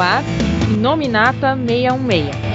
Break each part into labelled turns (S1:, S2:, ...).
S1: ar Nominata 616.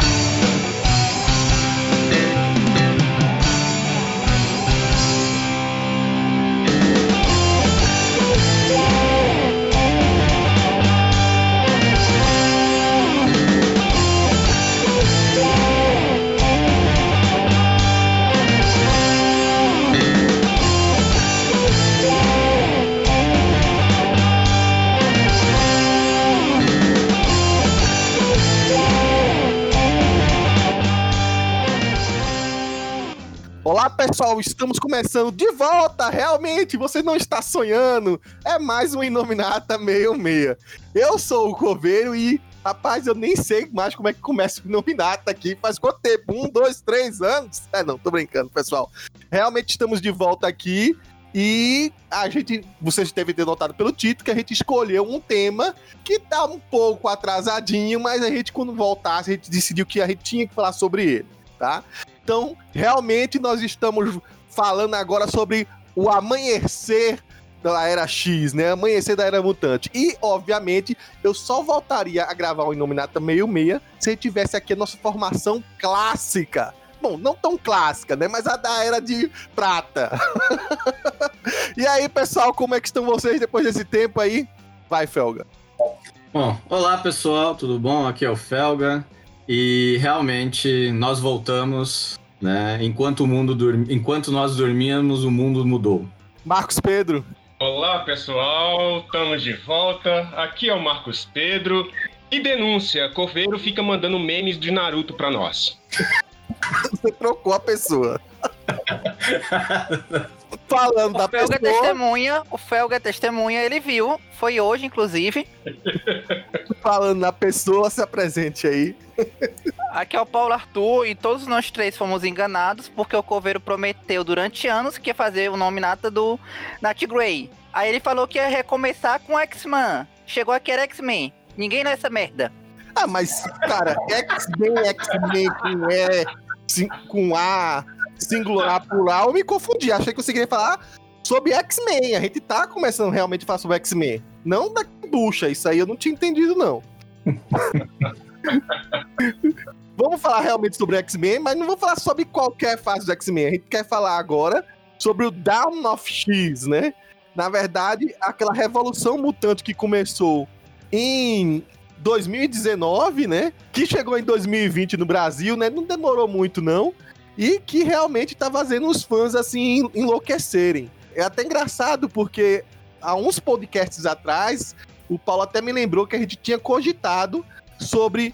S2: Pessoal, estamos começando de volta, realmente, você não está sonhando, é mais um Inominata 66. Eu sou o Coveiro e, rapaz, eu nem sei mais como é que começa o Inominata aqui, faz quanto tempo? Um, dois, três anos? É, não, tô brincando, pessoal. Realmente estamos de volta aqui e a gente, vocês devem ter notado pelo título que a gente escolheu um tema que tá um pouco atrasadinho, mas a gente, quando voltasse, a gente decidiu que a gente tinha que falar sobre ele, tá? Então, realmente, nós estamos falando agora sobre o amanhecer da era X, né? Amanhecer da era mutante. E, obviamente, eu só voltaria a gravar o Inominata meio meia se ele tivesse aqui a nossa formação clássica. Bom, não tão clássica, né? Mas a da era de prata. e aí, pessoal, como é que estão vocês depois desse tempo aí? Vai, Felga.
S3: Bom, olá pessoal, tudo bom? Aqui é o Felga. E realmente nós voltamos, né? Enquanto o mundo dorm... enquanto nós dormíamos, o mundo mudou.
S2: Marcos Pedro.
S4: Olá, pessoal, estamos de volta. Aqui é o Marcos Pedro. E denúncia, Coveiro fica mandando memes de Naruto pra nós.
S2: Você trocou a pessoa. Falando da
S5: O Felga é
S2: pessoa.
S5: testemunha, o Felga é testemunha, ele viu, foi hoje, inclusive.
S2: Falando na pessoa, se apresente aí.
S5: Aqui é o Paulo Arthur e todos nós três fomos enganados porque o Coveiro prometeu durante anos que ia fazer o nome nata do Nat Grey. Aí ele falou que ia recomeçar com X-Men. Chegou aqui era X-Men. Ninguém nessa merda.
S2: Ah, mas, cara, X-Men, X-Men com E, com A, singular, plural, eu me confundi. Achei que você queria falar sobre X-Men. A gente tá começando realmente a falar sobre X-Men. Não da bucha, isso aí eu não tinha entendido, não. Vamos falar realmente sobre X-Men, mas não vou falar sobre qualquer fase do X-Men. A gente quer falar agora sobre o Down of X, né? Na verdade, aquela revolução mutante que começou em 2019, né? Que chegou em 2020 no Brasil, né? Não demorou muito, não. E que realmente tá fazendo os fãs, assim, enlouquecerem. É até engraçado, porque há uns podcasts atrás, o Paulo até me lembrou que a gente tinha cogitado sobre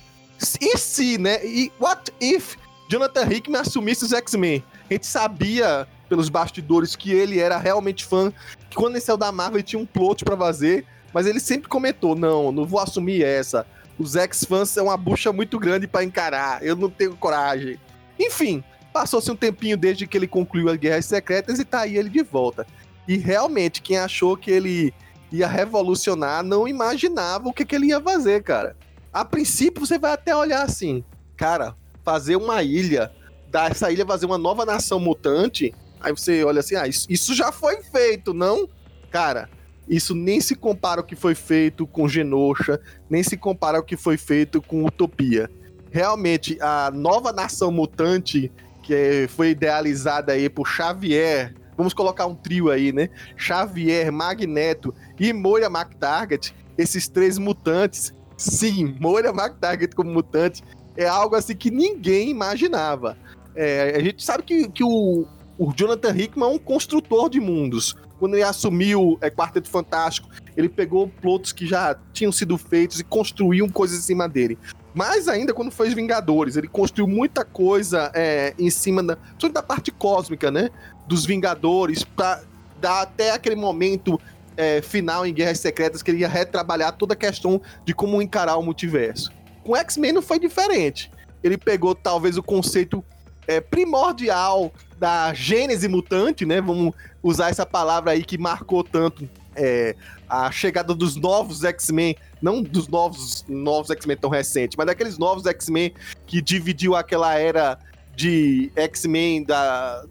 S2: e se, né? E what if Jonathan Hickman assumisse os X-Men? A gente sabia pelos bastidores que ele era realmente fã, que quando ele saiu da Marvel ele tinha um plot pra fazer, mas ele sempre comentou: não, não vou assumir essa. Os ex-fãs são uma bucha muito grande pra encarar, eu não tenho coragem. Enfim, passou-se um tempinho desde que ele concluiu as Guerras Secretas e tá aí ele de volta. E realmente, quem achou que ele ia revolucionar não imaginava o que, que ele ia fazer, cara. A princípio, você vai até olhar assim, cara, fazer uma ilha, dar essa ilha fazer uma nova nação mutante. Aí você olha assim, ah, isso, isso já foi feito, não? Cara, isso nem se compara ao que foi feito com Genosha, nem se compara ao que foi feito com Utopia. Realmente, a nova nação mutante que foi idealizada aí por Xavier, vamos colocar um trio aí, né? Xavier, Magneto e Moira McTarget, esses três mutantes, sim, Moira McTarget como mutante, é algo assim que ninguém imaginava. É, a gente sabe que, que o, o Jonathan Hickman é um construtor de mundos. Quando ele assumiu é, Quarteto Fantástico, ele pegou plotos que já tinham sido feitos e construiu coisas em cima dele. Mais ainda quando os Vingadores, ele construiu muita coisa é, em cima da, da parte cósmica, né? Dos Vingadores, pra dar até aquele momento é, final em Guerras Secretas que ele ia retrabalhar toda a questão de como encarar o multiverso. Com X-Men não foi diferente. Ele pegou talvez o conceito é, primordial da gênese mutante, né? Vamos usar essa palavra aí que marcou tanto é, a chegada dos novos X-Men, não dos novos novos X-Men tão recentes, mas daqueles novos X-Men que dividiu aquela era de X-Men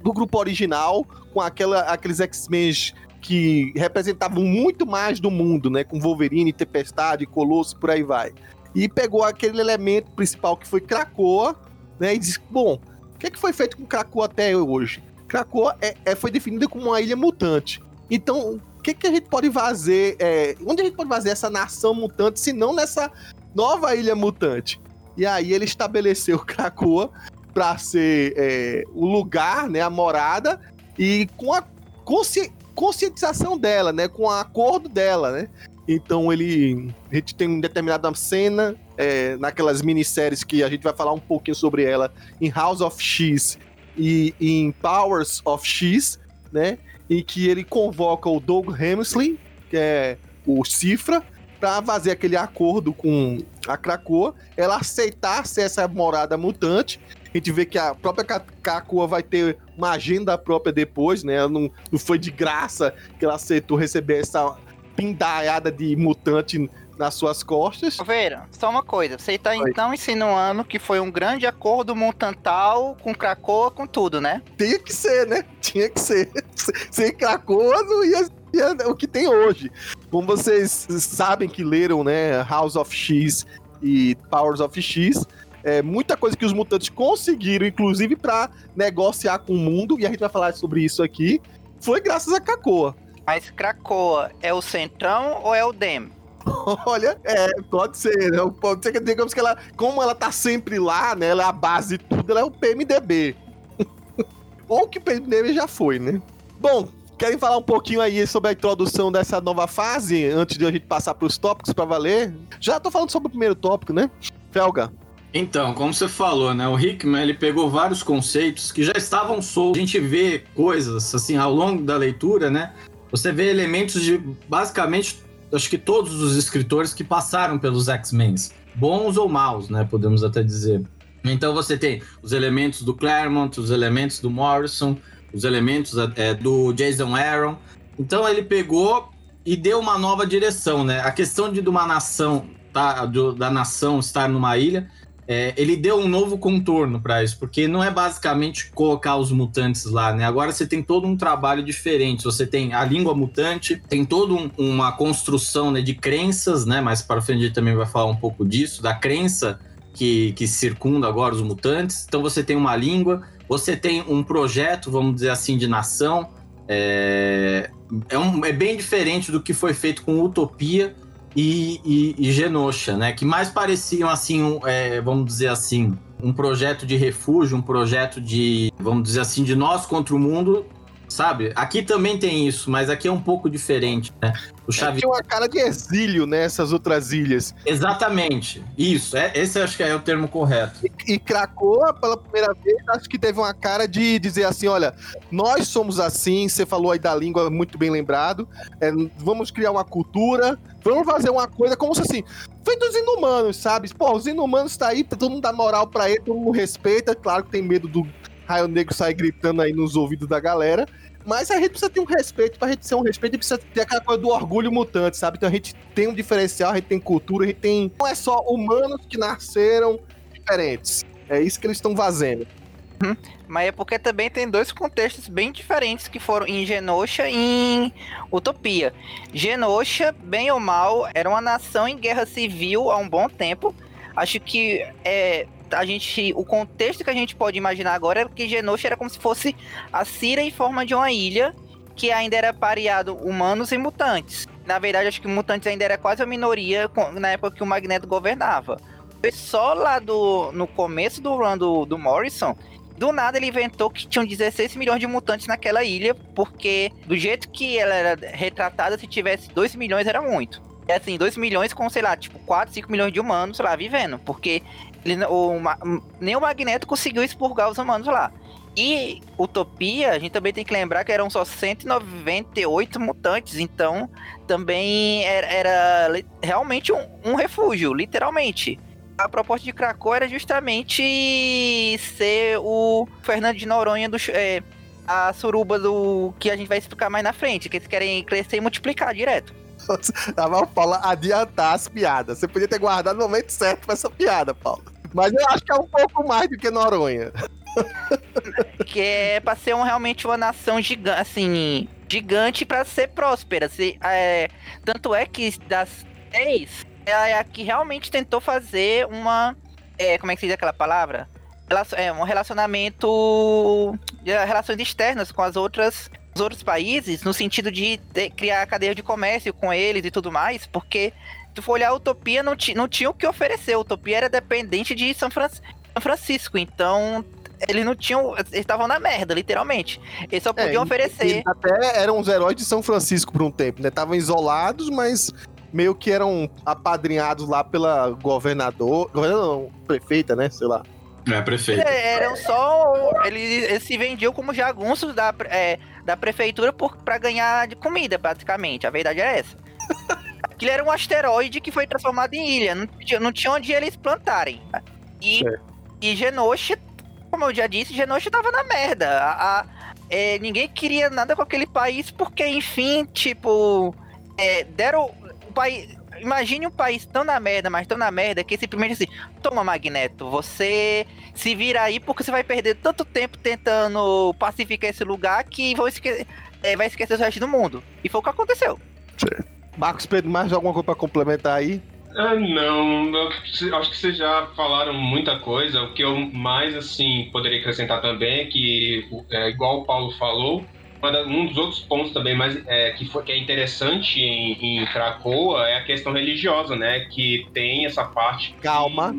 S2: do grupo original com aquela, aqueles X-Men que representavam muito mais do mundo, né? Com Wolverine, Tempestade, Colosso, por aí vai. e pegou aquele elemento principal que foi Krakoa, né? E disse: bom, o que, é que foi feito com Krakoa até hoje? Krakoa é, é, foi definida como uma ilha mutante. Então, o que, que a gente pode fazer? É, onde a gente pode fazer essa nação mutante, se não nessa nova ilha mutante? E aí ele estabeleceu Krakoa para ser é, o lugar, né, a morada, e com a consci conscientização dela, né, com o acordo dela, né? Então ele. A gente tem uma determinada cena é, naquelas minisséries que a gente vai falar um pouquinho sobre ela em House of X e em Powers of X, né? Em que ele convoca o Doug Hemsley, que é o Cifra, para fazer aquele acordo com a Krakoa, ela aceitar ser essa morada mutante. A gente vê que a própria Krakoa vai ter uma agenda própria depois, né? Não, não foi de graça que ela aceitou receber essa pindaiada de mutante nas suas costas.
S5: Veira, só uma coisa. Você está então insinuando que foi um grande acordo mutantal com Krakoa, com tudo, né?
S2: Tinha que ser, né? Tinha que ser. Sem Krakoa não ia, ia o que tem hoje. Como vocês sabem que leram, né? House of X e Powers of X. É, muita coisa que os mutantes conseguiram, inclusive para negociar com o mundo, e a gente vai falar sobre isso aqui, foi graças a Krakoa.
S5: Mas Krakoa é o centrão ou é o Dem?
S2: Olha, é, pode ser, né? Pode ser que digamos que ela, como ela tá sempre lá, né? Ela é a base de tudo, ela é o PMDB. ou que o PMDB já foi, né? Bom, querem falar um pouquinho aí sobre a introdução dessa nova fase, antes de a gente passar para os tópicos para valer? Já tô falando sobre o primeiro tópico, né? Felga.
S3: Então, como você falou, né? O Hickman ele pegou vários conceitos que já estavam soltos. A gente vê coisas assim ao longo da leitura, né? Você vê elementos de basicamente, acho que todos os escritores que passaram pelos X-Men, bons ou maus, né? Podemos até dizer. Então você tem os elementos do Claremont, os elementos do Morrison, os elementos é, do Jason Aaron. Então ele pegou e deu uma nova direção, né? A questão de, de uma nação, tá, do, da nação estar numa ilha é, ele deu um novo contorno para isso, porque não é basicamente colocar os mutantes lá, né? Agora você tem todo um trabalho diferente. Você tem a língua mutante, tem toda um, uma construção né, de crenças, né? Mais para frente a gente também vai falar um pouco disso, da crença que, que circunda agora os mutantes. Então você tem uma língua, você tem um projeto, vamos dizer assim, de nação. É, é, um, é bem diferente do que foi feito com Utopia e, e, e Genosha, né? Que mais pareciam assim, um, é, vamos dizer assim, um projeto de refúgio, um projeto de, vamos dizer assim, de nós contra o mundo, sabe? Aqui também tem isso, mas aqui é um pouco diferente, né?
S2: O Xavier... Tinha uma cara de exílio nessas outras ilhas.
S3: Exatamente. Isso, é, esse acho que é o termo correto.
S2: E, e Cracoa, pela primeira vez, acho que teve uma cara de dizer assim: olha, nós somos assim, você falou aí da língua muito bem lembrado. É, vamos criar uma cultura, vamos fazer uma coisa como se assim. Feito os inumanos, sabe? Pô, os inumanos tá aí, todo mundo dá moral pra ele, todo mundo respeita. Claro que tem medo do Raio Negro sair gritando aí nos ouvidos da galera. Mas a gente precisa ter um respeito, pra gente ser um respeito, a precisa ter aquela coisa do orgulho mutante, sabe? Então a gente tem um diferencial, a gente tem cultura, a gente tem. Não é só humanos que nasceram diferentes. É isso que eles estão fazendo.
S5: Uhum. Mas é porque também tem dois contextos bem diferentes que foram em Genosha e em Utopia. Genosha, bem ou mal, era uma nação em guerra civil há um bom tempo. Acho que é, a gente, o contexto que a gente pode imaginar agora é que Genosha era como se fosse a Cira em forma de uma ilha que ainda era pareado humanos e mutantes. Na verdade, acho que mutantes ainda era quase a minoria na época que o Magneto governava. Foi só lá do, no começo do run do, do Morrison do nada ele inventou que tinham 16 milhões de mutantes naquela ilha, porque do jeito que ela era retratada, se tivesse 2 milhões era muito. É assim, 2 milhões com, sei lá, tipo, 4, 5 milhões de humanos, sei lá, vivendo. Porque ele, o, nem o Magneto conseguiu expurgar os humanos lá. E Utopia, a gente também tem que lembrar que eram só 198 mutantes, então também era, era realmente um, um, refúgio, literalmente. A proposta de Krakow era justamente ser o Fernando de Noronha do. É, a suruba do que a gente vai explicar mais na frente, que eles querem crescer e multiplicar direto.
S2: Tava Paula adiantar as piadas. Você podia ter guardado o momento certo pra essa piada, Paulo. Mas eu acho que é um pouco mais do que Noronha.
S5: que é pra ser um, realmente uma nação gigante, assim, gigante pra ser próspera. Se, é, tanto é que das 10, é a que realmente tentou fazer uma. É, como é que se diz aquela palavra? É, um relacionamento. de relações externas com as outras. Os outros países, no sentido de ter- criar cadeia de comércio com eles e tudo mais, porque tu for olhar a Utopia, não, ti- não tinha o que oferecer. A Utopia era dependente de São, Fran- São Francisco, então eles não tinham. Eles estavam na merda, literalmente. Eles só podiam
S2: É,
S5: oferecer.
S2: Eles até eram os heróis de São Francisco por um tempo, né? Estavam isolados, mas meio que eram apadrinhados lá pela governador. Governador não, prefeita, né? Sei lá.
S3: É, prefeito.
S5: É, eram só. Eles, eles se vendiam como jagunços da, é, da prefeitura por, pra ganhar de comida, basicamente. A verdade é essa. Aquilo era um asteroide que foi transformado em ilha. Não tinha, não tinha onde eles plantarem. E,
S2: Certo.
S5: e Genosha, como eu já disse, Genosha tava na merda. A- a- é, ninguém queria nada com aquele país porque, enfim, tipo. é, deram. O país. Imagine um país tão na merda, mas tão na merda, que simplesmente assim, toma Magneto, você se vira aí porque você vai perder tanto tempo tentando pacificar esse lugar que vão esque é, vai esquecer o resto do mundo. E foi o que aconteceu.
S2: Marcos Pedro, mais alguma coisa pra complementar aí?
S4: Ah, não, acho que vocês já falaram muita coisa. O que eu mais assim poderia acrescentar também é que, é, igual o Paulo falou, um dos outros pontos também mais é, que, foi, que é interessante em, em Krakoa é a questão religiosa, né? Que tem essa parte que
S2: Calma.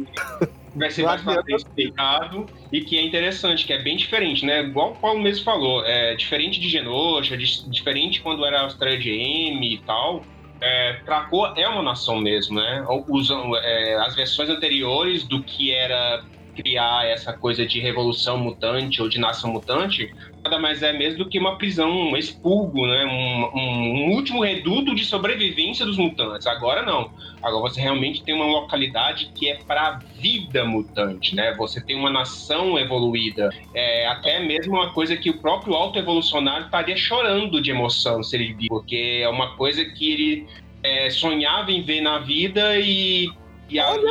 S4: vai ser mais frente explicado e que é interessante, que é bem diferente, né? Igual o Paulo mesmo falou, é diferente de Genosha, diferente quando era a Austrália de M e tal. É, Krakoa é uma nação mesmo, né? Usam é, as versões anteriores do que era criar essa coisa de revolução mutante ou de nação mutante, nada mais é mesmo do que uma prisão, um expurgo, né? Um, um- um último reduto de sobrevivência dos mutantes. Agora não. Agora você realmente tem uma localidade que é para vida mutante, né? Você tem uma nação evoluída. É até mesmo uma coisa que o próprio auto-evolucionário estaria chorando de emoção se ele vir, porque é uma coisa que ele é, sonhava em ver na vida e. e a- e-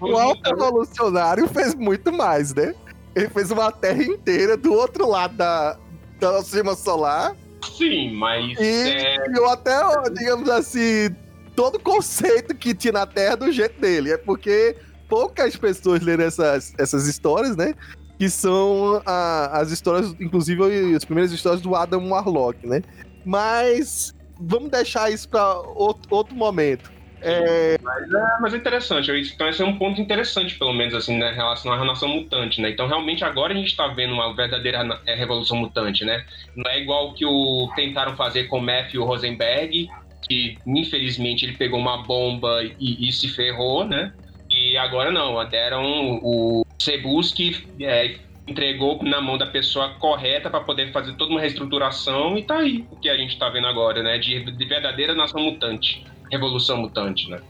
S2: O Alto Evolucionário fez muito mais, né? Ele fez uma terra inteira do outro lado da, da sistema solar.
S4: Sim, mas.
S2: E
S4: é,
S2: até, digamos assim, todo o conceito que tinha na Terra do jeito dele. É porque poucas pessoas leram essas, essas histórias, né? Que são a- as histórias, inclusive as primeiras histórias do Adam Warlock, né? Mas vamos deixar isso para outro, outro momento. É,
S4: mas é interessante, isso- então esse é um ponto interessante, pelo menos, assim, né, em relação à relação mutante, né? Então, realmente, agora a gente tá vendo uma verdadeira é, revolução mutante, né? Não é igual que o tentaram fazer com o Matthew Rosenberg, que, infelizmente, ele pegou uma bomba e, e se ferrou, né? E agora não, deram o Sebuski é, entregou na mão da pessoa correta para poder fazer toda uma reestruturação e tá aí o que a gente tá vendo agora, né? De, de verdadeira nação mutante. Revolução mutante, né?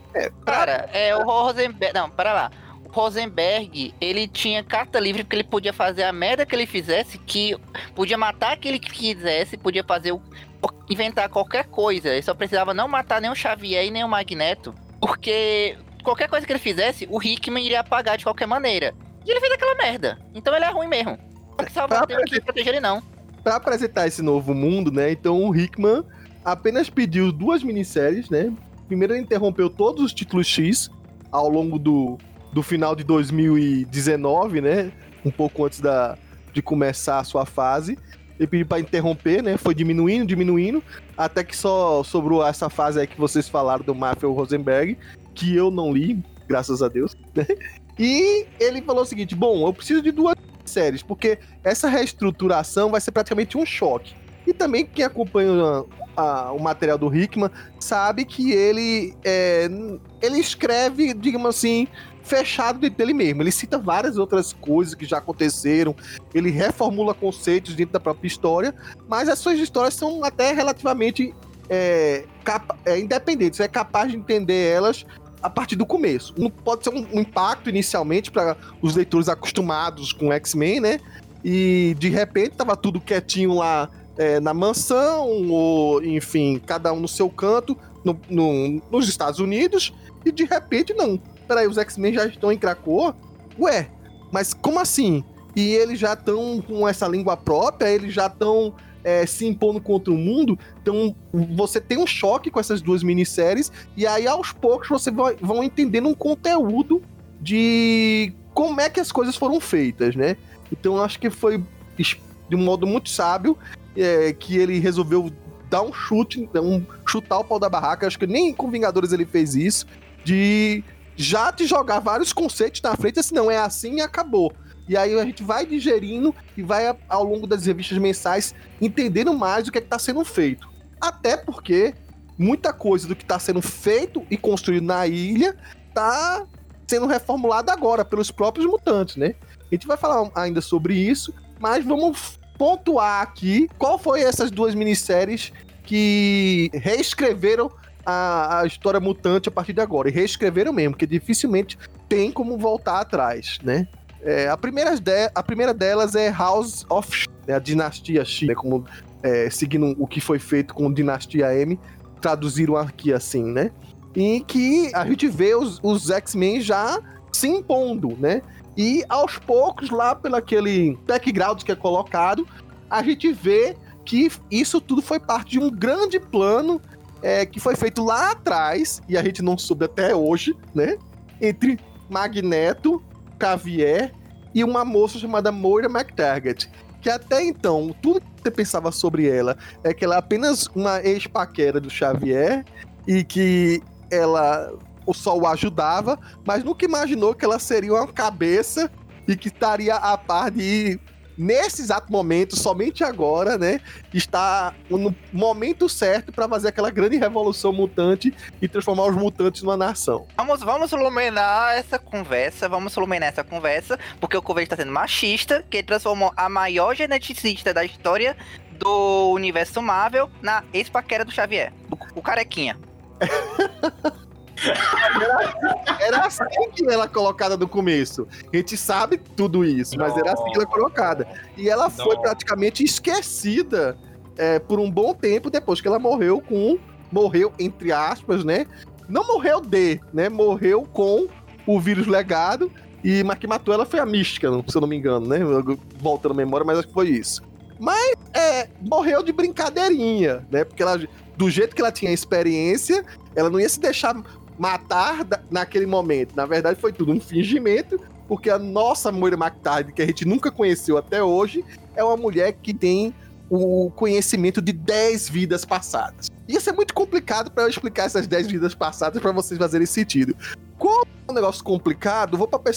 S5: Cara, é o Rosenberg. Não, para lá. O Rosenberg, ele tinha carta livre porque ele podia fazer a merda que ele fizesse, que podia matar aquele que quisesse, podia fazer o. inventar qualquer coisa. Ele só precisava não matar nem o Xavier e nem o Magneto. Porque qualquer coisa que ele fizesse, o Hickman iria apagar de qualquer maneira. E ele fez aquela merda. Então ele é ruim mesmo. Não que salvar tem que proteger ele, não.
S2: Pra apresentar esse novo mundo, né? Então o Hickman apenas pediu duas minisséries, né? Primeiro ele interrompeu todos os títulos X ao longo do, do final de 2019, né? Um pouco antes da, de começar a sua fase. Ele pediu pra interromper, né? Foi diminuindo, diminuindo, até que só sobrou essa fase aí que vocês falaram do Matthew Rosenberg, que eu não li, graças a Deus, né? E ele falou o seguinte: bom, eu preciso de duas séries, porque essa reestruturação vai ser praticamente um choque. E também quem acompanha a- o material do Hickman sabe que ele é, ele escreve, digamos assim, fechado dentro dele mesmo. Ele cita várias outras coisas que já aconteceram, ele reformula conceitos dentro da própria história, mas as suas histórias são até relativamente é, é, independentes. É capaz de entender elas a partir do começo. Não pode ser um, um impacto inicialmente para os leitores acostumados com X-Men, né? E de repente tava tudo quietinho lá é, na mansão, ou enfim, cada um no seu canto, no- no- nos Estados Unidos, e de repente não. Peraí, os X-Men já estão em Krakoa? Ué, mas como assim? E eles já estão com essa língua própria, eles já estão é, se impondo contra o mundo. Então você tem um choque com essas duas minisséries, e aí aos poucos você vai, vão entendendo um conteúdo de como é que as coisas foram feitas, né? Então eu acho que foi de um modo muito sábio é, que ele resolveu dar um chute, um chutar o pau da barraca. Acho que nem com Vingadores ele fez isso, de já te jogar vários conceitos na frente, assim, não é assim e acabou. E aí a gente vai digerindo e vai, ao longo das revistas mensais, entendendo mais o que é está sendo feito. Até porque muita coisa do que está sendo feito e construído na ilha está sendo reformulada agora pelos próprios mutantes, né? A gente vai falar ainda sobre isso, mas vamos pontuar aqui qual foi essas duas minisséries que reescreveram a, a, história mutante a partir de agora. E reescreveram mesmo, porque dificilmente tem como voltar atrás, né? É, a, primeira de, a primeira delas é House of né, a Dinastia X, né, como, é, seguindo o que foi feito com Dinastia M, traduziram aqui assim, né? Em que a gente vê os, os X-Men já se impondo, né? E aos poucos, lá pelo aquele background que é colocado, a gente vê que isso tudo foi parte de um grande plano é, que foi feito lá atrás, e a gente não soube até hoje, né? Entre Magneto, Xavier e uma moça chamada Moira McTaggart. Que até então, tudo que você pensava sobre ela é que ela é apenas uma ex-paquera do Xavier e que ela o sol ajudava, mas nunca imaginou que ela seria uma cabeça e que estaria a par de nesse exato momento, somente agora, né, está no momento certo para fazer aquela grande revolução mutante e transformar os mutantes numa nação.
S5: Vamos, vamos iluminar essa conversa, vamos iluminar essa conversa, porque o Coveiro está sendo machista, que transformou a maior geneticista da história do universo Marvel na ex-paquera do Xavier, o, o carequinha.
S2: Era, assim que ela é colocada no começo. A gente sabe tudo isso, mas era assim que ela é colocada. E ela foi praticamente esquecida é, por um bom tempo depois que ela morreu com. Morreu, entre aspas, né? Não morreu de, né? Morreu com o vírus legado. E mas que matou ela foi a mística, se eu não me engano, né? Voltando a memória, mas acho que foi isso. Mas é, morreu de brincadeirinha, né? Porque ela, do jeito que ela tinha experiência, ela não ia se deixar matar naquele momento. Na verdade, foi tudo um fingimento, porque a nossa Moira McTardy, que a gente nunca conheceu até hoje, é uma mulher que tem o conhecimento de 10 vidas passadas. Isso é muito complicado para eu explicar essas 10 vidas passadas para vocês fazerem sentido. Como é um negócio complicado, vou, pra,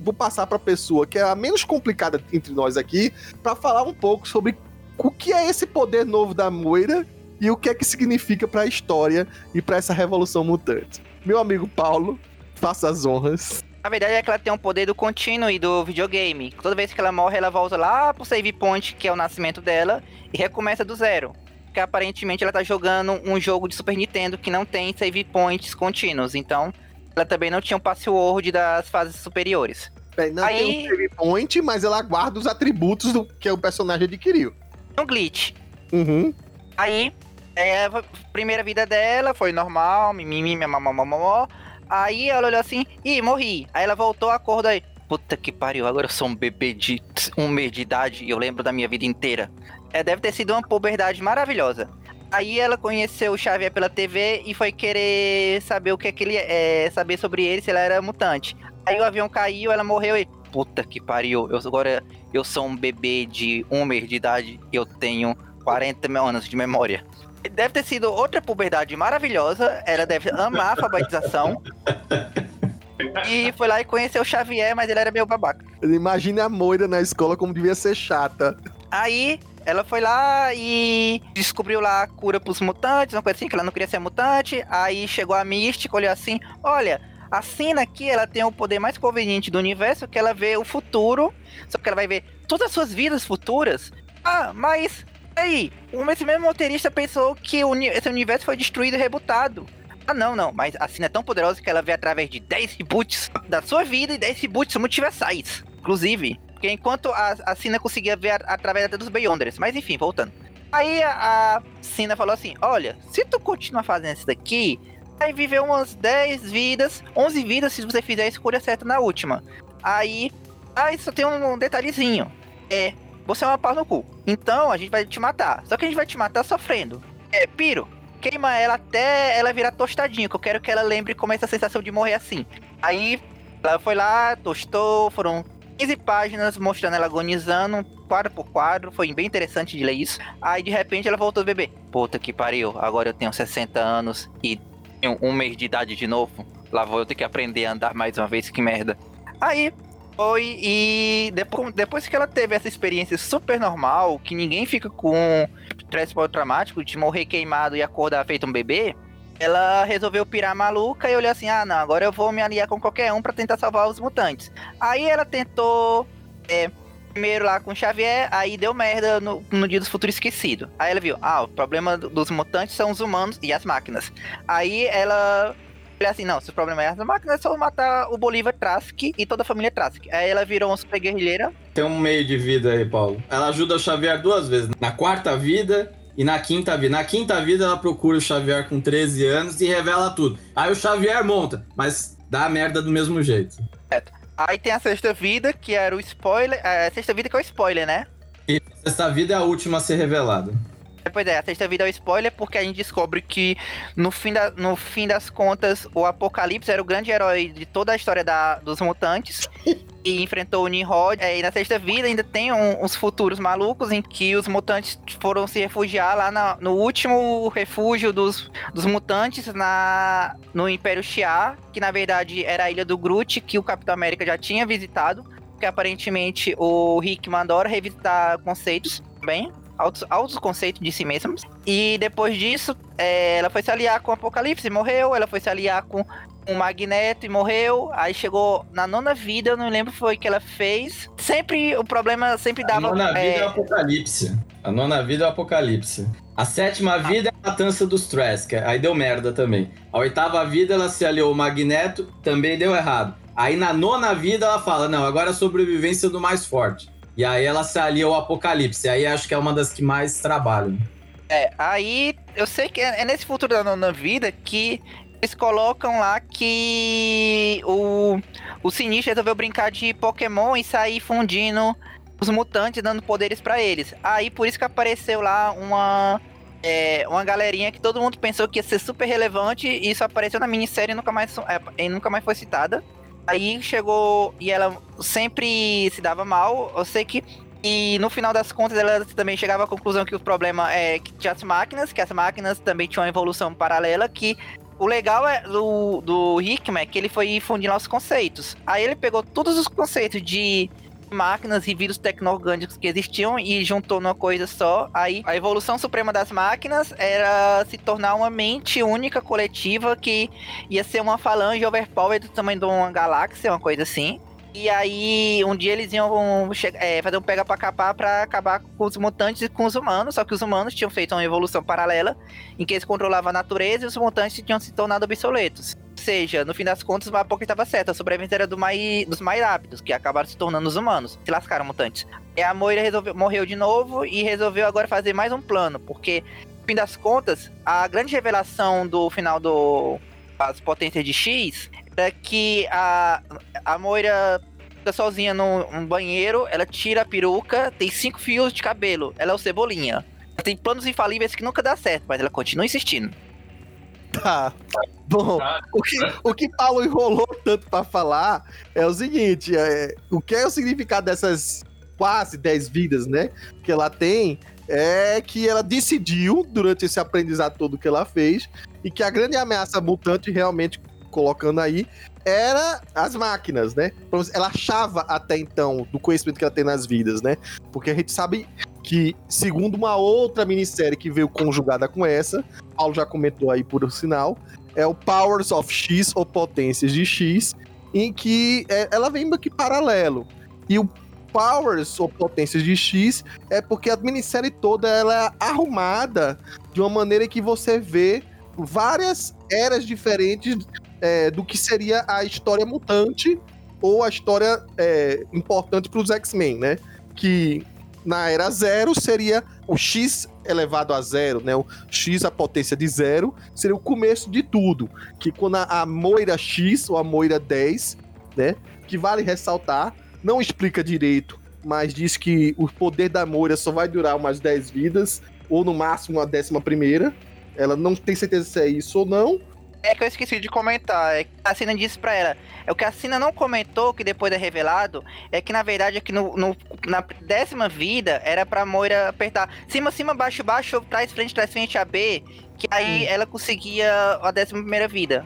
S2: vou passar para a pessoa que é a menos complicada entre nós aqui para falar um pouco sobre o que é esse poder novo da Moira e o que é que significa para a história e para essa revolução mutante. Meu amigo Paulo, faça as honras.
S5: A verdade é que ela tem um poder do contínuo e do videogame. Toda vez que ela morre, ela volta lá pro save point, que é o nascimento dela, e recomeça do zero. Porque aparentemente ela tá jogando um jogo de Super Nintendo que não tem save points contínuos. Então, ela também não tinha um password das fases superiores.
S2: É, não Aí... tem um save point, mas ela guarda os atributos do que o personagem adquiriu.
S5: Um glitch.
S2: Uhum.
S5: Aí, é, primeira vida dela foi normal, mimimi, mamamamamó. Aí ela olhou assim, ih, morri. Aí ela voltou, acordou aí. Puta que pariu, agora eu sou um bebê de um mês de idade e eu lembro da minha vida inteira. É, deve ter sido uma puberdade maravilhosa. Aí ela conheceu o Xavier pela TV e foi querer saber o que é que ele é, saber sobre ele, se ela era mutante. Aí o avião caiu, ela morreu e. Puta que pariu, eu, agora eu sou um bebê de um mês de idade e eu tenho 40 anos de memória. Deve ter sido outra puberdade maravilhosa. Ela deve amar a alfabetização. e foi lá e conheceu o Xavier, mas ele era meio babaca.
S2: Imagina a Moira na escola como devia ser chata.
S5: Aí ela foi lá e descobriu lá a cura pros mutantes, uma coisa assim, que ela não queria ser mutante. Aí chegou a Mística, olhou assim: olha, a Sina aqui, ela tem o poder mais conveniente do universo, que ela vê o futuro, só que ela vai ver todas as suas vidas futuras. Ah, mas aí, esse mesmo motorista pensou que esse universo foi destruído e rebutado. Ah, não, não, mas a Sina é tão poderosa que ela vê através de 10 reboots da sua vida e 10 reboots multiversais, inclusive. Porque enquanto a, a Sina conseguia ver através até dos Beyonders. Mas enfim, voltando. Aí a, a Sina falou assim: Olha, se tu continuar fazendo isso daqui, vai viver umas 10 vidas, 11 vidas se você fizer a escolha certa na última. Aí, aí só tem um detalhezinho. É, você é uma pau no cu. Então a gente vai te matar. Só que a gente vai te matar sofrendo. É, Piro, queima ela até ela virar tostadinha, que eu quero que ela lembre como é essa sensação de morrer assim. Aí ela foi lá, tostou, foram 15 páginas mostrando ela agonizando, quadro por quadro, foi bem interessante de ler isso. Aí de repente ela voltou a beber. Puta que pariu, agora eu tenho 60 anos e tenho um mês de idade de novo. Lá vou eu ter que aprender a andar mais uma vez, que merda. Aí foi e depois, depois que ela teve essa experiência super normal, que ninguém fica com estresse pós-traumático de morrer queimado e acordar feito um bebê, ela resolveu pirar maluca e olhou assim: ah, não, agora eu vou me aliar com qualquer um para tentar salvar os mutantes. Aí ela tentou. É, primeiro lá com o Xavier, aí deu merda no, no Dia dos Futuros Esquecido. Aí ela viu: ah, o problema dos mutantes são os humanos e as máquinas. Aí ela. Falei assim, não, se o problema é as máquinas, é só matar o Bolívar Trask e toda a família Trask. Aí ela virou uma super guerrilheira.
S3: Tem um meio de vida aí, Paulo. Ela ajuda o Xavier duas vezes. Na quarta vida e na quinta vida. Na quinta vida, ela procura o Xavier com 13 anos e revela tudo. Aí o Xavier monta, mas dá merda do mesmo jeito.
S5: Aí tem a sexta vida, que era o spoiler. A sexta vida que é o spoiler, né?
S3: E a sexta vida é a última a ser revelada.
S5: Pois é, a sexta vida é o spoiler porque a gente descobre que no fim, da, no fim das contas o Apocalipse era o grande herói de toda a história da, dos mutantes e enfrentou o Nimrod. É, e na sexta vida ainda tem um, uns futuros malucos em que os mutantes foram se refugiar lá na, no último refúgio dos, dos mutantes na, no Império Shi'ar, que na verdade era a ilha do Groot, que o Capitão América já tinha visitado. Que aparentemente o Rick mandou revisitar conceitos bem altos, altos conceitos de si mesmos. E depois disso, é, ela foi se aliar com o Apocalipse e morreu. Ela foi se aliar com o Magneto e morreu. Aí chegou na nona vida, eu não lembro foi que ela fez. Sempre o problema sempre dava.
S3: A nona vida é
S5: é,
S3: o Apocalipse. A nona vida é o Apocalipse. A sétima vida é a matança dos Trask, aí deu merda também. A oitava vida ela se aliou ao Magneto, também deu errado. Aí na nona vida ela fala: não, agora é a sobrevivência do mais forte. E aí ela se alia ao Apocalipse. Aí acho que é uma das que mais trabalham.
S5: É, aí eu sei que é é nesse futuro da nona vida que eles colocam lá que o, o Sinistro resolveu brincar de Pokémon e sair fundindo os mutantes, dando poderes pra eles. Aí por isso que apareceu lá uma. é, uma galerinha que todo mundo pensou que ia ser super relevante e isso apareceu na minissérie e nunca mais, é, e nunca mais foi citada. Aí chegou e ela sempre se dava mal. Eu sei que e no final das contas, ela também chegava à conclusão que o problema é que tinha as máquinas, que as máquinas também tinham uma evolução paralela, que o legal é do, do Hickman é que ele foi fundindo os conceitos. Aí ele pegou todos os conceitos de máquinas e vírus tecno-orgânicos que existiam e juntou numa coisa só. Aí a evolução suprema das máquinas era se tornar uma mente única coletiva que ia ser uma falange overpowered do tamanho de uma galáxia, uma coisa assim. E aí, um dia eles iam é, fazer um pega pra capar pra acabar com os mutantes e com os humanos. Só que os humanos tinham feito uma evolução paralela em que eles controlavam a natureza e os mutantes tinham se tornado obsoletos. Seja, no fim das contas, o Mapoca estava certo. A sobrevivência era do mais, dos mais rápidos, que acabaram se tornando os humanos. Se lascaram mutantes. E a Moira resolveu, morreu de novo e resolveu agora fazer mais um plano. Porque, no fim das contas, a grande revelação do final do as potências de X era que a, a Moira fica sozinha num, num banheiro, ela tira a peruca, tem cinco fios de cabelo. Ela é o Cebolinha. Tem planos infalíveis que nunca dá certo, mas ela continua insistindo.
S2: Tá. Bom,
S4: Tá.
S2: o que, o que Paulo enrolou tanto pra falar é o seguinte: é, o que é o significado dessas quase 10 vidas, né? Que ela tem é que ela decidiu, durante esse aprendizado todo que ela fez, e que a grande ameaça mutante, realmente colocando aí, era as máquinas, né? Ela achava até então, do conhecimento que ela tem nas vidas, né? Porque a gente sabe que, segundo uma outra minissérie que veio conjugada com essa, Paulo já comentou aí por sinal, é o Powers of X, ou Potências de X, em que é, ela vem meio que paralelo. E o Powers, ou Potências de X, é porque a minissérie toda ela é arrumada de uma maneira que você vê várias eras diferentes é, do que seria a história mutante ou a história é, importante para os X-Men, né? Que na era zero seria o X elevado a zero, né? O X a potência de zero seria o começo de tudo. Que quando a, a Moira X ou a Moira 10, né? Que vale ressaltar, não explica direito, mas diz que o poder da Moira só vai durar umas 10 vidas, ou no máximo a décima primeira. Ela não tem certeza se é isso ou não.
S5: É que eu esqueci de comentar. É que a Cina disse pra ela. É o que a Cina não comentou, que depois é revelado, é que na verdade é que no, no- na décima vida era pra Moira apertar cima, cima, baixo, baixo, trás, frente, trás, frente, AB, que aí ela conseguia a décima primeira vida.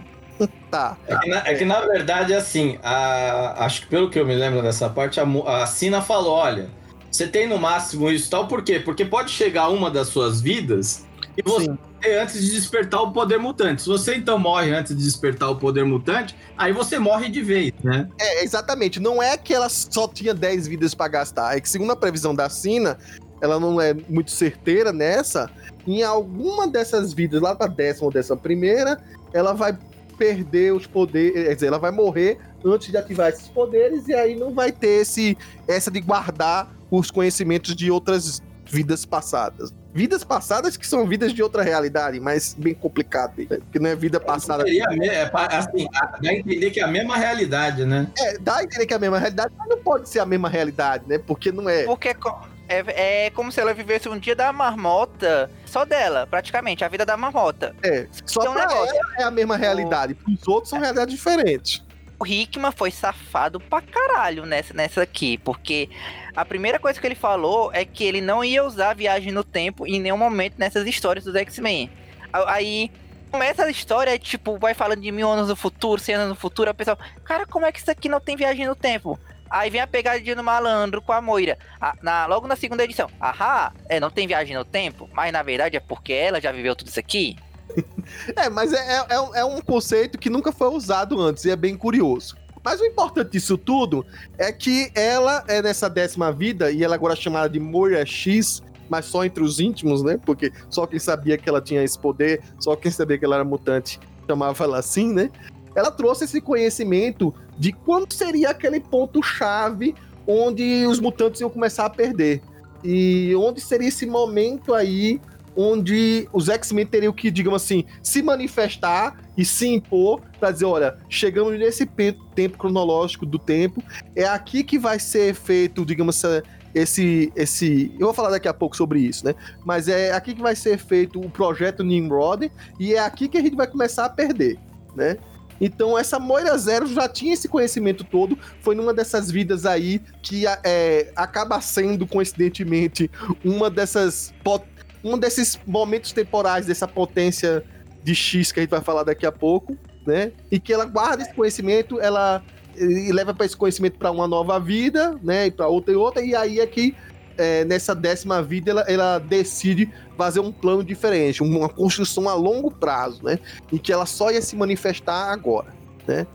S2: Tá.
S3: É que, na, é que, na verdade, assim, a- acho que pelo que eu me lembro dessa parte, a, a Sina falou: olha, você tem no máximo isso e tal, por quê? Porque pode chegar uma das suas vidas e você
S2: Sim.
S3: antes de despertar o poder mutante. Se você então morre antes de despertar o poder mutante, aí você morre de vez, né?
S2: É, exatamente. Não é que ela só tinha 10 vidas pra gastar. É que, segundo a previsão da Sina, ela não é muito certeira nessa. Em alguma dessas vidas, lá pra décima ou décima primeira, ela vai perder os poderes. Quer dizer, ela vai morrer antes de ativar esses poderes. E aí não vai ter esse, essa de guardar os conhecimentos de outras vidas passadas. Vidas passadas que são vidas de outra realidade, mas bem complicado, né? porque não é vida passada.
S3: Seria, é, assim, dá a entender que é a mesma realidade, né?
S2: É, dá a entender que é a mesma realidade, mas não pode ser a mesma realidade, né? Porque não é.
S5: Porque co- é, é como se ela vivesse um dia da marmota só dela, praticamente, a vida da marmota.
S2: É, só
S5: um
S2: pra
S5: negócio.
S2: ela é a mesma realidade. Os outros são realidades diferentes.
S5: Hickman foi safado pra caralho nessa, nessa aqui, porque a primeira coisa que ele falou é que ele não ia usar a viagem no tempo em nenhum momento nessas histórias dos X-Men. A- Aí começa a história, tipo, vai falando de mil anos no futuro, cem anos no futuro, aí o pessoal, cara, como é que isso aqui não tem viagem no tempo? Aí vem a pegadinha do malandro com a Moira. Ah, na, logo na segunda edição. Ahá, é, não tem viagem no tempo, mas na verdade é porque ela já viveu tudo isso aqui.
S2: É, mas é, é, é um- é um conceito que nunca foi usado antes e é bem curioso. Mas o importante disso tudo é que ela é nessa décima vida e ela agora é chamada de Moira X, mas só entre os íntimos, né? Porque só quem sabia que ela tinha esse poder, só quem sabia que ela era mutante chamava ela assim, né? Ela trouxe esse conhecimento de quando seria aquele ponto-chave onde os mutantes iam começar a perder. E onde seria esse momento aí onde os X-Men teriam que, digamos assim, se manifestar e se impor para dizer, olha, chegamos nesse tempo cronológico do tempo, é aqui que vai ser feito, digamos, essa- esse, esse, eu vou falar daqui a pouco sobre isso, né? Mas é aqui que vai ser feito o projeto Nimrod e é aqui que a gente vai começar a perder, né? Então essa Moira Zero já tinha esse conhecimento todo, foi numa dessas vidas aí que é, acaba sendo coincidentemente uma dessas pot- um desses momentos temporais dessa potência de X que a gente vai falar daqui a pouco, né? E que ela guarda esse conhecimento, ela leva para esse conhecimento para uma nova vida, né? E para outra e outra, e aí é que é, nessa décima vida ela, ela decide fazer um plano diferente, uma construção a longo prazo, né? E que ela só ia se manifestar agora.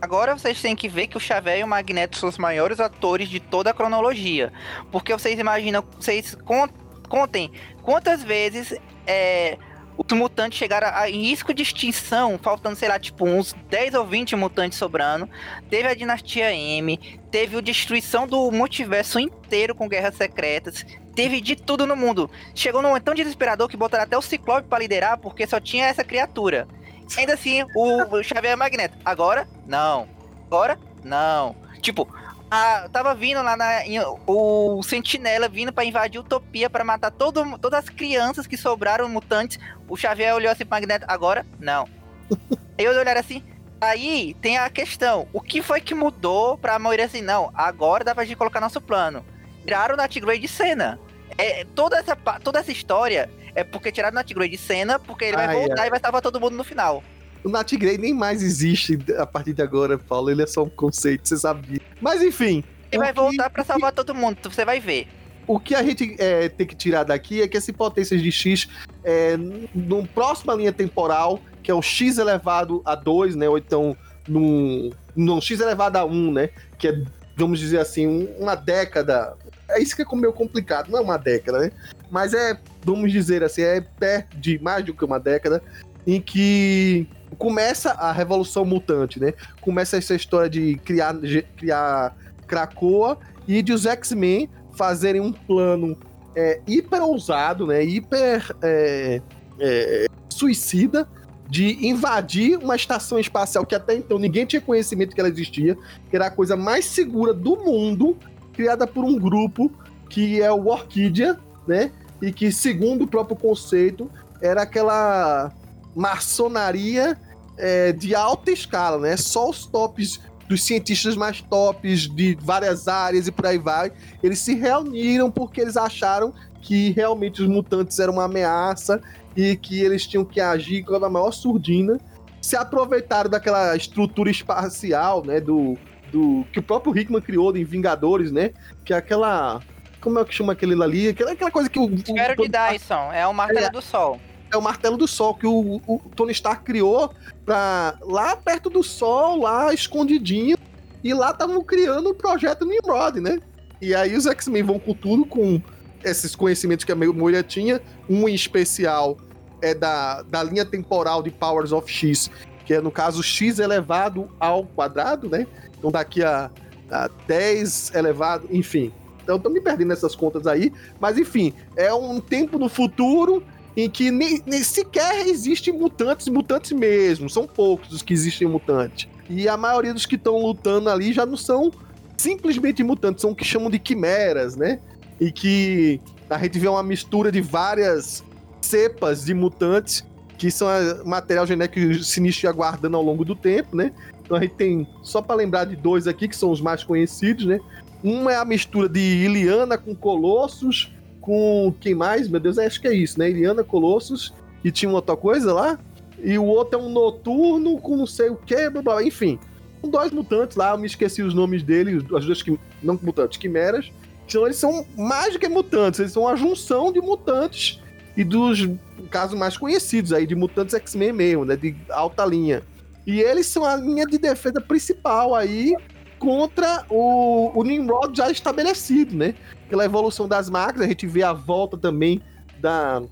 S5: Agora vocês têm que ver que o Xavier e o Magneto são os maiores atores de toda a cronologia. Porque vocês imaginam, vocês con- contem quantas vezes é, os mutantes chegaram a, em risco de extinção, faltando, sei lá, tipo, uns 10 ou 20 mutantes sobrando. Teve a Dinastia M, teve a destruição do multiverso inteiro com guerras secretas. Teve de tudo no mundo. Chegou num tão desesperador que botaram até o Ciclope pra liderar, porque só tinha essa criatura. Ainda assim, o, o Xavier é Magneto. Agora, não. Agora, não. Tipo, a- tava vindo lá na. em- o Sentinela vindo pra invadir Utopia pra matar todo, todas as crianças que sobraram mutantes. O Xavier olhou assim pro Magneto. Agora, não. Aí eu olhar assim. Aí tem a questão: o que foi que mudou pra Moira assim? Não, agora dá pra gente colocar nosso plano. Tiraram o Nightgrade de cena. É, toda, essa, toda essa história é porque tiraram o Nightgrade de cena, porque ele vai
S2: Ai,
S5: voltar e vai salvar todo mundo no final.
S2: O Nat Grey nem mais existe a partir de agora, Paulo. Ele é só um conceito, você sabia. Mas enfim.
S5: Ele vai
S2: que-
S5: voltar pra salvar todo mundo, você vai ver.
S2: O que a gente é, tem que tirar daqui é que esse potências de X, é, numa próxima linha temporal, que é o X elevado a 2, né? Ou então num, num X elevado a 1, né? Que é, vamos dizer assim, um- uma década. É isso que é meio complicado, não é uma década, né? Mas é, vamos dizer assim, é perto de mais do que uma década, em que começa a revolução mutante, né? Começa essa história de criar, criar Krakoa e de os X-Men fazerem um plano é, hiper ousado, né? Hiper é, é, suicida de invadir uma estação espacial que até então ninguém tinha conhecimento que ela existia, que era a coisa mais segura do mundo, criada por um grupo que é o Orquídea, né? E que, segundo o próprio conceito, era aquela maçonaria é, de alta escala, né? Só os tops dos cientistas mais tops de várias áreas e por aí vai, eles se reuniram porque eles acharam que realmente os mutantes eram uma ameaça e que eles tinham que agir com a maior surdina. Se aproveitaram daquela estrutura espacial, né, do, do que o próprio Hickman criou em Vingadores, né, que é aquela como é que chama aquele ali? Aquela, aquela coisa que o.
S5: Esfero de Dyson, é o martelo é, do sol.
S2: É o martelo do sol que o, o Tony Stark criou pra lá perto do sol, lá escondidinho. E lá estavam criando o projeto Nimrod, né? E aí os X-Men vão com tudo, com esses conhecimentos que a mulher tinha. Um em especial é da, da linha temporal de Powers of X, que é no caso X elevado ao quadrado, né? Então daqui a, a 10 elevado, enfim. Então tô me perdendo nessas contas aí. Mas enfim, é um tempo no futuro em que nem, nem sequer existem mutantes, mutantes mesmo. São poucos os que existem mutantes. E a maioria dos que estão lutando ali já não são simplesmente mutantes, são o que chamam de quimeras, né? E que a gente vê uma mistura de várias cepas de mutantes que são material genético sinistro aguardando ao longo do tempo, né? Então a gente tem, só para lembrar de dois aqui, que são os mais conhecidos, né? Um é a mistura de Iliana com Colossus, com quem mais? Meu Deus, acho que é isso, né? Iliana Colossus, e tinha outra coisa lá. E o outro é um noturno com não sei o que, blá, blá, enfim. São dois mutantes lá, eu me esqueci os nomes deles, as duas que não mutantes, quimeras. Então eles são mais do que mutantes, eles são uma junção de mutantes e dos casos mais conhecidos aí, de mutantes X-Men mesmo, né? De alta linha. E eles são a linha de defesa principal aí contra o, o Nimrod já estabelecido, né? Pela evolução das máquinas, a gente vê a volta também da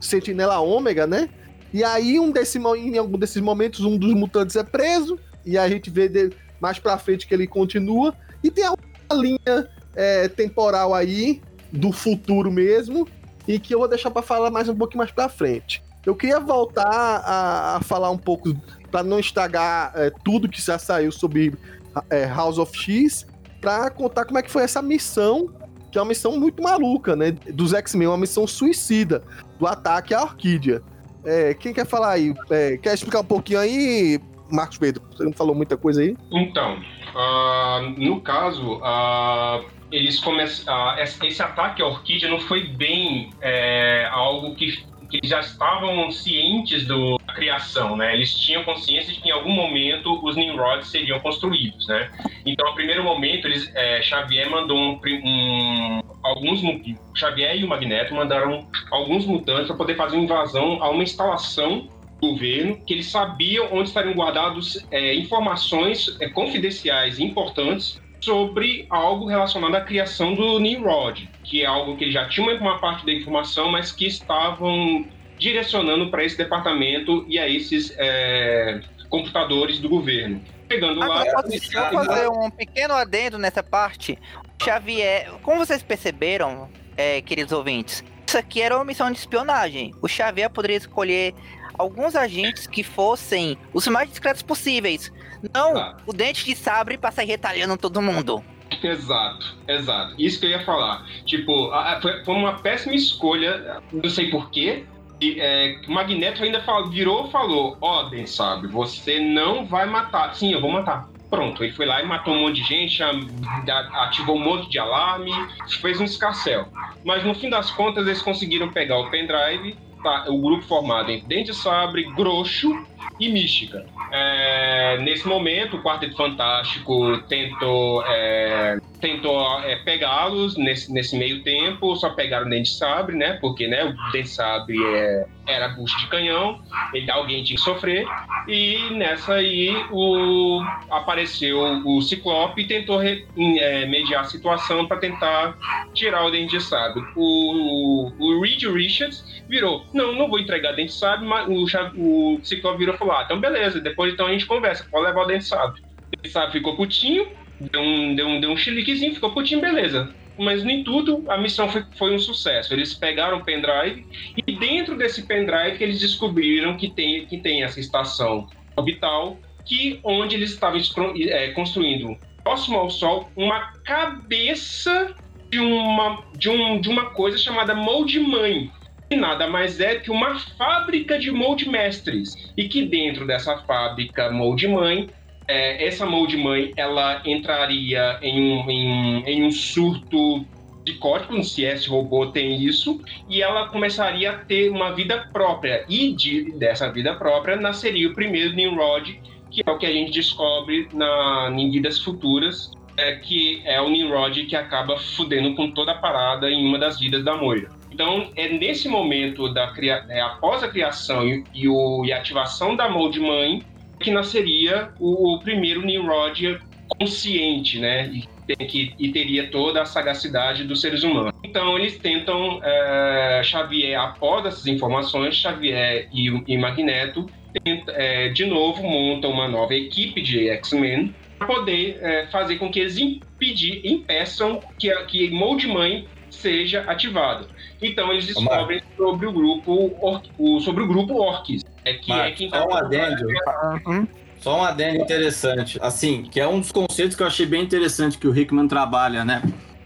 S2: Sentinela Ômega, né? E aí, um desse, em algum desses momentos, um dos mutantes é preso, e a gente vê mais pra frente que ele continua. E tem a linha é, temporal aí, do futuro mesmo, e que eu vou deixar para falar mais um pouquinho mais pra frente. Eu queria voltar a, a falar um pouco, para não estragar é, tudo que já saiu sobre é, House of X, para contar como é que foi essa missão que é uma missão muito maluca, né? Dos X-Men, uma missão suicida do ataque à Orquídea. É, quem quer falar aí? É, quer explicar um pouquinho aí, Marcos Pedro? Você não falou muita coisa aí?
S4: Então, uh, no caso, uh, eles começam. Uh, esse ataque à Orquídea não foi bem é, algo que que já estavam cientes do, da criação, né? Eles tinham consciência de que em algum momento os Nimrods seriam construídos, né? Então, no primeiro momento, eles, é, Xavier mandou um, um, alguns Xavier e o Magneto mandaram alguns mutantes para poder fazer uma invasão a uma instalação do governo que eles sabiam onde estariam guardados é, informações é, confidenciais importantes sobre algo relacionado à criação do Nimrod, que é algo que ele já tinha uma parte da informação, mas que estavam direcionando para esse departamento e a esses é, computadores do governo. Chegando
S5: Agora,
S4: lá.
S5: Posso só fazer um pequeno adendo nessa parte? Xavier, como vocês perceberam, é, queridos ouvintes, isso aqui era uma missão de espionagem. O Xavier poderia escolher alguns agentes que fossem os mais discretos possíveis. Não ah. o dente de sabre pra sair retalhando todo mundo.
S4: Exato, exato. Isso que eu ia falar. Tipo, a, a, foi, foi, uma péssima escolha, não sei porquê. E, é, o Magneto ainda falou, virou e falou: Ó, oh, sabe, você não vai matar. Sim, eu vou matar. Pronto, ele foi lá e matou um monte de gente, ativou um monte de alarme, fez um escarcel. Mas no fim das contas, eles conseguiram pegar o pendrive, tá, o grupo formado em Dente Sabre, Groxo e Mística. É, nesse momento, o Quarteto Fantástico tentou, é, tentou é, pegá-los nesse, nesse meio tempo, só pegaram o Dente Sabre, né? Porque né, o Dente Sabre é, era bucho de canhão, ele, alguém tinha que sofrer. E nessa aí o, apareceu o Ciclope e tentou re, é, mediar a situação para tentar tirar o Dente Sabre. O, o Reed Richards virou: Não, não vou entregar Dente Sabre, mas o, o Ciclope virou falou: Ah, então beleza, depois então a gente conversa, pode levar o Dente Sabre. O Dente Sabre ficou putinho, deu um, deu um, deu um chiliquezinho, ficou putinho, beleza mas nem tudo a missão foi, foi, um sucesso. Eles pegaram o pendrive e dentro desse pendrive eles descobriram que tem, que tem essa estação orbital que onde eles estavam é, construindo próximo ao Sol uma cabeça de uma, de um, de uma coisa chamada molde mãe, nada mais é que uma fábrica de molde mestres e que dentro dessa fábrica molde mãe é, essa molde mãe ela entraria em um, em, em um surto psicótico, se esse robô tem isso, e ela começaria a ter uma vida própria. E de, dessa vida própria nasceria o primeiro Nimrod, que é o que a gente descobre na, em vidas futuras, é, que é o Nimrod que acaba fudendo com toda a parada em uma das vidas da Moira. Então, é nesse momento, da. É, após a criação e, e, o, e a ativação da molde mãe, que nasceria o, o primeiro Nimrod consciente, né? E, que, e teria toda a sagacidade dos seres humanos. Então, eles tentam, é, Xavier, após essas informações, Xavier e, e Magneto, tenta, é, de novo, montam uma nova equipe de X-Men para poder é, fazer com que eles impedir, impeçam que, que Mold Mãe seja ativado. Então eles descobrem sobre o grupo sobre o grupo Orcs, é que
S3: Marcos,
S4: é quem
S3: tá só um adendo. Uhum. Só um adendo interessante, assim, que é um dos conceitos que eu achei bem interessante que o Hickman trabalha, né?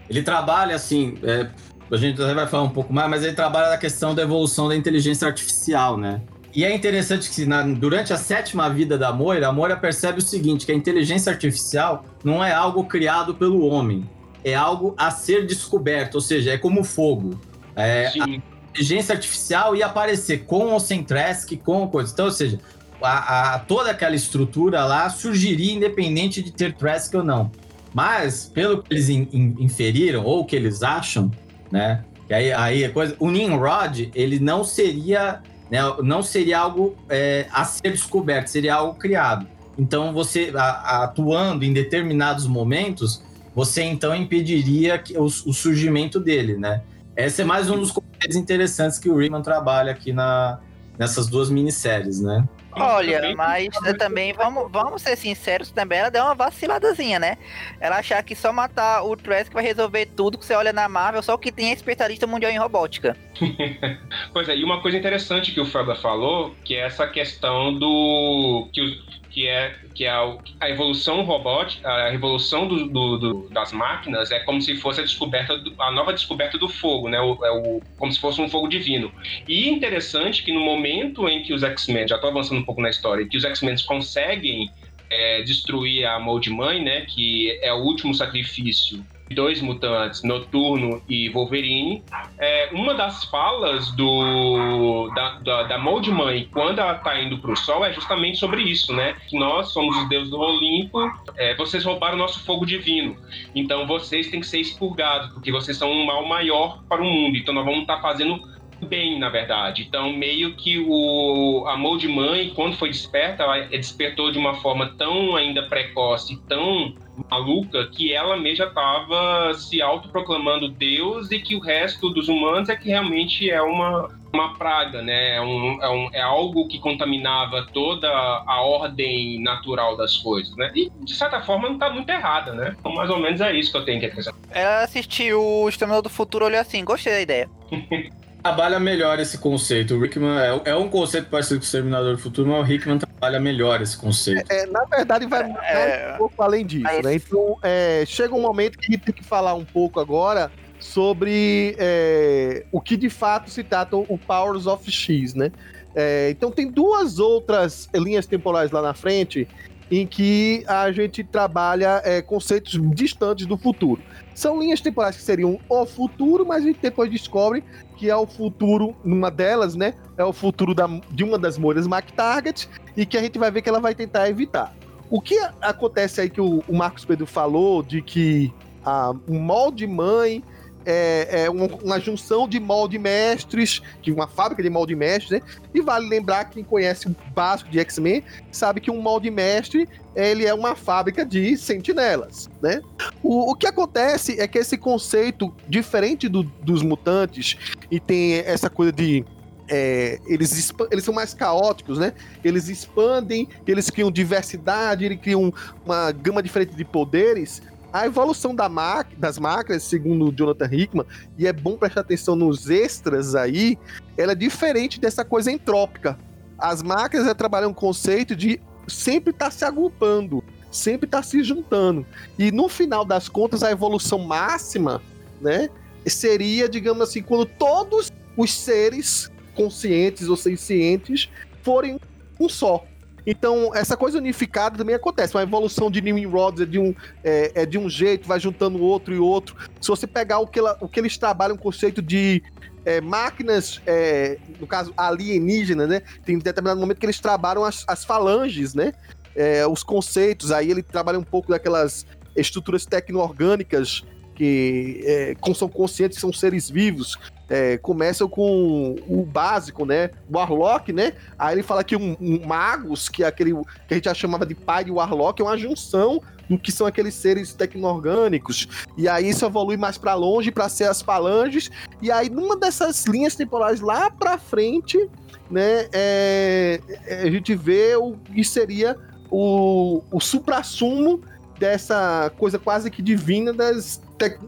S3: Ele trabalha assim, é, a gente até vai falar um pouco mais, mas ele trabalha na questão da evolução da inteligência artificial, né? E é interessante que na, durante a sétima vida da Moira, a Moira percebe o seguinte, que a inteligência artificial não é algo criado pelo homem, é algo a ser descoberto, ou seja, é como fogo. É, a inteligência artificial ia aparecer com ou sem Trask, com coisa. Então, ou seja, a, a, toda aquela estrutura lá surgiria independente de ter Trask ou não. Mas, pelo que eles in, in, inferiram, ou que eles acham, né? Que aí, aí a coisa, o Nimrod, ele não seria, né, não seria algo é, a ser descoberto, seria algo criado. Então, você a, atuando em determinados momentos, você então impediria que, o, o, surgimento dele, né? Esse é mais um dos conceitos interessantes que o Rickman trabalha aqui na, nessas duas minisséries, né?
S5: Olha, mas também, vamos, vamos ser sinceros, também ela deu uma vaciladazinha, né? Ela achar que só matar o Trask vai resolver tudo que você olha na Marvel, só que tem é especialista mundial em robótica.
S4: pois é, e uma coisa interessante que o Felder falou, que é essa questão do... que os que é, que é a, evolução robótica, a revolução do, do, do, das máquinas é como se fosse a descoberta, a nova descoberta do fogo, né? O, é o, como se fosse um fogo divino. E interessante que no momento em que os X-Men, já estou avançando um pouco na história, que os X-Men conseguem é, destruir a Mold Mãe, né? Que é o último sacrifício dois mutantes, Noturno e Wolverine. É, uma das falas do da, da, da Mold Mãe, quando ela tá indo pro sol, é justamente sobre isso, né? Que nós somos os deuses do Olimpo, é, vocês roubaram nosso fogo divino. Então vocês têm que ser expurgados, porque vocês são um mal maior para o mundo. Então nós vamos estar tá fazendo bem, na verdade. Então, meio que o a Mold Mãe, quando foi desperta, ela despertou de uma forma tão ainda precoce, tão maluca que ela mesma estava se autoproclamando Deus e que o resto dos humanos é que realmente é uma, uma praga, né? É, um, é, um, é algo que contaminava toda a ordem natural das coisas, né? E, de certa forma, não está muito errada, né? Então, mais ou menos é isso que eu tenho que acrescentar.
S5: Ela assistiu o Exterminador do Futuro, olhou assim, gostei da ideia.
S3: trabalha melhor esse conceito. O Rickman é, é um conceito parecido com o Exterminador do Futuro, mas o Rickman trabalha melhor esse conceito.
S2: É, na verdade, vai é, um pouco além disso, né? Então, é, chega um momento que a gente tem que falar um pouco agora sobre é, o que de fato se trata o Powers of X, né? É, então tem duas outras linhas temporais lá na frente em que a gente trabalha é, conceitos distantes do futuro. São linhas temporais que seriam o futuro, mas a gente depois descobre que é o futuro, numa delas, né? É o futuro da, de uma das molhas Mac Target e que a gente vai ver que ela vai tentar evitar. O que acontece aí que o, o Marcos Pedro falou de que a, o molde mãe é, é uma, junção de molde mestres, de uma fábrica de molde mestres, né? E vale lembrar quem conhece o básico de X-Men sabe que um molde mestre ele é uma fábrica de sentinelas, né? O, o que acontece é que esse conceito diferente do, dos mutantes e tem essa coisa de é, eles, eles são mais caóticos, né? Eles expandem, eles criam diversidade, eles criam uma gama diferente de poderes a evolução da das máquinas, segundo o Jonathan Hickman, e é bom prestar atenção nos extras aí, ela é diferente dessa coisa entrópica. As máquinas trabalham um conceito de sempre estar tá se agrupando, sempre estar tá se juntando. E no final das contas, a evolução máxima né? Seria, digamos assim, quando todos os seres conscientes ou sencientes forem um só. Então, essa coisa unificada também acontece. Uma evolução de Nimrod é de um, é, é de um jeito, vai juntando outro e outro. Se você pegar o que, ela, o que eles trabalham, o conceito de é, máquinas, é, no caso alienígenas, né? Tem determinado momento que eles trabalham as, as falanges, né? É, os conceitos, aí ele trabalha um pouco daquelas estruturas tecno-orgânicas que é, são conscientes são seres vivos. É, começam com o básico, né? Warlock, né? Aí ele fala que um, um Magus, que é aquele que a gente já chamava de pai de Warlock, é uma junção do que são aqueles seres tecno-orgânicos. E aí isso evolui mais para longe para ser as falanges. E aí, numa dessas linhas temporais lá para frente, né? É, a gente vê o que seria o, o supra-sumo dessa coisa quase que divina das,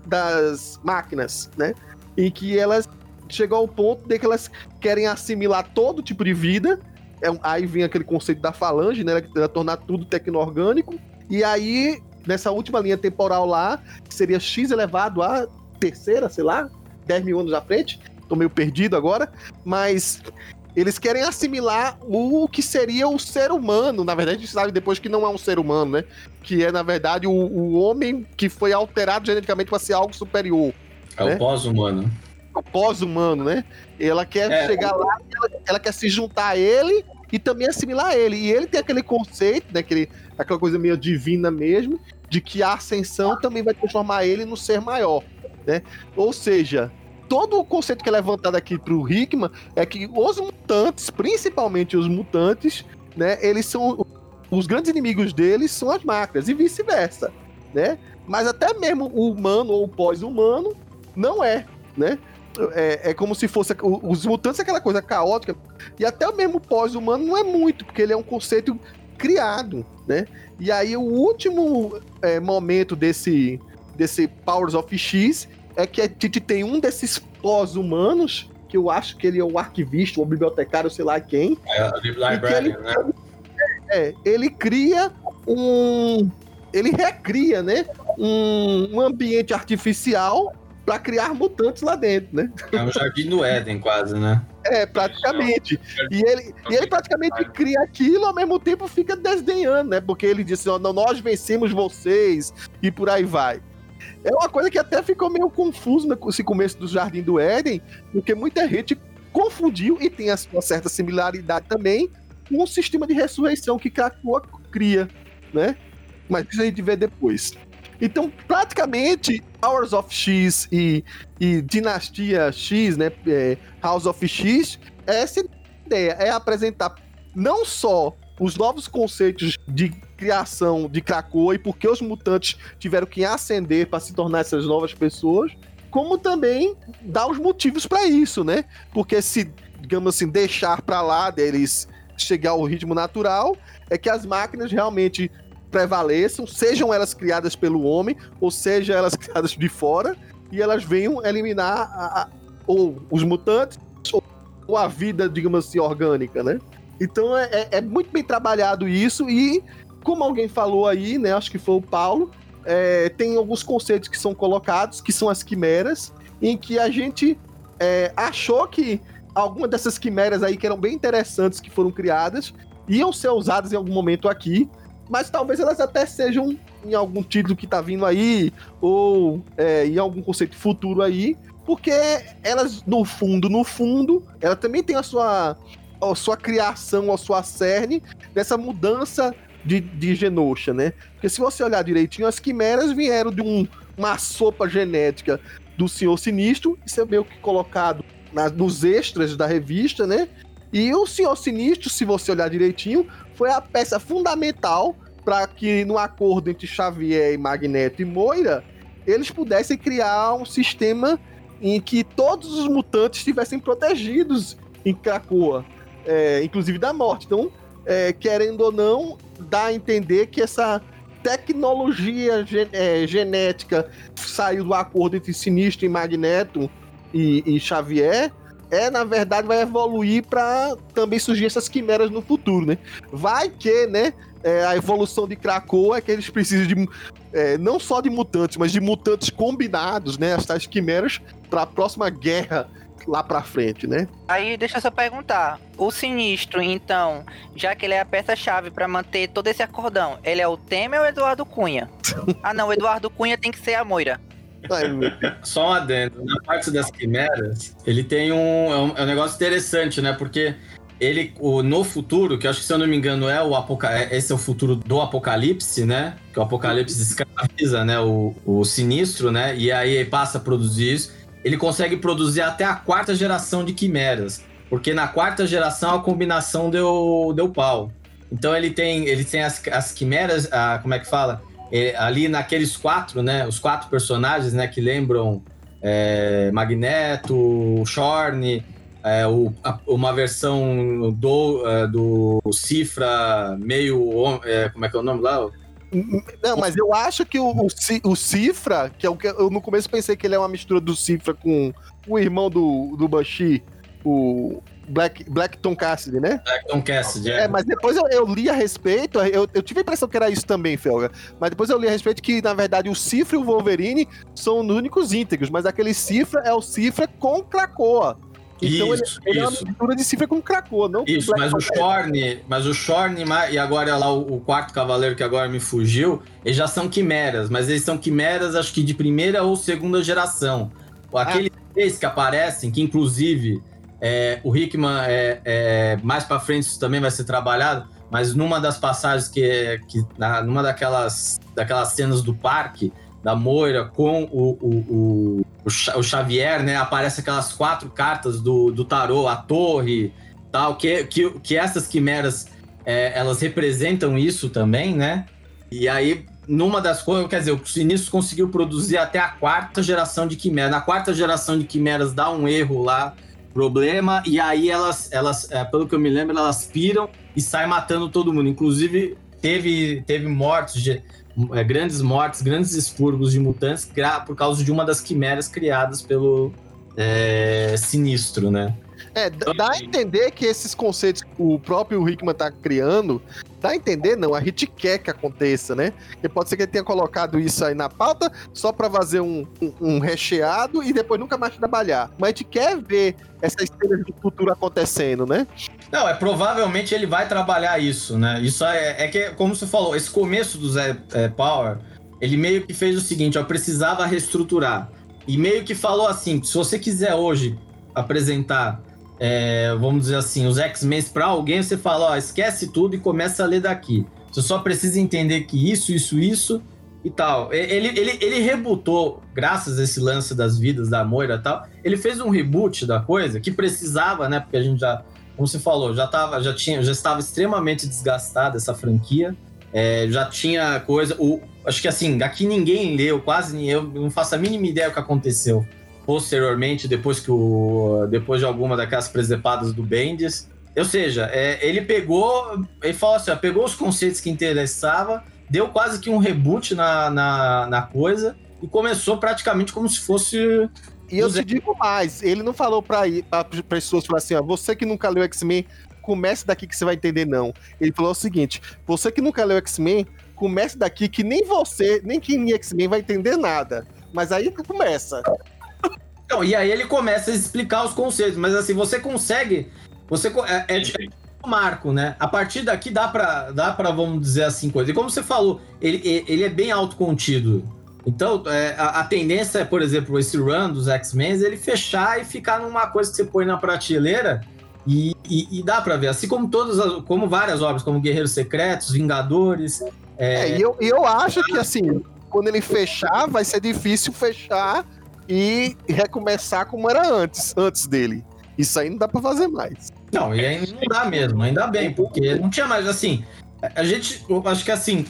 S2: das máquinas, né? Em que elas chegam ao ponto de que elas querem assimilar todo tipo de vida. É, aí vem aquele conceito da falange, né? Ela tornar tudo tecno-orgânico. E aí, nessa última linha temporal lá, que seria x elevado a terceira, sei lá, 10 mil anos à frente. Tô meio perdido agora. Mas eles querem assimilar o que seria o ser humano. Na verdade, a gente sabe depois que não é um ser humano, né? Que é, na verdade, o, o homem que foi alterado geneticamente para ser algo superior.
S3: É né? o pós-humano.
S2: O pós-humano, né? Ela quer é, chegar lá, ela, ela, quer se juntar a ele e também assimilar a ele. E ele tem aquele conceito, né? Aquele, aquela coisa meio divina mesmo, de que a ascensão também vai transformar ele no ser maior, né? Ou seja, todo o conceito que é levantado aqui pro Hickman é que os mutantes, principalmente os mutantes, né, eles são os grandes inimigos deles são as máquinas e vice-versa, né? Mas até mesmo o humano ou o pós-humano não é, né? É, é, como se fosse os mutantes é aquela coisa caótica e até o mesmo pós-humano não é muito porque ele é um conceito criado, né? E aí o último é, momento desse desse Powers of X é que a gente tem um desses pós-humanos, que eu acho que ele é o arquivista, o bibliotecário, sei lá quem.
S3: É, o librarian, ele, né?
S2: É, ele cria um. Ele recria, né? Um, um ambiente artificial para criar mutantes lá dentro, né?
S3: É um jardim do Éden, quase, né?
S2: É, praticamente. E ele, e ele praticamente cria aquilo, ao mesmo tempo fica desdenhando, né? Porque ele disse: nós vencemos vocês, e por aí vai. É uma coisa que até ficou meio confuso nesse começo do Jardim do Éden, porque muita gente confundiu e tem a sua certa similaridade também com o sistema de ressurreição que Krakoa cria, né? Mas isso a gente vê depois. Então, praticamente, Hours of X e, e Dinastia X, né? É, House of X, é essa ideia é apresentar não só os novos conceitos de criação de Krakoa e por que os mutantes tiveram que ascender para se tornar essas novas pessoas, como também dar os motivos para isso, né? Porque se, digamos assim, deixar para lá deles chegar ao ritmo natural, é que as máquinas realmente prevaleçam, sejam elas criadas pelo homem, ou seja elas criadas de fora, e elas venham eliminar a, a, ou os mutantes ou, ou a vida, digamos assim, orgânica, né? Então é, é, é, muito bem trabalhado isso e, como alguém falou aí, né? Acho que foi o Paulo, é, tem alguns conceitos que são colocados, que são as quimeras, em que a gente é, achou que algumas dessas quimeras aí que eram bem interessantes, que foram criadas, iam ser usadas em algum momento aqui, mas talvez elas até sejam em algum título que tá vindo aí, ou é, em algum conceito futuro aí, porque elas, no fundo, no fundo, ela também tem a sua a sua criação, a sua cerne dessa mudança de, de Genosha, né? Porque se você olhar direitinho, as quimeras vieram de um, uma sopa genética do Senhor Sinistro, isso é meio que colocado na, nos extras da revista, né? E o Senhor Sinistro, se você olhar direitinho, foi a peça fundamental para que no acordo entre Xavier e Magneto e Moira, eles pudessem criar um sistema em que todos os mutantes estivessem protegidos em Krakoa é, inclusive da morte. Então, é, querendo ou não, dá a entender que essa tecnologia é, genética saiu do acordo entre Sinistro e Magneto e, e Xavier é, na verdade, vai evoluir para também surgir essas quimeras no futuro, né? Vai que, né, é, a evolução de Krakoa é que eles precisam de é, não só de mutantes, mas de mutantes combinados, né? As tais quimeras para a próxima guerra lá pra frente, né?
S5: Aí deixa eu só perguntar, o Sinistro, então, já que ele é a peça-chave para manter todo esse acordão, ele é o Temer ou o Eduardo Cunha? ah não, o Eduardo Cunha tem que ser a Moira.
S3: Só um adendo. Na parte das quimeras, ele tem um, é um, é um negócio interessante, né? Porque ele, o, no futuro, que eu acho que se eu não me engano é o apoca é, esse é o futuro do apocalipse, né? Que o apocalipse escraviza, né? O, o sinistro, né? E aí passa a produzir isso. Ele consegue produzir até a quarta geração de quimeras. Porque na quarta geração a combinação deu, deu pau. Então ele tem, ele tem as, as quimeras, a, como é que fala? É, ali naqueles quatro, né? Os quatro personagens, né? Que lembram é, Magneto, Shorn, é, o, a, uma versão do, é, do Cifra meio. É, como é que é o nome lá?
S2: Não, mas eu acho que o, o, o, Cifra, que é o que eu no começo pensei que ele é uma mistura do Cifra com o irmão do, do Banshee, o Black, Black Tom Cassidy, né?
S3: Black Tom Cassidy, é.
S2: é mas depois eu, eu, li a respeito, eu, eu tive a impressão que era isso também, Felga. Mas depois eu li a respeito que, na verdade, o Cifra e o Wolverine são os únicos íntegros, mas aquele Cifra é o Cifra com Krakoa. Então isso, ele, ele é uma mistura de cifra com Krakoa, não
S3: Isso, mas o Shorn, mas o Shorn e agora lá o, o, quarto cavaleiro que agora me fugiu, eles já são quimeras, mas eles são quimeras acho que de primeira ou segunda geração. Aqueles ah. três que aparecem, que inclusive é, o Hickman é, é, mais para frente isso também vai ser trabalhado, mas numa das passagens que, que na, numa daquelas daquelas cenas do parque da Moira com o, o, o o Xavier, né? Aparece aquelas quatro cartas do, do tarô, a torre, tal, que, que, que essas quimeras é, elas representam isso também, né? E aí, numa das coisas, quer dizer, o Sinistro conseguiu produzir até a quarta geração de quimeras. Na quarta geração de quimeras dá um erro lá, problema, e aí elas, elas é, pelo que eu me lembro, elas piram e saem matando todo mundo. Inclusive, teve, teve mortes de é, grandes mortes, grandes expurgos de mutantes por causa de uma das quimeras criadas pelo é, Sinistro, né?
S2: É, dá a entender que esses conceitos que o próprio Hickman tá criando, dá a entender, não, a gente quer que aconteça, né? E pode ser que ele tenha colocado isso aí na pauta só para fazer um, um, um, recheado e depois nunca mais trabalhar. Mas a gente quer ver essas cenas do futuro acontecendo, né?
S3: Não, é provavelmente ele vai trabalhar isso, né? Isso é, é que, como você falou, esse começo do Zé é, Power, ele meio que fez o seguinte, ó, precisava reestruturar. E meio que falou assim, se você quiser hoje apresentar, é, vamos dizer assim, os X-Men para alguém, você fala, ó, esquece tudo e começa a ler daqui. Você só precisa entender que isso, isso, isso e tal. Ele, ele, ele rebutou, graças a esse lance das vidas da Moira e tal, ele fez um reboot da coisa que precisava, né? Porque a gente já como você falou, já, tava, já, tinha, já estava extremamente desgastada essa franquia. É, já tinha coisa. O, acho que assim, aqui ninguém leu, quase ninguém. Eu não faço a mínima ideia do que aconteceu posteriormente, depois que o. Depois de alguma daquelas presepadas do Bendis. Ou seja, é, ele pegou. Ele falou assim: ó, pegou os conceitos que interessava, deu quase que um reboot na, na, na coisa e começou praticamente como se fosse
S2: e eu te digo mais, ele não falou pra, pra pessoas falar assim, ó, você que nunca leu X-Men, comece daqui que você vai entender, não. Ele falou o seguinte: você que nunca leu X-Men, comece daqui que nem você, nem quem é X-Men vai entender nada. Mas aí começa.
S3: Então, e aí ele começa a explicar os conceitos, mas assim, você consegue. Você é, é, é um marco, né? A partir daqui dá pra, dá pra, vamos dizer assim, coisa. E como você falou, ele, ele é bem autocontido. Então, é, a, a, tendência é, por exemplo, esse run dos X-Men, ele fechar e ficar numa coisa que você põe na prateleira e, e, e dá para ver. Assim como todas, as, como várias obras, como Guerreiros Secretos, Vingadores.
S2: É, é e eu, eu acho que, assim, quando ele fechar, vai ser difícil fechar e recomeçar como era antes, antes dele. Isso aí não dá para fazer mais.
S3: Não, e aí não dá mesmo, ainda bem, porque não tinha mais, assim, a gente, eu acho que assim,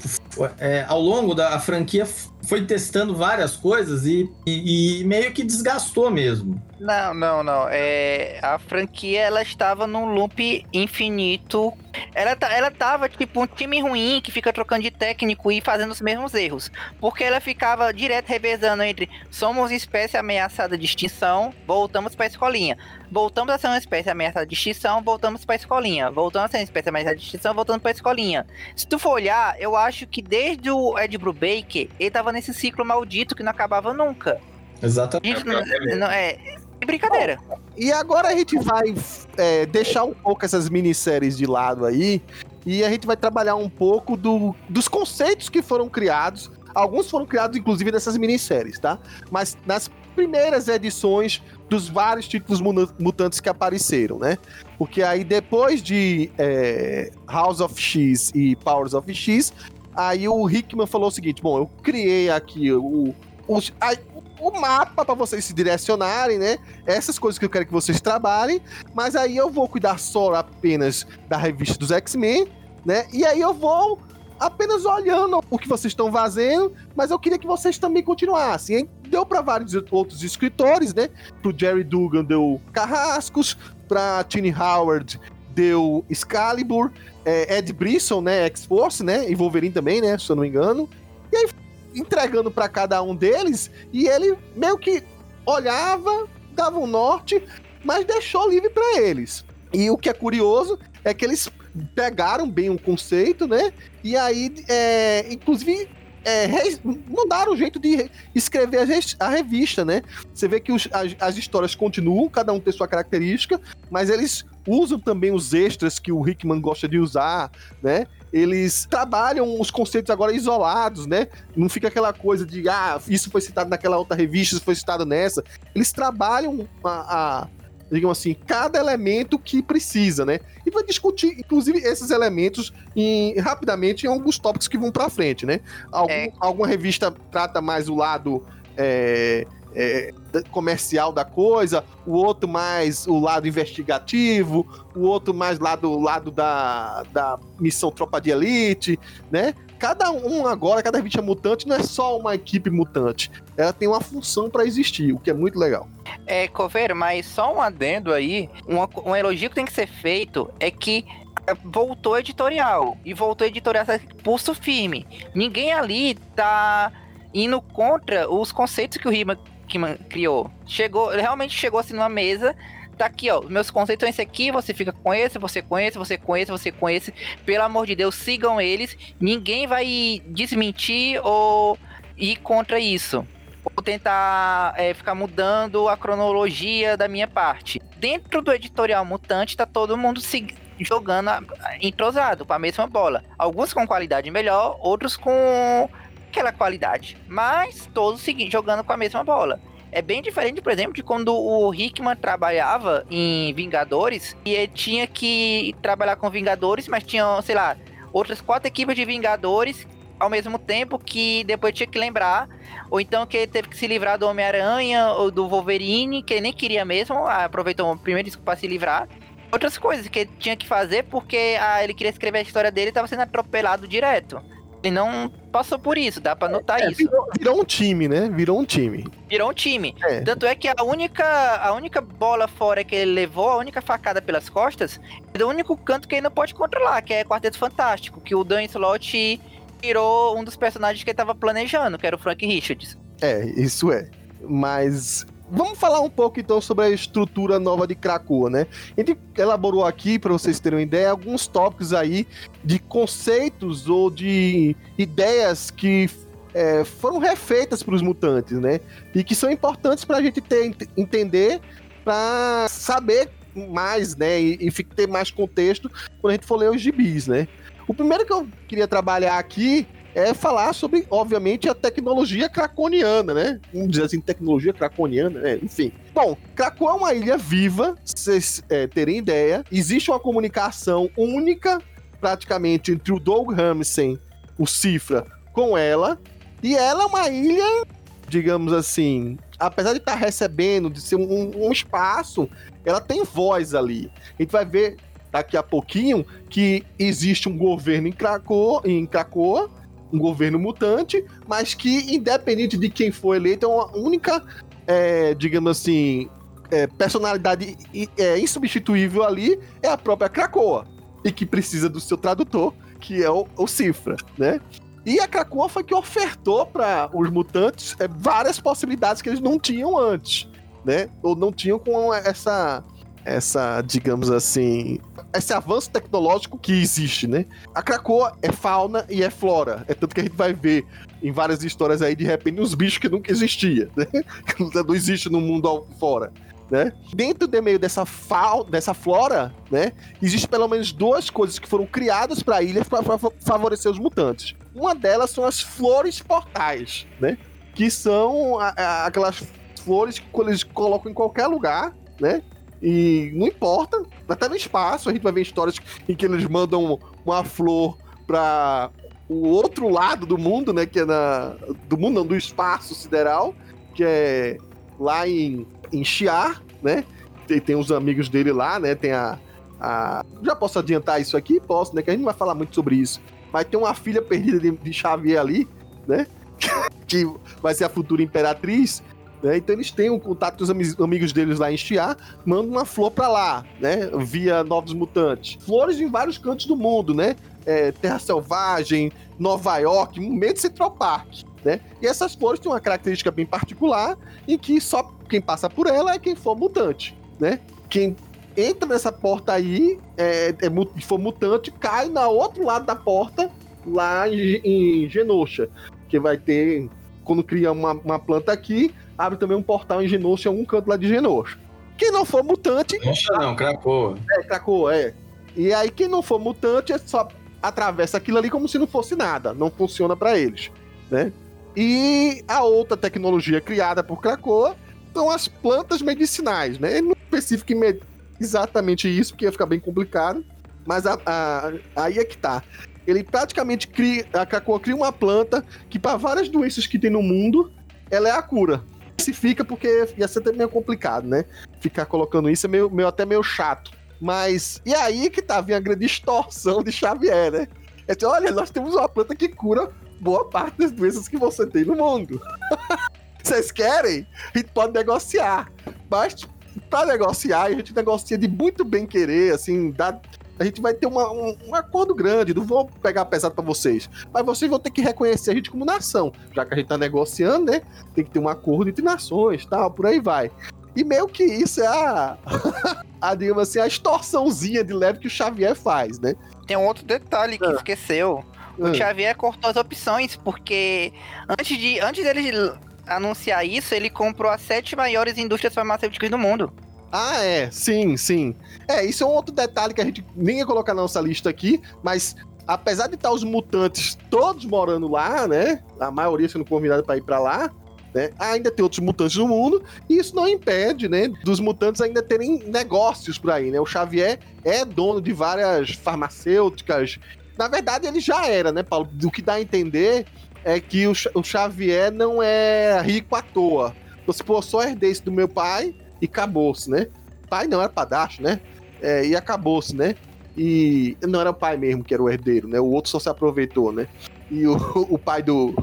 S3: é, ao longo da franquia foi testando várias coisas e, e, e meio que desgastou mesmo.
S5: Não, não, não. É, a franquia ela estava num loop infinito. Ela, ela tava tipo um time ruim que fica trocando de técnico e fazendo os mesmos erros. Porque ela ficava direto revezando entre somos espécie ameaçada de extinção, voltamos para a escolinha. Voltamos a ser uma espécie ameaçada de extinção, voltamos para a escolinha. Voltamos a ser uma espécie ameaçada de extinção, voltando para a escolinha. Se tu for olhar, eu acho que desde o Ed Brubaker, ele tava nesse ciclo maldito que não acabava nunca.
S3: Exatamente.
S5: Gente, não, não, é, é brincadeira.
S2: E agora a gente vai é, deixar um pouco essas minisséries de lado aí. E a gente vai trabalhar um pouco do, dos conceitos que foram criados. Alguns foram criados, inclusive, nessas minisséries, tá? Mas nas primeiras edições dos vários títulos mutantes que apareceram, né? Porque aí depois de é, House of X e Powers of X, aí o Hickman falou o seguinte: bom, eu criei aqui o, o, a, o mapa para vocês se direcionarem, né? Essas coisas que eu quero que vocês trabalhem, mas aí eu vou cuidar só apenas da revista dos X-Men, né? E aí eu vou apenas olhando o que vocês estão fazendo, mas eu queria que vocês também continuassem. Hein? Deu para vários outros escritores, né? Pro Jerry Dugan deu Carrascos, pra Tini Howard deu Excalibur, é, Ed Brisson, né? X-Force, né? E Wolverine também, né? Se eu não me engano. E aí entregando para cada um deles e ele meio que olhava, dava um norte, mas deixou livre para eles. E o que é curioso é que eles pegaram bem o conceito, né? E aí, é, inclusive, é, mudaram o jeito de escrever a, revista, né? Você vê que os, as, as, histórias continuam, cada um tem sua característica, mas eles usam também os extras que o Hickman gosta de usar, né? Eles trabalham os conceitos agora isolados, né? Não fica aquela coisa de, ah, isso foi citado naquela outra revista, isso foi citado nessa. Eles trabalham a, a digamos assim, cada elemento que precisa, né? E vai discutir, inclusive, esses elementos em, rapidamente em alguns tópicos que vão para frente, né? Algum, é. Alguma revista trata mais o lado é, é, comercial da coisa, o outro mais o lado investigativo, o outro mais lado lado da, da missão Tropa de Elite, né? Cada um agora, cada revista mutante não é só uma equipe mutante. Ela tem uma função para existir, o que é muito legal.
S5: É, Coveiro, mas só um adendo aí, um, um elogio que tem que ser feito é que é, voltou editorial. E voltou editorial pulso firme. Ninguém ali tá indo contra os conceitos que o Rima criou. Chegou, realmente chegou assim numa mesa tá aqui, ó. Meus conceitos são esse aqui, você fica com esse, você esse, você esse, você esse. Pelo amor de Deus, sigam eles. Ninguém vai desmentir ou ir contra isso. Ou tentar é, ficar mudando a cronologia da minha parte. Dentro do editorial Mutante, tá todo mundo se jogando entrosado, com a mesma bola. Alguns com qualidade melhor, outros com aquela qualidade. Mas todos jogando com a mesma bola. É bem diferente, por exemplo, de quando o Hickman trabalhava em Vingadores e ele tinha que trabalhar com Vingadores, mas tinha, sei lá, outras quatro equipes de Vingadores ao mesmo tempo que depois tinha que lembrar, ou então que ele teve que se livrar do Homem-Aranha ou do Wolverine, que ele nem queria mesmo, aproveitou o primeiro disco para se livrar. Outras coisas que ele tinha que fazer porque ah, ele queria escrever a história dele e estava sendo atropelado direto. Ele não passou por isso, dá pra notar é, isso.
S2: Virou, virou, um time, né? Virou um time.
S5: Virou um time. É. Tanto é que a única, a única bola fora que ele levou, a única facada pelas costas, é do único canto que ele não pode controlar, que é Quarteto Fantástico, que o Dan Slott tirou um dos personagens que ele tava planejando, que era o Frank Richards.
S2: É, isso é. Mas Vamos falar um pouco então sobre a estrutura nova de Krakoa, né? A gente elaborou aqui, para vocês terem uma ideia, alguns tópicos aí de conceitos ou de ideias que é, foram refeitas para os mutantes, né? E que são importantes para a gente ter, entender, para saber mais, né? E, e ter mais contexto quando a gente for ler os gibis, né? O primeiro que eu queria trabalhar aqui é falar sobre, obviamente, a tecnologia craconiana, né? Vamos dizer assim, tecnologia craconiana, né? Enfim. Bom, Krakow é uma ilha viva, vocês é, terem ideia. Existe uma comunicação única, praticamente, entre o Doug Ramsey, o Cifra, com ela. E ela é uma ilha, digamos assim, apesar de estar recebendo, de ser um, um espaço, ela tem voz ali. A gente vai ver daqui a pouquinho que existe um governo em Krakoa, em Krakoa um governo mutante, mas que, independente de quem for eleito, é uma única, é, digamos assim, é, personalidade é, insubstituível ali é a própria Krakoa. E que precisa do seu tradutor, que é o, o Cifra, né? E a Krakoa foi que ofertou para os mutantes é, várias possibilidades que eles não tinham antes, né? Ou não tinham com essa essa, digamos assim, esse avanço tecnológico que existe, né? A Krakoa é fauna e é flora. É tanto que a gente vai ver em várias histórias aí, de repente, uns bichos que nunca existiam, né? Que não existe no mundo fora. Né? Dentro do meio dessa, fa dessa flora, né, existe pelo menos duas coisas que foram criadas para a ilha para favorecer os mutantes. Uma delas são as flores portais, né, que são aquelas flores que eles colocam em qualquer lugar, né, e não importa, até no espaço, a gente vai ver histórias em que eles mandam uma flor para o outro lado do mundo, né? Que é na. Do mundo, não, do espaço sideral, que é lá em, em Chiar, né? Tem, tem os amigos dele lá, né? Tem a, a. Já posso adiantar isso aqui? Posso, né? Que a gente não vai falar muito sobre isso. Mas tem uma filha perdida de, de Xavier ali, né? que vai ser a futura imperatriz. Né? Então eles têm um contato com os amigos deles lá em Xia, mandam uma flor para lá, né? Via Novos Mutantes. Flores em vários cantos do mundo, né? É, Terra Selvagem, Nova York, meio de Central Park. Né? E essas flores têm uma característica bem particular em que só quem passa por ela é quem for mutante, né? Quem entra nessa porta aí, é, é, for mutante, cai na outro lado da porta, lá em, em Genosha, que vai ter, quando cria uma, uma planta aqui, abre também um portal em Genosha, em algum canto lá de Genosha. Quem não for mutante.
S3: Genosha não, Krakoa.
S2: É, Krakoa, é. E aí, quem não for mutante, é só atravessa aquilo ali como se não fosse nada. Não funciona para eles, né? E a outra tecnologia criada por Krakoa são as plantas medicinais, né? Não especifico exatamente isso, porque ia ficar bem complicado. Mas a, a, aí é que tá. Ele praticamente cria. A Krakoa cria uma planta que, para várias doenças que tem no mundo, ela é a cura. Se fica porque ia ser até meio complicado, né? Ficar colocando isso é meio, meio até meio chato. Mas, e aí que tá vindo a grande distorção de Xavier, né? É tipo, olha, nós temos uma planta que cura boa parte das doenças que você tem no mundo. Vocês querem? A gente pode negociar. Mas, pra negociar, a gente negocia de muito bem querer, assim, dá a gente vai ter uma, um, um, acordo grande, não vou pegar pesado para vocês. Mas vocês vão ter que reconhecer a gente como nação. Já que a gente tá negociando, né? Tem que ter um acordo entre nações, tal, por aí vai. E meio que isso é a, a digamos assim, a extorsãozinha de leve que o Xavier faz, né?
S5: Tem um outro detalhe que ah. esqueceu. O ah. Xavier cortou as opções, porque antes, de, antes dele anunciar isso, ele comprou as sete maiores indústrias farmacêuticas do mundo.
S2: Ah, é, sim, sim. É, isso é um outro detalhe que a gente nem ia colocar na nossa lista aqui, mas apesar de estar os mutantes todos morando lá, né? A maioria sendo convidada para ir para lá, né? Ainda tem outros mutantes no mundo, e isso não impede, né, dos mutantes ainda terem negócios por aí, né? O Xavier é dono de várias farmacêuticas. Na verdade, ele já era, né, Paulo? O que dá a entender é que o Xavier não é rico à toa. Você, pô, só herdei isso do meu pai, e acabou-se, né? Pai não era padacho, né? É, e acabou-se, né? E não era o pai mesmo que era o herdeiro, né? O outro só se aproveitou, né? E o, o pai do.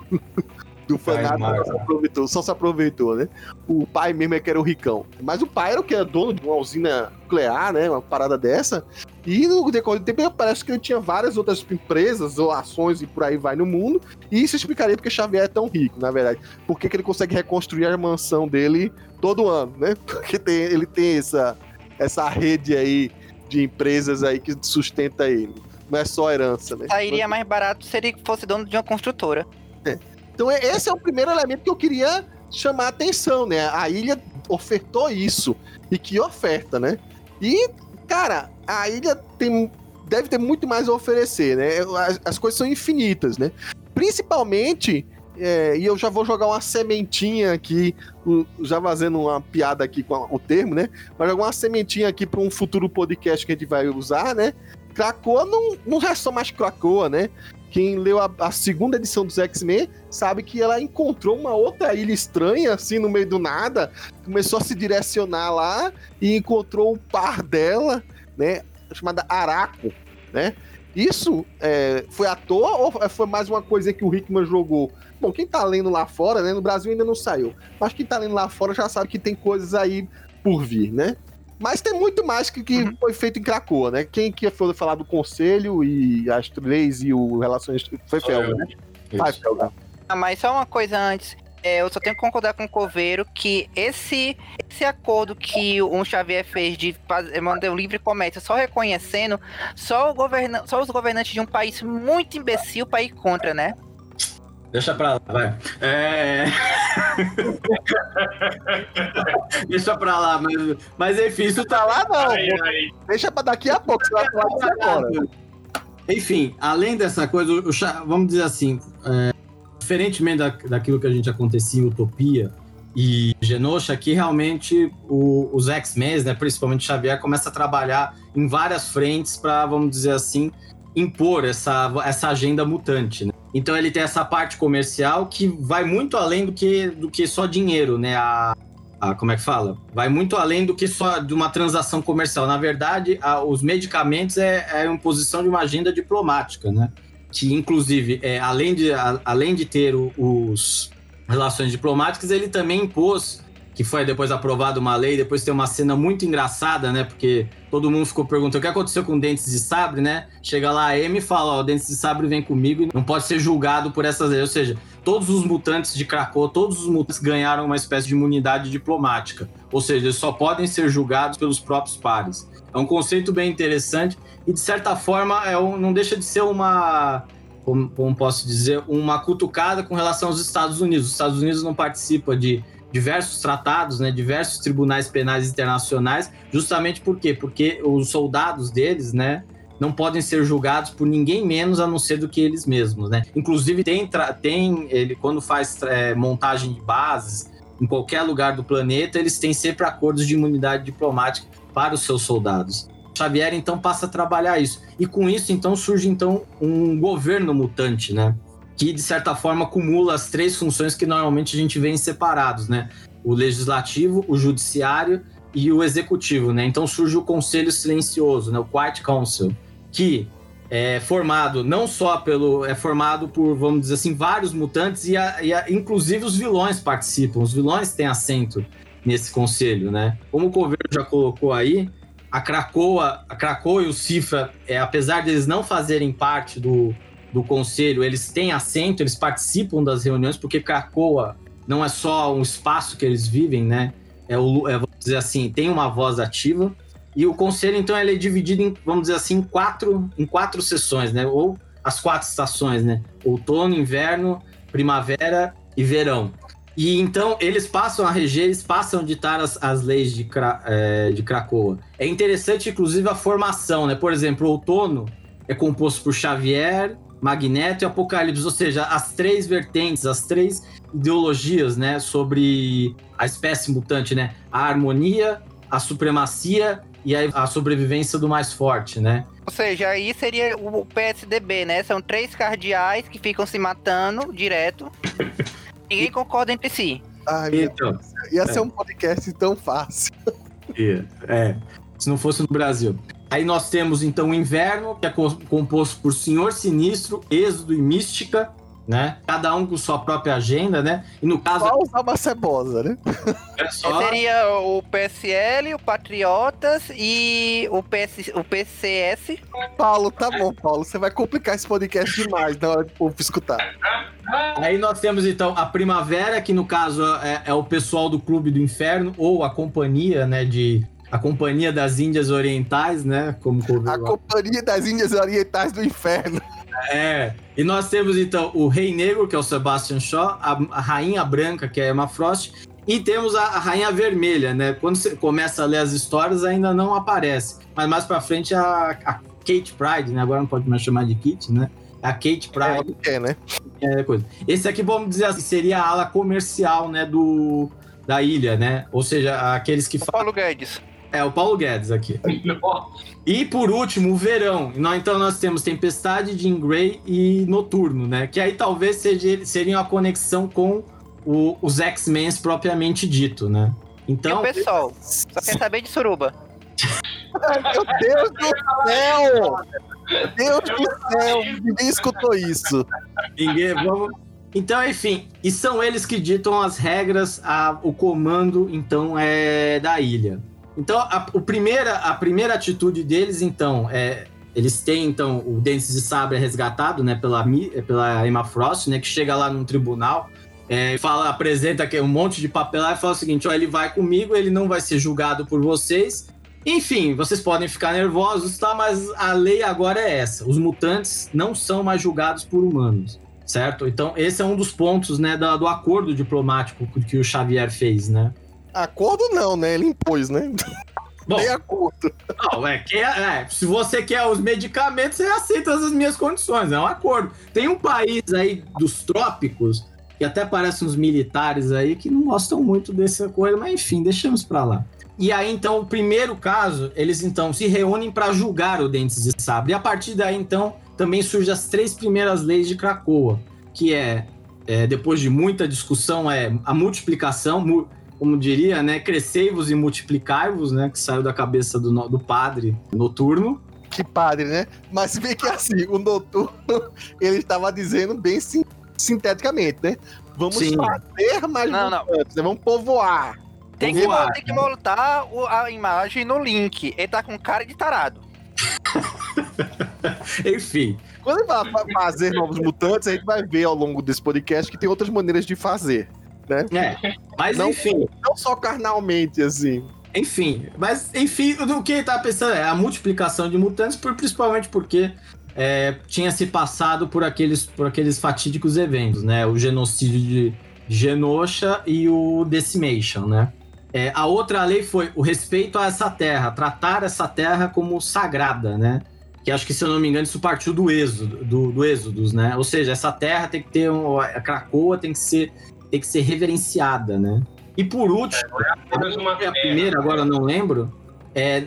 S2: Do fanático só se, aproveitou, só se aproveitou, né? O pai mesmo é que era o ricão. Mas o pai era o que era dono de uma usina nuclear, né? Uma parada dessa. E no decorrer do tempo parece que ele tinha várias outras empresas ou ações e por aí vai no mundo. E isso explicaria porque Xavier é tão rico, na verdade. Por que, que ele consegue reconstruir a mansão dele todo ano, né? Porque tem, ele tem essa, essa rede aí de empresas aí que sustenta ele. Não é só herança, né?
S5: Sairia mais barato se ele fosse dono de uma construtora.
S2: É. Então esse é o primeiro elemento que eu queria chamar a atenção, né? A ilha ofertou isso. E que oferta, né? E, cara, a ilha tem, deve ter muito mais a oferecer, né? As, as coisas são infinitas, né? Principalmente é, e eu já vou jogar uma sementinha aqui, já fazendo uma piada aqui com o termo, né? Mas jogar uma sementinha aqui para um futuro podcast que a gente vai usar, né? Krakoa não, não é só mais Krakoa, né? Quem leu a, a segunda edição dos X-Men sabe que ela encontrou uma outra ilha estranha, assim, no meio do nada, começou a se direcionar lá e encontrou o par dela, né? Chamada Araco, né? Isso é, foi à toa ou foi mais uma coisa que o Hickman jogou? Bom, quem tá lendo lá fora, né? No Brasil ainda não saiu. Mas quem tá lendo lá fora já sabe que tem coisas aí por vir, né? Mas tem muito mais que, que uhum. foi feito em Cracoa, né? Quem que foi falar do conselho e as leis e o relações. Foi Felga, né? Vai,
S5: Felga. Ah, mas só uma coisa antes. É, eu só tenho que concordar com o Coveiro que esse, esse acordo que o Xavier fez de mandar um livre comércio só reconhecendo, só, o governa, só os governantes de um país muito imbecil para ir contra, né?
S3: Deixa pra lá, vai. É... Deixa pra lá, mas, mas enfim, isso tá lá não. Aí,
S2: aí. Deixa pra daqui a pouco, você vai falar disso agora.
S3: Enfim, além dessa coisa, o, vamos dizer assim, é, diferentemente da, daquilo que a gente acontecia em Utopia e Genosha, aqui realmente o, os X-Men, né, principalmente Xavier, começa a trabalhar em várias frentes para, vamos dizer assim, impor essa, essa agenda mutante. Né? Então ele tem essa parte comercial que vai muito além do que, do que só dinheiro, né? A, a, como é que fala? Vai muito além do que só de uma transação comercial. Na verdade, a, os medicamentos é, é a imposição de uma agenda diplomática, né? Que, inclusive, é, além, de, a, além de ter o, os relações diplomáticas, ele também impôs que foi depois aprovada uma lei, depois tem uma cena muito engraçada, né? Porque todo mundo ficou perguntando o que aconteceu com Dentes de Sabre, né? Chega lá a Amy e fala, ó, Dentes de Sabre vem comigo e não pode ser julgado por essas leis. Ou seja, todos os mutantes de Krakow, todos os mutantes ganharam uma espécie de imunidade diplomática. Ou seja, eles só podem ser julgados pelos próprios pares. É um conceito bem interessante e, de certa forma, é um, não deixa de ser uma como, como, posso dizer, uma cutucada com relação aos Estados Unidos. Os Estados Unidos não participa de diversos tratados, né, diversos tribunais penais internacionais, justamente por quê? Porque os soldados deles, né, não podem ser julgados por ninguém menos a não ser do que eles mesmos, né? Inclusive tem, tem ele quando faz é, montagem de bases em qualquer lugar do planeta, eles têm sempre acordos de imunidade diplomática para os seus soldados. Xavier então passa a trabalhar isso e com isso então surge então um governo mutante, né? Que de certa forma acumula as três funções que normalmente a gente vê em separados, né? O legislativo, o judiciário e o executivo, né? Então surge o conselho silencioso, né? O Quiet Council, que é formado não só pelo é formado por vamos dizer assim vários mutantes e, a, e a, inclusive os vilões participam. Os vilões têm assento nesse conselho, né? Como o governo já colocou aí, a Krakoa, a Krakoa e o Cifra, é, apesar deles não fazerem parte do do conselho, eles têm assento, eles participam das reuniões, porque Cracoa não é só um espaço que eles vivem, né? É, o, é, vamos dizer assim, tem uma voz ativa. E o conselho, então, ele é dividido em, vamos dizer assim, em quatro, em quatro sessões, né? Ou as quatro estações, né? Outono, inverno, primavera e verão. E então eles passam a reger, eles passam a ditar as, as leis de, é, de Cracoa. É interessante, inclusive, a formação, né? Por exemplo, o outono é composto por Xavier, Magneto e Apocalipse, ou seja, as três vertentes, as três ideologias, né, sobre a espécie mutante, né? A harmonia, a supremacia e a, a sobrevivência do mais forte, né?
S5: Ou seja, aí seria o PSDB, né? São três cardeais que ficam se matando direto. Ninguém concorda entre si.
S2: Ai, então, ia ser é. um podcast tão fácil.
S3: É, se não fosse no Brasil. Aí nós temos então o Inverno, que é composto por Senhor Sinistro, Êxodo e Mística, né? Cada um com sua própria agenda, né? E no caso.
S2: Só usar uma cebosa, né?
S5: É só... Seria o PSL, o Patriotas e o, PS, o PCS.
S2: Paulo, tá bom, Paulo. Você vai complicar esse podcast demais na hora do povo escutar.
S3: Aí nós temos então a Primavera, que no caso é, é o pessoal do Clube do Inferno, ou a companhia, né, de a Companhia das Índias Orientais, né? Como
S2: a Companhia das Índias Orientais do Inferno.
S3: É. E nós temos então o Rei Negro, que é o Sebastian Shaw, a, a Rainha Branca, que é a Emma Frost, e temos a, a, Rainha Vermelha, né? Quando você começa a ler as histórias, ainda não aparece. Mas mais pra frente a, a Kate Pride, né? Agora não pode mais chamar de Kate, né? A Kate Pride.
S2: É, é né?
S3: É, coisa. Esse aqui, vamos dizer assim, seria a ala comercial, né? Do, da ilha, né? Ou seja, aqueles que
S5: falam. Paulo Guedes.
S3: É, o Paulo Guedes aqui. e por último, o verão. Então nós temos Tempestade, Jean Grey e Noturno, né? Que aí talvez seja, seriam a conexão com o, os X-Men propriamente dito, né? Então.
S5: E o pessoal, só quer saber de suruba.
S2: Meu Deus do céu! Deus do céu, ninguém escutou isso.
S3: Ninguém, vamos... Então, enfim, e são eles que ditam as regras, a, o comando, então, é da ilha. Então, a, o primeira, a primeira atitude deles, então, é eles têm, então, o Dentes de Sabre resgatado, né, pela, pela Emma Frost, né, que chega lá num tribunal, é, fala, apresenta aqui um monte de papel lá e fala o seguinte, ó, ele vai comigo, ele não vai ser julgado por vocês, enfim, vocês podem ficar nervosos, tá, mas a lei agora é essa, os mutantes não são mais julgados por humanos, certo? Então, esse é um dos pontos, né, do acordo diplomático que o Xavier fez, né?
S2: Acordo não, né, ele impôs, né?
S3: Bom,
S2: Nem acordo.
S3: Não, é, que é, se você quer os medicamentos, você aceita as minhas condições, é um acordo. Tem um país aí dos trópicos, que até parece uns militares aí, que não gostam muito dessa coisa, mas enfim, deixamos pra lá. E aí, então, o primeiro caso, eles então se reúnem para julgar o Dentes de Sabre. E a partir daí, então, também surgem as três primeiras leis de Krakoa, que é, é depois de muita discussão, é a multiplicação, mu como diria, né? Crescei-vos e multiplicai-vos, né? Que saiu da cabeça do, do padre noturno.
S2: Que padre, né? Mas se bem que assim, o noturno, ele estava dizendo bem sim, sinteticamente, né? Vamos
S3: Sim.
S2: fazer mais
S5: Não, não.
S2: mutantes, né? Vamos povoar.
S5: Tem que,
S3: lá.
S5: tem que botar o- a imagem no link. Ele tá com cara de tarado.
S3: Enfim,
S2: Quando ele vai fa- fazer novos mutantes, a gente vai ver ao longo desse podcast que tem outras maneiras de fazer.
S3: É. Mas
S2: Não-
S3: enfim,
S2: Não só carnalmente, assim.
S3: enfim. Mas enfim, o que ele tava pensando é a multiplicação de mutantes, por, principalmente porque é, tinha se passado por aqueles, por aqueles fatídicos eventos, né? O genocídio de Genosha e o Decimation, né? É, a outra lei foi o respeito a essa terra, tratar essa terra como sagrada, né? Que acho que, se eu não me engano, isso partiu do êxodo, do, do Êxodos, né? Ou seja, essa terra tem que ter um, a Krakoa tem que ser tem que ser reverenciada, né? E por último,
S4: uma
S3: é a primeira, agora não lembro, é,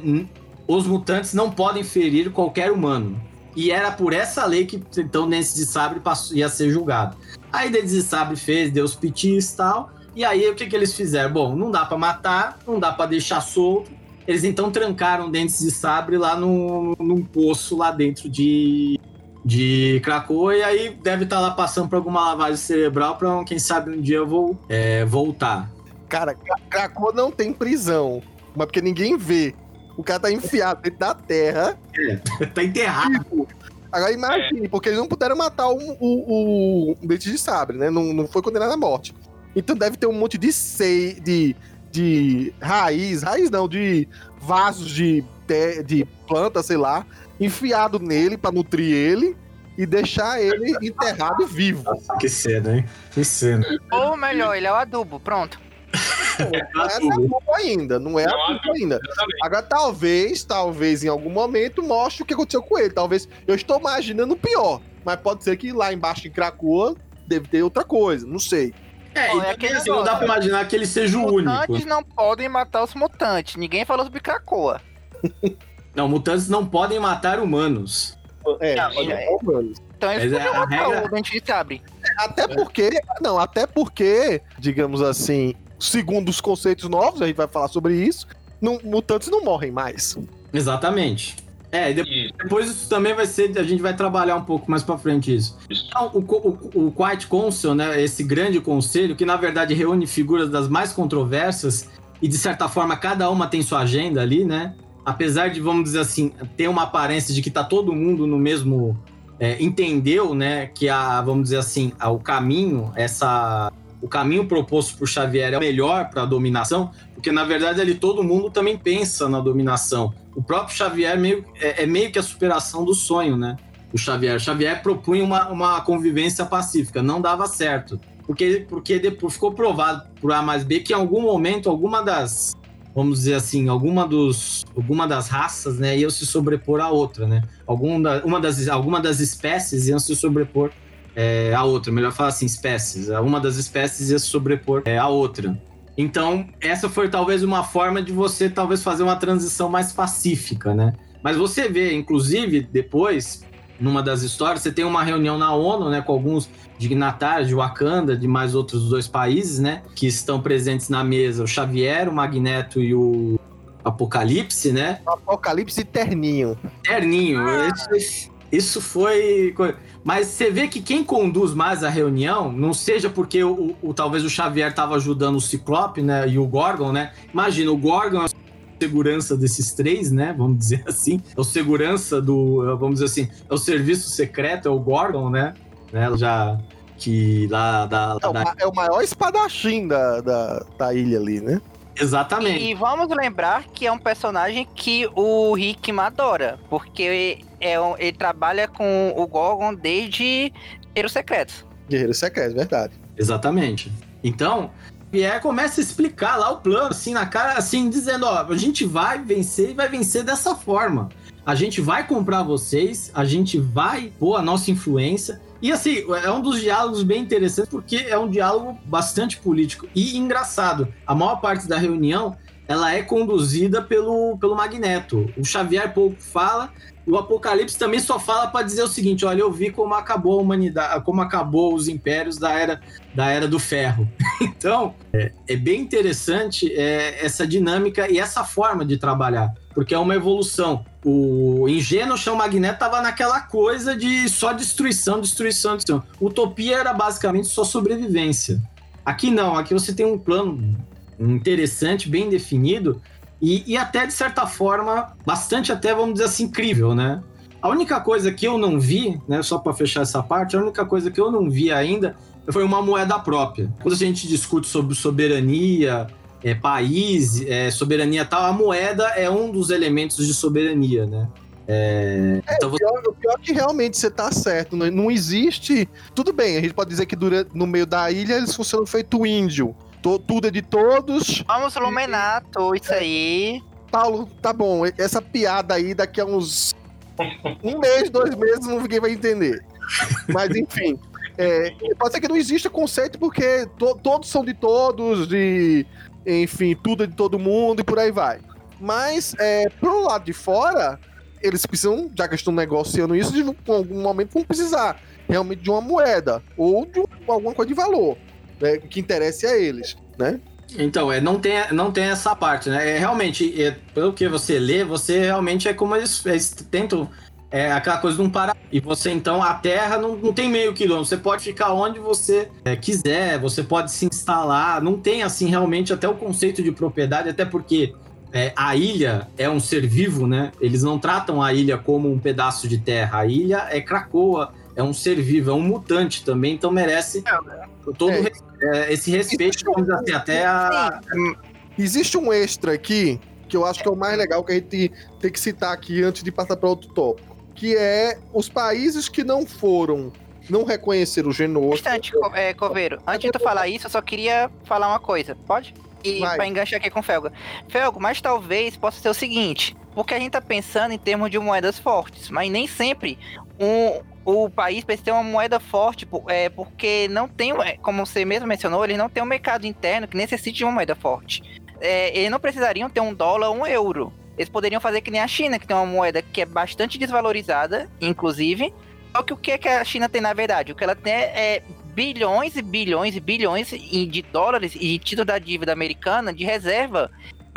S3: os mutantes não podem ferir qualquer humano. E era por essa lei que então Dentes de Sabre passou- ia ser julgado. Aí Dentes de Sabre fez, deu os pitis e tal. E aí o que, que eles fizeram? Bom, não dá pra matar, não dá pra deixar solto. Eles então trancaram Dentes de Sabre lá num, num poço lá dentro de, de Krakoa. E aí deve estar lá passando por alguma lavagem cerebral pra quem sabe um dia eu vou é, voltar.
S2: Cara, Kra- Krakoa não tem prisão. Mas porque ninguém vê. O cara tá enfiado dentro da terra.
S3: tá enterrado.
S2: Agora imagine, porque eles não puderam matar o, o, o Dente de Sabre, né? Não, não foi condenado à morte. Então deve ter um monte de sei, de, de raiz, raiz não, de vasos de, te- de planta, sei lá, enfiado nele pra nutrir ele e deixar ele enterrado vivo.
S3: Que cena, hein? Que cena.
S5: Ou melhor, ele é o adubo. Pronto.
S2: Não é adubo ainda, não é
S4: Não
S2: adubo ainda. Agora, talvez, talvez em algum momento mostre o que aconteceu com ele. Talvez eu estou imaginando o pior, mas pode ser que lá embaixo em Krakoa deve ter outra coisa, não sei.
S3: É, e
S5: é aquele
S3: assim, não dá pra imaginar que ele seja o
S5: Os
S3: único.
S5: mutantes não podem matar os mutantes. Ninguém falou sobre Krakoa.
S3: Não, mutantes não podem matar humanos.
S2: É,
S5: Não,
S2: pode-
S5: é-
S2: humanos.
S5: Então eles
S3: Mas é,
S5: podiam
S3: a
S5: matar
S3: regra-
S5: o Dente de Sabre.
S2: Até porque, não, até porque, digamos assim, segundo os conceitos novos, a gente vai falar sobre isso, não- mutantes não morrem mais.
S3: Exatamente. É, e de-
S4: Isso.
S3: depois isso também vai ser. A gente vai trabalhar um pouco mais pra frente isso. Então, o, o, o Quiet Council, né, esse grande conselho, que na verdade reúne figuras das mais controversas, e de certa forma cada uma tem sua agenda ali, né? Apesar de, vamos dizer assim, ter uma aparência de que tá todo mundo no mesmo. é, entendeu, né, que a, vamos dizer assim, a- o caminho, essa. O caminho proposto por Xavier é o melhor para a dominação, porque na verdade ali todo mundo também pensa na dominação. O próprio Xavier meio, é, é meio que a superação do sonho, né? o Xavier. Xavier propunha uma, uma convivência pacífica, não dava certo. Porque, porque depois ficou provado por A mais B que em algum momento, alguma das, vamos dizer assim, alguma, dos, alguma das raças né, iam se sobrepor à outra, né? Algum da, uma, das, alguma das espécies iam se sobrepor é, à outra. Melhor falar assim, espécies. Uma das espécies ia se sobrepor é, à outra. Então, essa foi talvez uma forma de você talvez fazer uma transição mais pacífica, né? Mas você vê, inclusive, depois, numa das histórias, você tem uma reunião na ONU, né, com alguns dignatários de Wakanda, de mais outros dois países, né, que estão presentes na mesa, o Xavier, o Magneto e o Apocalipse, né?
S2: Apocalipse terninho.
S3: Terninho. Esse- Isso foi. Mas você vê que quem conduz mais a reunião, não seja porque o, o talvez o Xavier estava ajudando o Ciclope, né? E o Gorgon, né? Imagina, o Gorgon é segurança desses três, né? Vamos dizer assim. É o segurança do. Vamos dizer assim, é o serviço secreto, é o Gorgon, né? né? Já. Que lá da.
S2: É o,
S3: da...
S2: é o maior espadachim da, da, da ilha ali, né?
S3: Exatamente.
S5: E vamos lembrar que é um personagem que o Rick adora, porque é um, ele trabalha com o Gorgon desde Guerreiros Secretos.
S2: Guerreiros Secretos, verdade.
S3: Exatamente. Então, Pierre começa a explicar lá o plano, assim, na cara, assim, dizendo, ó, a gente vai vencer e vai vencer dessa forma. A gente vai comprar vocês, a gente vai pôr a nossa influência, e assim, é um dos diálogos bem interessantes porque é um diálogo bastante político e engraçado. A maior parte da reunião ela é conduzida pelo, pelo Magneto. O Xavier pouco fala, o Apocalipse também só fala para dizer o seguinte: olha, eu vi como acabou a humanidade, como acabou os impérios da era, da era do ferro. então, é, é bem interessante é, essa dinâmica e essa forma de trabalhar, porque é uma evolução. O Ingênuo Chão Magneto estava naquela coisa de só destruição, destruição, destruição. Utopia era basicamente só sobrevivência. Aqui não, aqui você tem um plano interessante, bem definido e, e até de certa forma bastante até vamos dizer assim incrível, né? A única coisa que eu não vi, né, só para fechar essa parte, a única coisa que eu não vi ainda foi uma moeda própria. Quando a gente discute sobre soberania, é, país, é, soberania tal, a moeda é um dos elementos de soberania, né?
S2: É, é, então o, pior, o pior é que realmente você tá certo. Não, não, existe. Tudo bem, a gente pode dizer que durante, no meio da ilha eles funcionam feito índio. To, tudo é de todos.
S5: Vamos Lumenato, isso é. aí.
S2: Paulo, tá bom. Essa piada aí daqui a uns. um mês, dois meses, ninguém vai entender. Mas enfim. É, pode ser que não exista conceito porque to, todos são de todos, de enfim, tudo é de todo mundo e por aí vai. Mas, é, pro lado de fora, eles precisam, já que estão negociando isso, de em algum momento vão precisar realmente de uma moeda ou de alguma coisa de valor, né, que interesse a eles, né?
S3: Então, é, não, tem, não tem essa parte, né? É, realmente, é, pelo que você lê, você realmente é como eles, eles tentam é aquela coisa de um para E você, então, a Terra não, não tem meio quilômetro. Você pode ficar onde você é, quiser, você pode se instalar. Não tem, assim, realmente até o conceito de propriedade, até porque é, a ilha é um ser vivo, né? Eles não tratam a ilha como um pedaço de terra. A ilha é Cracoa, é um ser vivo, é um mutante também, então merece todo é. é esse respeito, vamos dizer assim, até a.
S2: Existe um extra aqui que eu acho que é o mais legal que a gente tem que citar aqui antes de passar para outro tópico que é os países que não foram não reconheceram o Genosha.
S5: Instante, é, Coveiro. Antes de tu falar isso, eu só queria falar uma coisa. Pode? E Vai. pra enganchar aqui com o Felga. Felga, mas talvez possa ser o seguinte. Porque a gente tá pensando em termos de moedas fortes, mas nem sempre um, o país precisa ter uma moeda forte, é, porque não tem, como você mesmo mencionou, eles não tem um mercado interno que necessite de uma moeda forte. É, eles não precisariam ter um dólar um euro. Eles poderiam fazer que nem a China, que tem uma moeda que é bastante desvalorizada, inclusive. Só que o que, é que a China tem na verdade? O que ela tem é bilhões e bilhões e bilhões de dólares e título da dívida americana de reserva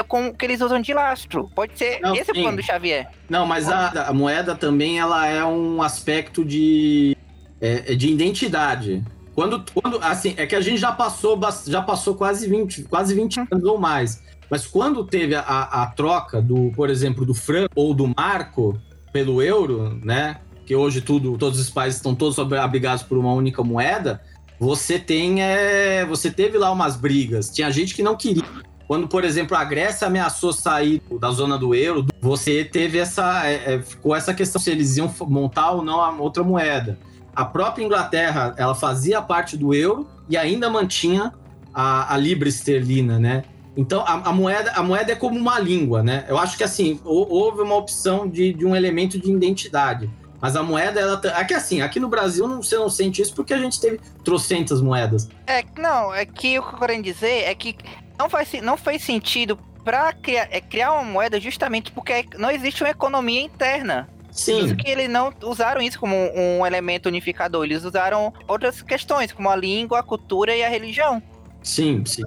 S5: com que eles usam de lastro. Pode ser Não, esse sim. o plano do Xavier.
S3: Não, mas a, a, moeda também ela é um aspecto de, é, de identidade. Quando, quando, assim, é que a gente já passou, já passou quase 20, quase 20 anos ou mais. Mas quando teve a, a troca do, por exemplo, do franco ou do marco pelo euro, né? Que hoje tudo, todos os países estão todos abrigados por uma única moeda. Você tem, é, você teve lá umas brigas. Tinha gente que não queria. Quando, por exemplo, a Grécia ameaçou sair da zona do euro, você teve essa, é, é, ficou essa questão se eles iam montar ou não a outra moeda. A própria Inglaterra, ela fazia parte do euro e ainda mantinha a, a libra esterlina, né? Então, a, a, moeda, a moeda é como uma língua, né? Eu acho que, assim, houve uma opção de, de um elemento de identidade. Mas a moeda, ela. É que assim, aqui no Brasil não, você não sente isso porque a gente teve trocentas moedas.
S5: É, não, é que o que eu quero dizer é que não faz, não faz sentido para criar, é, criar uma moeda justamente porque não existe uma economia interna.
S3: Sim.
S5: Por isso que eles não usaram isso como um, um elemento unificador, eles usaram outras questões, como a língua, a cultura e a religião.
S3: Sim, sim.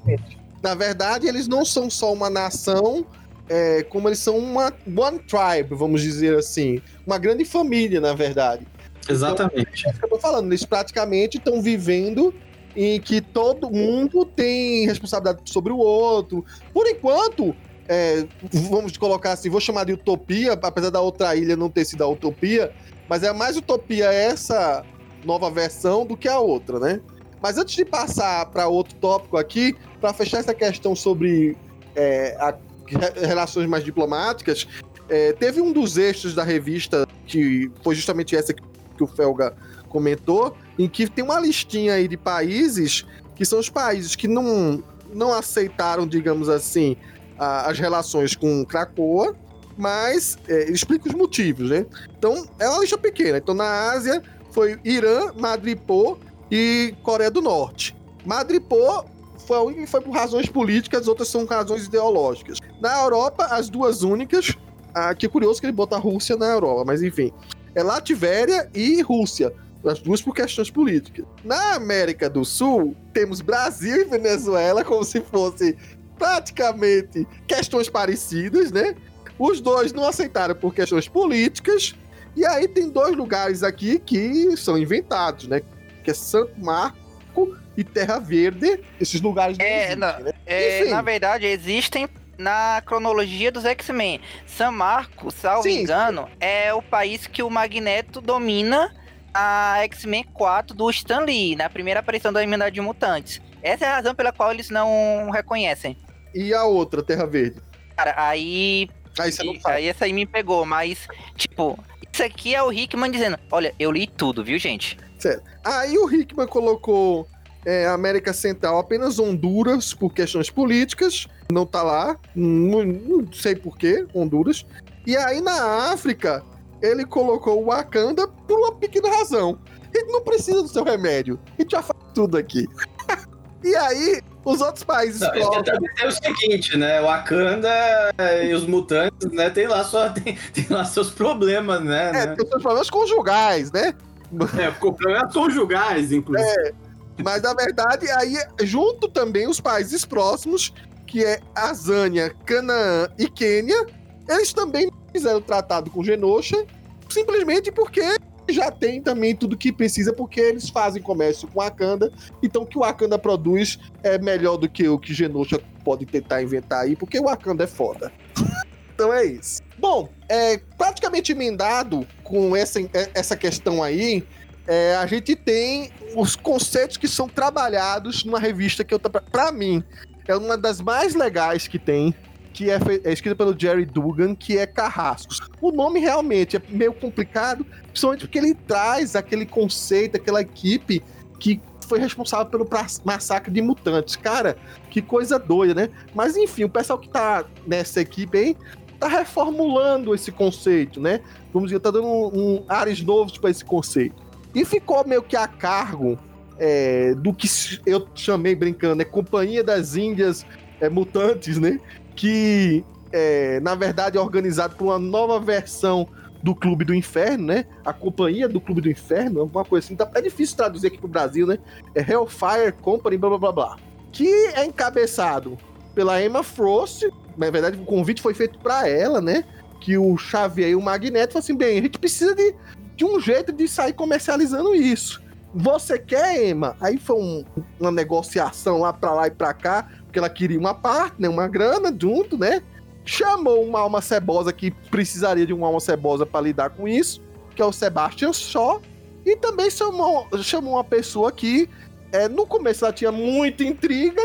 S2: Na verdade, eles não são só uma nação é, como eles são uma one tribe, vamos dizer assim. Uma grande família, na verdade.
S3: Exatamente.
S2: É isso que eu tô falando. Eles praticamente estão vivendo em que todo mundo tem responsabilidade sobre o outro. Por enquanto, é, vamos colocar assim, vou chamar de utopia, apesar da outra ilha não ter sido a utopia, mas é mais utopia essa nova versão do que a outra, né? Mas antes de passar para outro tópico aqui, para fechar essa questão sobre é, a, relações mais diplomáticas, é, teve um dos eixos da revista, que foi justamente essa que o Felga comentou, em que tem uma listinha aí de países que são os países que não, não aceitaram, digamos assim, a, as relações com Cracoa, mas é, explica os motivos, né? Então, é uma lista pequena. Então, na Ásia, foi Irã, Madripoor e Coreia do Norte. Madripoor foi a única que foi por razões políticas, as outras são razões ideológicas. Na Europa, as duas únicas. Ah, que curioso que ele bota a Rússia na Europa, mas enfim. É Lativéria e Rússia. As duas por questões políticas. Na América do Sul, temos Brasil e Venezuela como se fosse praticamente questões parecidas, né? Os dois não aceitaram por questões políticas. E aí tem dois lugares aqui que são inventados, né? Que é Santo Marco e Terra Verde. Esses lugares não
S5: É,
S2: existem,
S5: na,
S2: né?
S5: é, na verdade, existem na cronologia dos X-Men. San Marco, salvo
S2: Sim,
S5: engano, é o país que o Magneto domina a X-Men 4 do Stan Lee, na primeira aparição da Irmandade de Mutantes. Essa é a razão pela qual eles não reconhecem.
S2: E a outra, Terra Verde?
S5: Cara, aí
S2: Aí você não sabe.
S5: Aí essa aí me pegou, mas, tipo, isso aqui é o Hickman dizendo: Olha, eu li tudo, viu, gente?
S2: Aí o Hickman colocou é, América Central apenas Honduras por questões políticas. Não tá lá. Não, não sei porquê, Honduras. E aí na África, ele colocou o Wakanda por uma pequena razão. Ele não precisa do seu remédio. A gente já faz tudo aqui. e aí, os outros países
S3: Não,
S2: colocam.
S3: também tem o seguinte, né? O Wakanda e os mutantes, né? Tem lá, só, tem, tem lá seus problemas, né?
S2: É,
S3: né?
S2: tem os seus problemas conjugais, né?
S3: É, problemas conjugais, inclusive.
S2: Mas na verdade, aí, junto também os países próximos, que é Azânia, Canaã e Quênia, eles também fizeram tratado com Genosha, simplesmente porque já tem também tudo que precisa, porque eles fazem comércio com Wakanda, então o que o Wakanda produz é melhor do que o que Genosha pode tentar inventar aí, porque o Wakanda é foda. então é isso. Bom, é, praticamente emendado com essa, essa questão aí, é, a gente tem os conceitos que são trabalhados numa revista que eu pra mim é uma das mais legais que tem, que é, é escrita pelo Jerry Dugan, que é Carrascos. O nome realmente é meio complicado, principalmente porque ele traz aquele conceito, aquela equipe que foi responsável pelo massacre de mutantes. Cara, que coisa doida, né? Mas enfim, o pessoal que tá nessa equipe aí tá reformulando esse conceito, né? Vamos dizer, tá dando um, um ares novos para esse conceito. E ficou meio que a cargo é, do que eu chamei brincando, né? Companhia das Índias é, Mutantes, né? Que é, na verdade é organizado por uma nova versão do Clube do Inferno, né? A Companhia do Clube do Inferno, alguma coisa assim. Tá, é difícil traduzir aqui pro Brasil, né? É Hellfire Company, blá blá blá blá. Que é encabeçado pela Emma Frost. Na verdade, o convite foi feito para ela, né? Que o Xavier e o Magneto falaram assim: bem, a gente precisa de, de um jeito de sair comercializando isso. Você quer, Emma? Aí foi um- uma negociação lá pra lá e pra cá, porque ela queria uma parte, né? Uma grana junto, né? Chamou uma alma cebosa que precisaria de uma alma cebosa para lidar com isso, que é o Sebastian Shaw. E também chamou, chamou uma pessoa que é, no começo ela tinha muita intriga,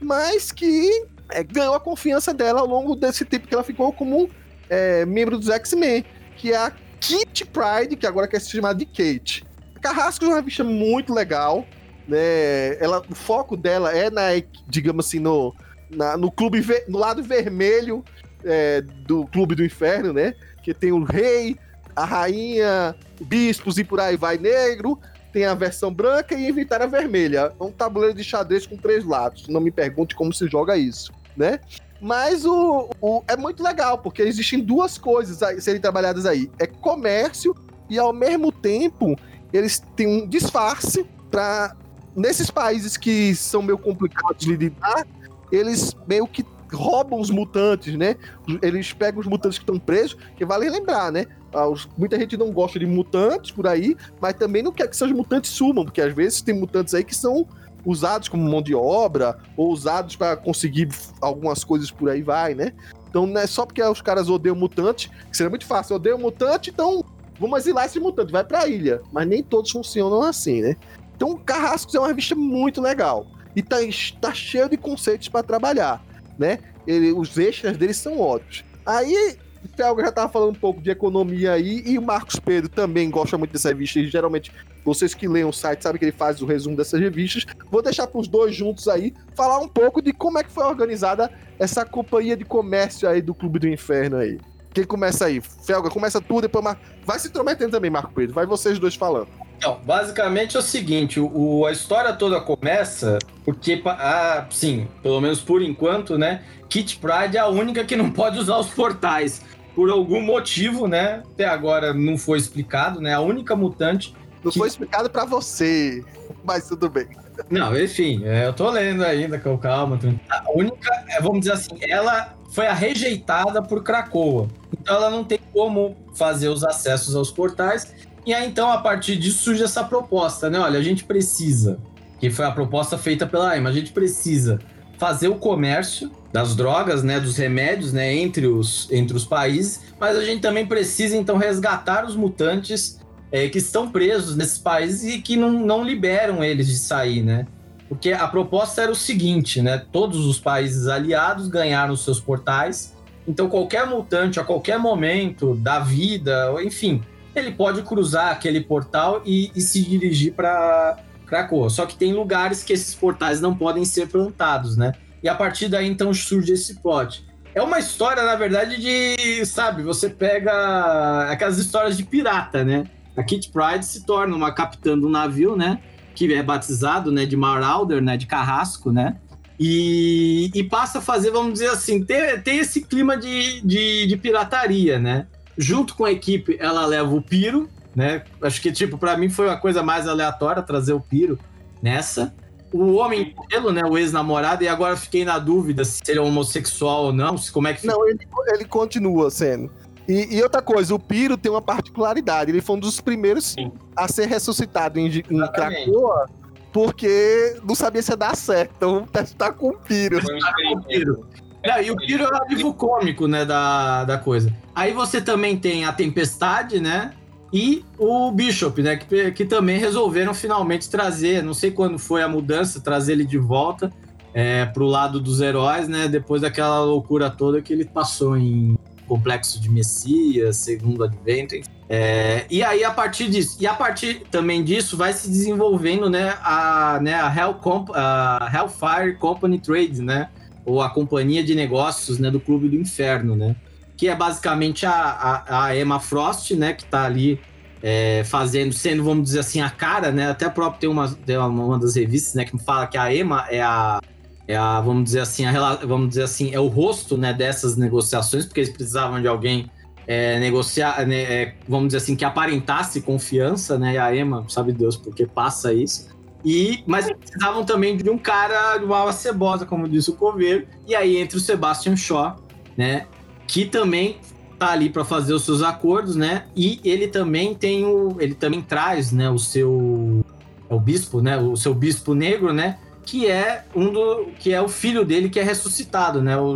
S2: mas que é, ganhou a confiança dela ao longo desse tempo que ela ficou como é, membro dos X-Men, que é a Kitty Pride, que agora quer se chamar de Kate. Carrasco é uma revista muito legal, né? Ela, o foco dela é na, digamos assim, no, na- no clube, no lado vermelho é, do Clube do Inferno, né? Que tem o rei, a rainha, bispos e por aí vai negro. Tem a versão branca e inventaram a vermelha. É um tabuleiro de xadrez com três lados. Não me pergunte como se joga isso, né? Mas o, o- é muito legal, porque existem duas coisas a serem trabalhadas aí. É comércio e, ao mesmo tempo, eles têm um disfarce para nesses países que são meio complicados de lidar, eles meio que roubam os mutantes, né? Eles pegam os mutantes que estão presos, que vale lembrar, né? Ah, muita gente não gosta de mutantes por aí, mas também não quer que seus mutantes sumam, porque às vezes tem mutantes aí que são usados como mão de obra ou usados para conseguir algumas coisas por aí vai, né? Então não é só porque os caras odeiam mutante, que seria muito fácil, odeiam mutante, então vamos exilar esse mutante, vai pra ilha. Mas nem todos funcionam assim, né? Então Carrascos é uma revista muito legal. E tá, tá cheio de conceitos para trabalhar, né? Ele- os extras deles são ótimos. Aí, o Felga já tava falando um pouco de economia aí, e o Marcos Pedro também gosta muito dessa revista, e geralmente vocês que leem o site sabem que ele faz o resumo dessas revistas. Vou deixar pros dois juntos aí, falar um pouco de como é que foi organizada essa companhia de comércio aí do Clube do Inferno aí. Quem começa aí? Felga, começa tu, depois Mar... vai se intrometendo também, Marco Pedro. Vai vocês dois falando.
S3: Então, basicamente é o seguinte, o, a história toda começa porque, ah, sim, pelo menos por enquanto, né, Kit Pride é a única que não pode usar os portais. Por algum motivo, né, até agora não foi explicado, né, a única mutante...
S2: Não
S3: Que-
S2: foi explicado pra você, mas tudo bem.
S3: Não, enfim, é, eu tô lendo ainda, com calma. A única, é, vamos dizer assim, ela foi a rejeitada por Krakoa. Então ela não tem como fazer os acessos aos portais. E aí, então, a partir disso surge essa proposta, né? Olha, a gente precisa, que foi a proposta feita pela EMA, a gente precisa fazer o comércio das drogas, né, dos remédios, né, entre os, entre os países, mas a gente também precisa, então, resgatar os mutantes é, que estão presos nesses países e que não, não liberam eles de sair, né? Porque a proposta era o seguinte, né? Todos os países aliados ganharam seus portais, então qualquer mutante a qualquer momento da vida, enfim, ele pode cruzar aquele portal e, e se dirigir para Krakoa. Só que tem lugares que esses portais não podem ser plantados, né? E a partir daí então surge esse plot. É uma história, na verdade, de, sabe, você pega aquelas histórias de pirata, né? A Kit Pride se torna uma capitã do navio, né? Que é batizado, né? De Marauder, né? De carrasco, né? E, e passa a fazer, vamos dizer assim, ter, ter esse clima de, de, de pirataria, né? Junto com a equipe, ela leva o Piro, né? Acho que, tipo, para mim foi uma coisa mais aleatória trazer o Piro nessa. O Homem Modelo, né? O ex-namorado, e agora fiquei na dúvida se ele é homossexual ou não, se como é que fica.
S2: Não, ele, ele continua sendo. E, e outra coisa, o Piro tem uma particularidade. Ele foi um dos primeiros
S4: Sim.
S2: a ser ressuscitado em, em. Krakoa, porque não sabia se ia dar certo. Então, vamos testar com o Piro.
S3: Com o. Piro. Não, e o Piro é o alívio cômico, né, da, da coisa. Aí você também tem a Tempestade, né, e o Bishop, né, que, que também resolveram finalmente trazer, não sei quando foi a mudança, trazer ele de volta é, pro lado dos heróis, né, depois daquela loucura toda que ele passou em Complexo de Messias, Segundo Advento. É, e aí, a partir disso, e a partir também disso, vai se desenvolvendo, né, a, né, a, Hell Comp, a Hellfire Company Trade, né, ou a companhia de negócios, né, do Clube do Inferno, né, que é basicamente a, a, a Emma Frost, né, que tá ali é, fazendo, sendo, vamos dizer assim, a cara, né, até próprio tem uma, tem uma das revistas, né, que fala que a Emma é a, é a, vamos dizer assim, a, vamos dizer assim, é o rosto, né, dessas negociações, porque eles precisavam de alguém é, negociar, né, é, vamos dizer assim, que aparentasse confiança, né? E a Emma, sabe Deus por que passa isso. E, mas precisavam também de um cara de uma cebosa, como disse o Coveiro. E aí entra o Sebastian Shaw, né? Que também tá ali para fazer os seus acordos, né? E ele também tem o, ele também traz, né? O seu, é o bispo, né? O seu bispo negro, né? Que é um do, que é o filho dele que é ressuscitado, né? O,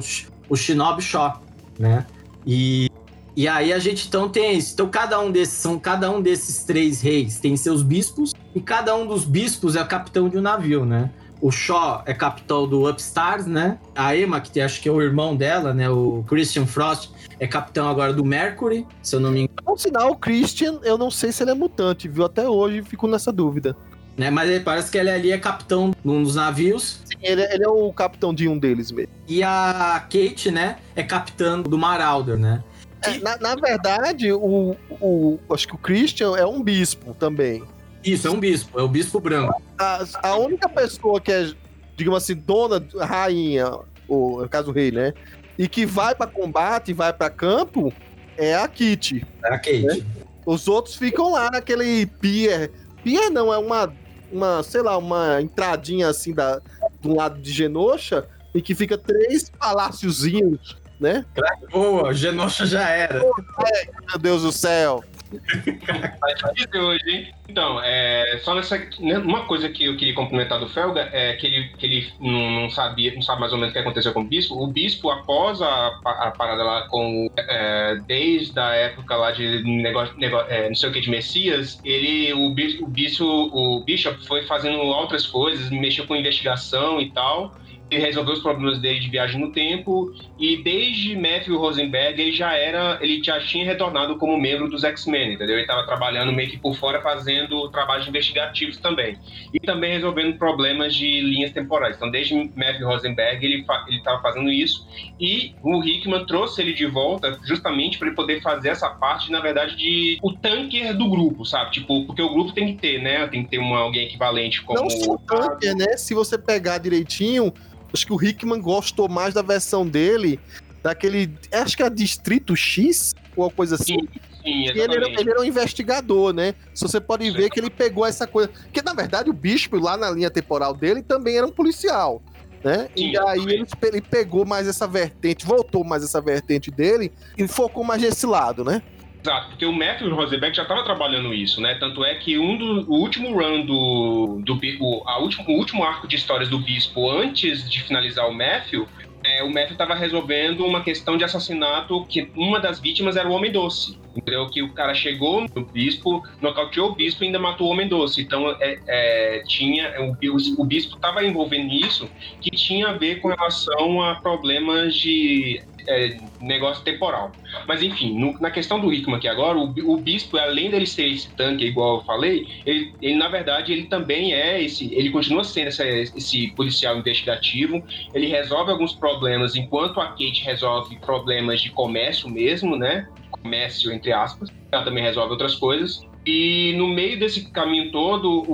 S3: o Shinobi Shaw, né? E e aí a gente então tem isso. Então cada um desses são cada um desses três reis tem seus bispos e cada um dos bispos é capitão de um navio, né? O Shaw é capitão do Upstars, né? A Emma, que tem, acho que é o irmão dela, né? O Christian Frost é capitão agora do Mercury, se eu não me engano,
S2: Por sinal, o Christian, eu não sei se ele é mutante, viu? Até hoje fico nessa dúvida.
S3: Né? Mas ele parece que ele ali é capitão num dos navios.
S2: Sim, ele, ele é o capitão de um deles mesmo.
S3: E a Kate, né, é capitã do Marauder, né?
S2: É, na, na verdade, o, o, acho que o Christian é um bispo também.
S3: Isso, é um bispo, é o bispo branco.
S2: A, a única pessoa que é, digamos assim, dona, rainha, ou no caso o rei, né? E que vai pra combate, vai pra campo, é a Kitty.
S3: É a Kate.
S2: Os outros ficam lá naquele pier. Pier não, é uma, uma sei lá, uma entradinha assim da, do lado de Genosha. em que fica três paláciozinhos, né?
S3: Boa, Genosha já era.
S2: Meu Deus do céu.
S4: Hoje, hein? Então, é, só nessa. né, Uma coisa que eu queria complementar do Felga é que ele, que ele não, sabia, não sabe mais ou menos o que aconteceu com o bispo. O bispo, após a, a parada lá com. é, desde a época lá de negócio, nego- é, não sei o que de Messias, ele. O bispo, o bispo, o Bishop foi fazendo outras coisas, mexeu com investigação e tal. Ele resolveu os problemas dele de viagem no tempo e desde Matthew Rosenberg ele já era, ele já tinha retornado como membro dos X-Men, entendeu? Ele estava trabalhando meio que por fora fazendo trabalhos investigativos também e também resolvendo problemas de linhas temporais. Então desde Matthew Rosenberg ele fa- ele estava fazendo isso e o Hickman trouxe ele de volta justamente para ele poder fazer essa parte, na verdade, de o tanker do grupo, sabe? Tipo, porque o grupo tem que ter, né? Tem que ter uma, alguém equivalente como
S2: Não só o Tanker, né? Se você pegar direitinho, acho que o Hickman gostou mais da versão dele, daquele. Acho que é Distrito X, ou alguma coisa assim.
S4: Sim, sim,
S2: ele era, ele era um investigador, né? Se você pode ver que ele pegou essa coisa. Porque, na verdade, o Bispo, lá na linha temporal dele, também era um policial. Né?
S4: Sim,
S2: e aí ele, ele pegou mais essa vertente, voltou mais essa vertente dele e focou mais nesse lado, né?
S4: Exato, porque o Matthew Rosenberg já estava trabalhando isso, né? Tanto é que um do, o último run do, do o, a último, o último arco de histórias do Bispo, antes de finalizar o Matthew, é, o Matthew estava resolvendo uma questão de assassinato que uma das vítimas era o Homem Doce. Entendeu? Que o cara chegou no Bispo, nocauteou o Bispo e ainda matou o Homem Doce. Então, é, é, tinha, o, o Bispo estava envolvendo nisso que tinha a ver com relação a problemas de é, negócio temporal. Mas enfim, no- na questão do Hickman aqui agora, o, o bispo, além dele ser esse tanque, igual eu falei, ele, ele, na verdade ele também é esse, ele continua sendo essa- esse policial investigativo. Ele resolve alguns problemas, enquanto a Kate resolve problemas de comércio mesmo, né? Comércio entre aspas. Ela também resolve outras coisas. E no meio desse caminho todo,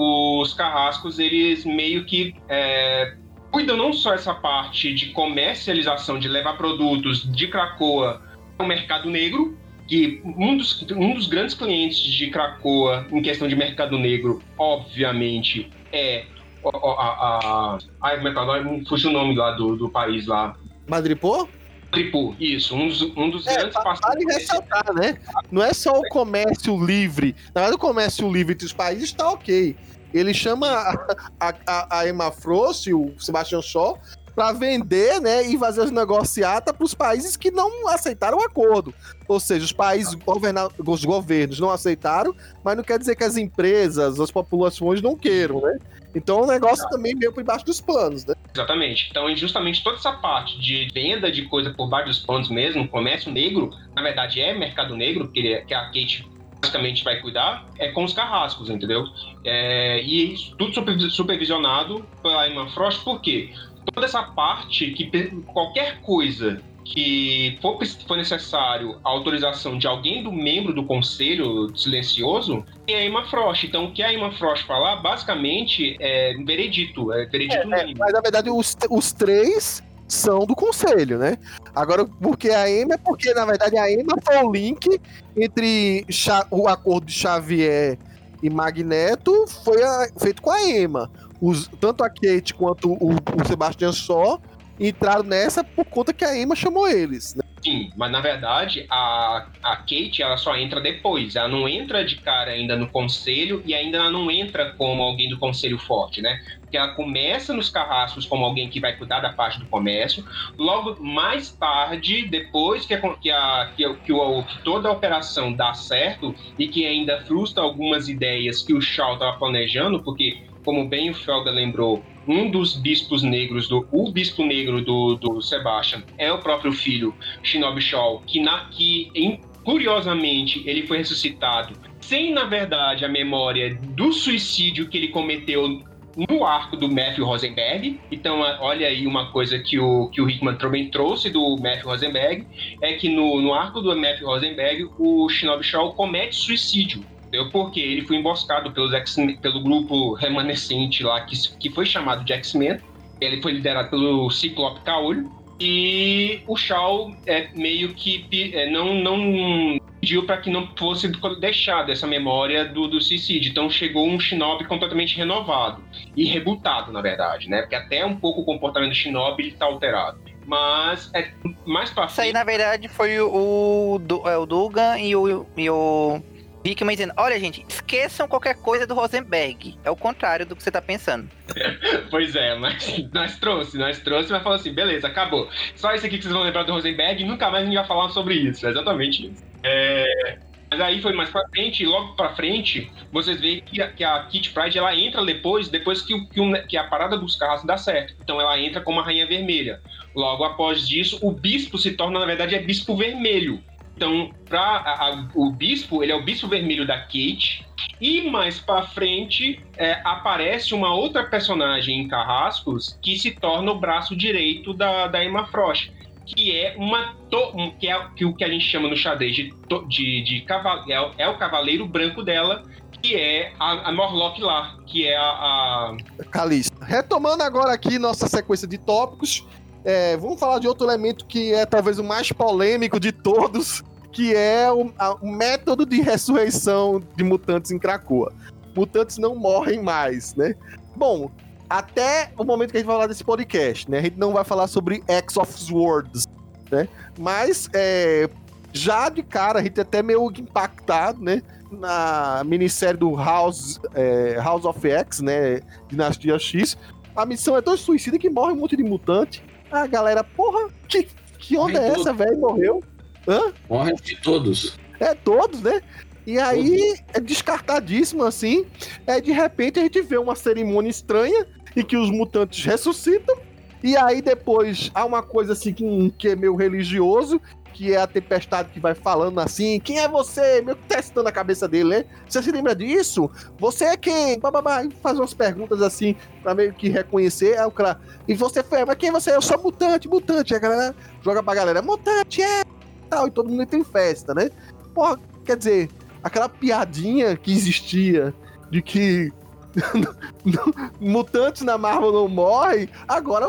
S4: os carrascos eles meio que é, cuidam não só essa parte de comercialização, de levar produtos de Cracoa ao mercado negro, que um dos, um dos grandes clientes de Cracoa em questão de mercado negro, obviamente, é a. ai, como é que nome? Fugiu o nome lá do, do país lá.
S2: Madripoor?
S4: Tripu, isso, um dos, um dos
S2: É,
S4: grandes
S2: Vale
S4: parceiros.
S2: ressaltar, né? Não é só o comércio livre. Na verdade, o comércio livre entre os países tá ok. Ele chama a, a, a, Emma Frost, o Sebastian Shaw, para vender, né, e fazer as negociatas para os países que não aceitaram o acordo. Ou seja, os países, governa- os governos não aceitaram, mas não quer dizer que as empresas, as populações não queiram, né? Então o negócio também meio por baixo dos panos, né?
S4: Exatamente. Então, e justamente toda essa parte de venda de coisa por baixo dos panos mesmo, comércio negro, na verdade é mercado negro, ele- que a Kate basicamente vai cuidar, é com os carrascos, entendeu? É, e isso tudo supervi- supervisionado pela Emma Frost, por quê? Toda essa parte que qualquer coisa que for, for necessário a autorização de alguém do membro do conselho silencioso, é a Emma Frost. Então, o que a Emma Frost falar, basicamente, é veredito, é veredito unânime.
S2: Mas na verdade os, os três são do conselho, né? Agora, porque a EMA é porque, na verdade, a EMA foi o link entre o acordo de Xavier e Magneto foi a- feito com a EMA. Os, tanto a Kate quanto o, o Sebastian Shaw entraram nessa por conta que a EMA chamou eles, né?
S4: Sim, mas na verdade a, a Kate ela só entra depois. Ela não entra de cara ainda no conselho e ainda não entra como alguém do conselho forte, né? Porque ela começa nos carrascos como alguém que vai cuidar da parte do comércio. Logo mais tarde, depois que, a, que, a, que, que, o- que toda a operação dá certo e que ainda frustra algumas ideias que o Shaw estava planejando, porque como bem o Felga lembrou, um dos bispos negros do o bispo negro do, do Sebastian é o próprio filho Shinobi Shaw, que, na, que em- curiosamente ele foi ressuscitado sem, na verdade, a memória do suicídio que ele cometeu no arco do Matthew Rosenberg. Então, a- olha aí uma coisa que o, que o Hickman também trouxe do Matthew Rosenberg, é que no, no arco do Matthew Rosenberg, o Shinobi Shaw comete suicídio. Entendeu? Porque ele foi emboscado pelos pelo grupo remanescente lá, que, que foi chamado de X-Men. Ele foi liderado pelo Ciclope Caolho. E o Shaw é meio que é, não, não pediu para que não fosse deixada essa memória do, do suicídio. Então chegou um Shinobi completamente renovado e rebutado, na verdade, né? Porque até um pouco o comportamento do Shinobi está alterado. Mas é mais pra
S5: Isso aí, na verdade, foi o, o, é, o Dugan e o, e o Hickman dizendo: Olha, gente, esqueçam qualquer coisa do Rosenberg. É o contrário do que você tá pensando.
S4: pois é, mas nós trouxe, nós trouxe, mas falou assim: beleza, acabou. Só isso aqui que vocês vão lembrar do Rosenberg e nunca mais a gente vai falar sobre isso. É exatamente isso. É. Mas aí foi mais pra frente, e logo pra frente, vocês veem que a, que a Kit Pride ela entra depois, depois que, que, que a parada dos carros dá certo. Então ela entra como a Rainha Vermelha. Logo após disso, o bispo se torna, na verdade, é bispo vermelho. Então, pra, a, a, o bispo, ele é o bispo vermelho da Kate. E mais pra frente, é, aparece uma outra personagem em Carrascos que se torna o braço direito da, da Emma Frost. Que é uma. To, que é o que a gente chama no xadrez de, de, de é, é, o cavaleiro branco dela, que é a, a Morlock lá, que é a. a...
S2: Calista. Retomando agora aqui nossa sequência de tópicos, é, vamos falar de outro elemento que é talvez o mais polêmico de todos, que é o, a, o método de ressurreição de mutantes em Krakoa. Mutantes não morrem mais, né? Bom, até o momento que a gente vai falar desse podcast, né? A gente não vai falar sobre X of Swords, né? Mas é, já de cara, a gente é até meio impactado, né? Na minissérie do House, é, House of X, né? Dinastia X. A missão é tão suicida que morre um monte de mutante. A galera, porra, que, que onda é essa, velho? Morreu?
S3: Hã? Morrem de todos.
S2: É, todos, né? E aí é descartadíssimo assim. É de repente a gente vê uma cerimônia estranha em que os mutantes ressuscitam. E aí depois há uma coisa assim que, que é meio religioso, que é a tempestade que vai falando assim: quem é você? Meio testando a cabeça dele, né? Você se lembra disso? Você é quem? Bababá, faz umas perguntas assim pra meio que reconhecer. Aí o cara, e você foi, mas quem é você? Eu sou mutante, mutante. Aí a galera joga pra galera: mutante, é! Tal, e todo mundo entra em festa, né? Porra, quer dizer, aquela piadinha que existia de que mutantes na Marvel não morrem, agora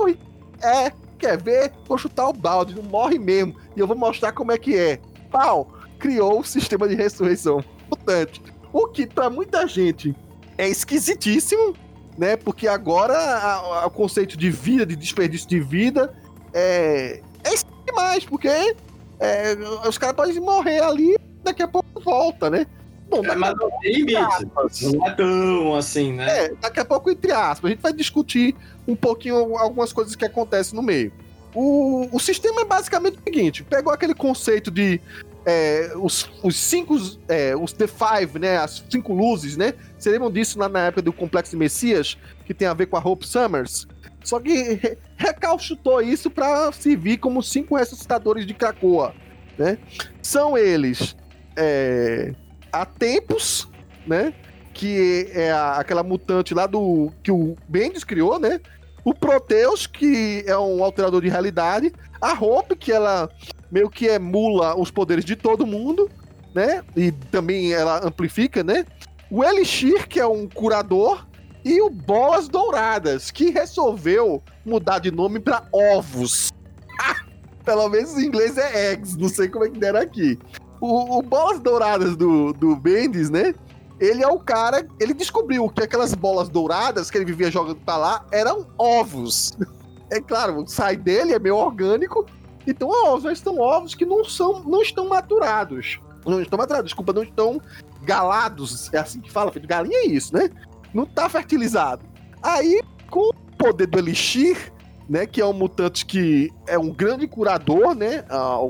S2: é Quer ver? Vou chutar o balde, não morre mesmo. E eu vou mostrar como é que é. Pau! Criou o sistema de ressurreição mutante. O que para muita gente é esquisitíssimo, né? Porque agora o conceito de vida, de desperdício de vida, é, é demais, porque é, os caras podem morrer ali daqui a pouco volta, né?
S3: Bom, é, mas não tem limite. Não é tão assim, né?
S2: É, daqui a pouco, entre aspas, a gente vai discutir um pouquinho algumas coisas que acontecem no meio. O, o sistema é basicamente o seguinte: pegou aquele conceito de é, os, os cinco, é, os The Five, né? As cinco luzes, né? Você lembram disso lá na época do Complexo de Messias, que tem a ver com a Hope Summers? Só que recalchutou isso para servir como cinco ressuscitadores de Krakoa, né? São eles é, a Tempos, né? Que é a, aquela mutante lá do. que o Bendis criou, né? O Proteus, que é um alterador de realidade. A Hope, que ela meio que emula os poderes de todo mundo, né? E também ela amplifica, né? O Elixir, que é um curador. E o Bolas Douradas, que resolveu mudar de nome para Ovos. Pelo menos em inglês é Eggs, não sei como é que deram aqui. O, o Bolas Douradas do, do Bendis, né? Ele é o cara. Ele descobriu que aquelas bolas douradas que ele vivia jogando pra lá eram ovos. É claro, sai dele é meio orgânico. Então, ovos, mas são ovos que não são, não estão maturados. Não estão maturados, desculpa, não estão galados. É assim que fala, filho. Galinha é isso, né? Não tá fertilizado. Aí, com o poder do Elixir, né? Que é um mutante que é um grande curador, né?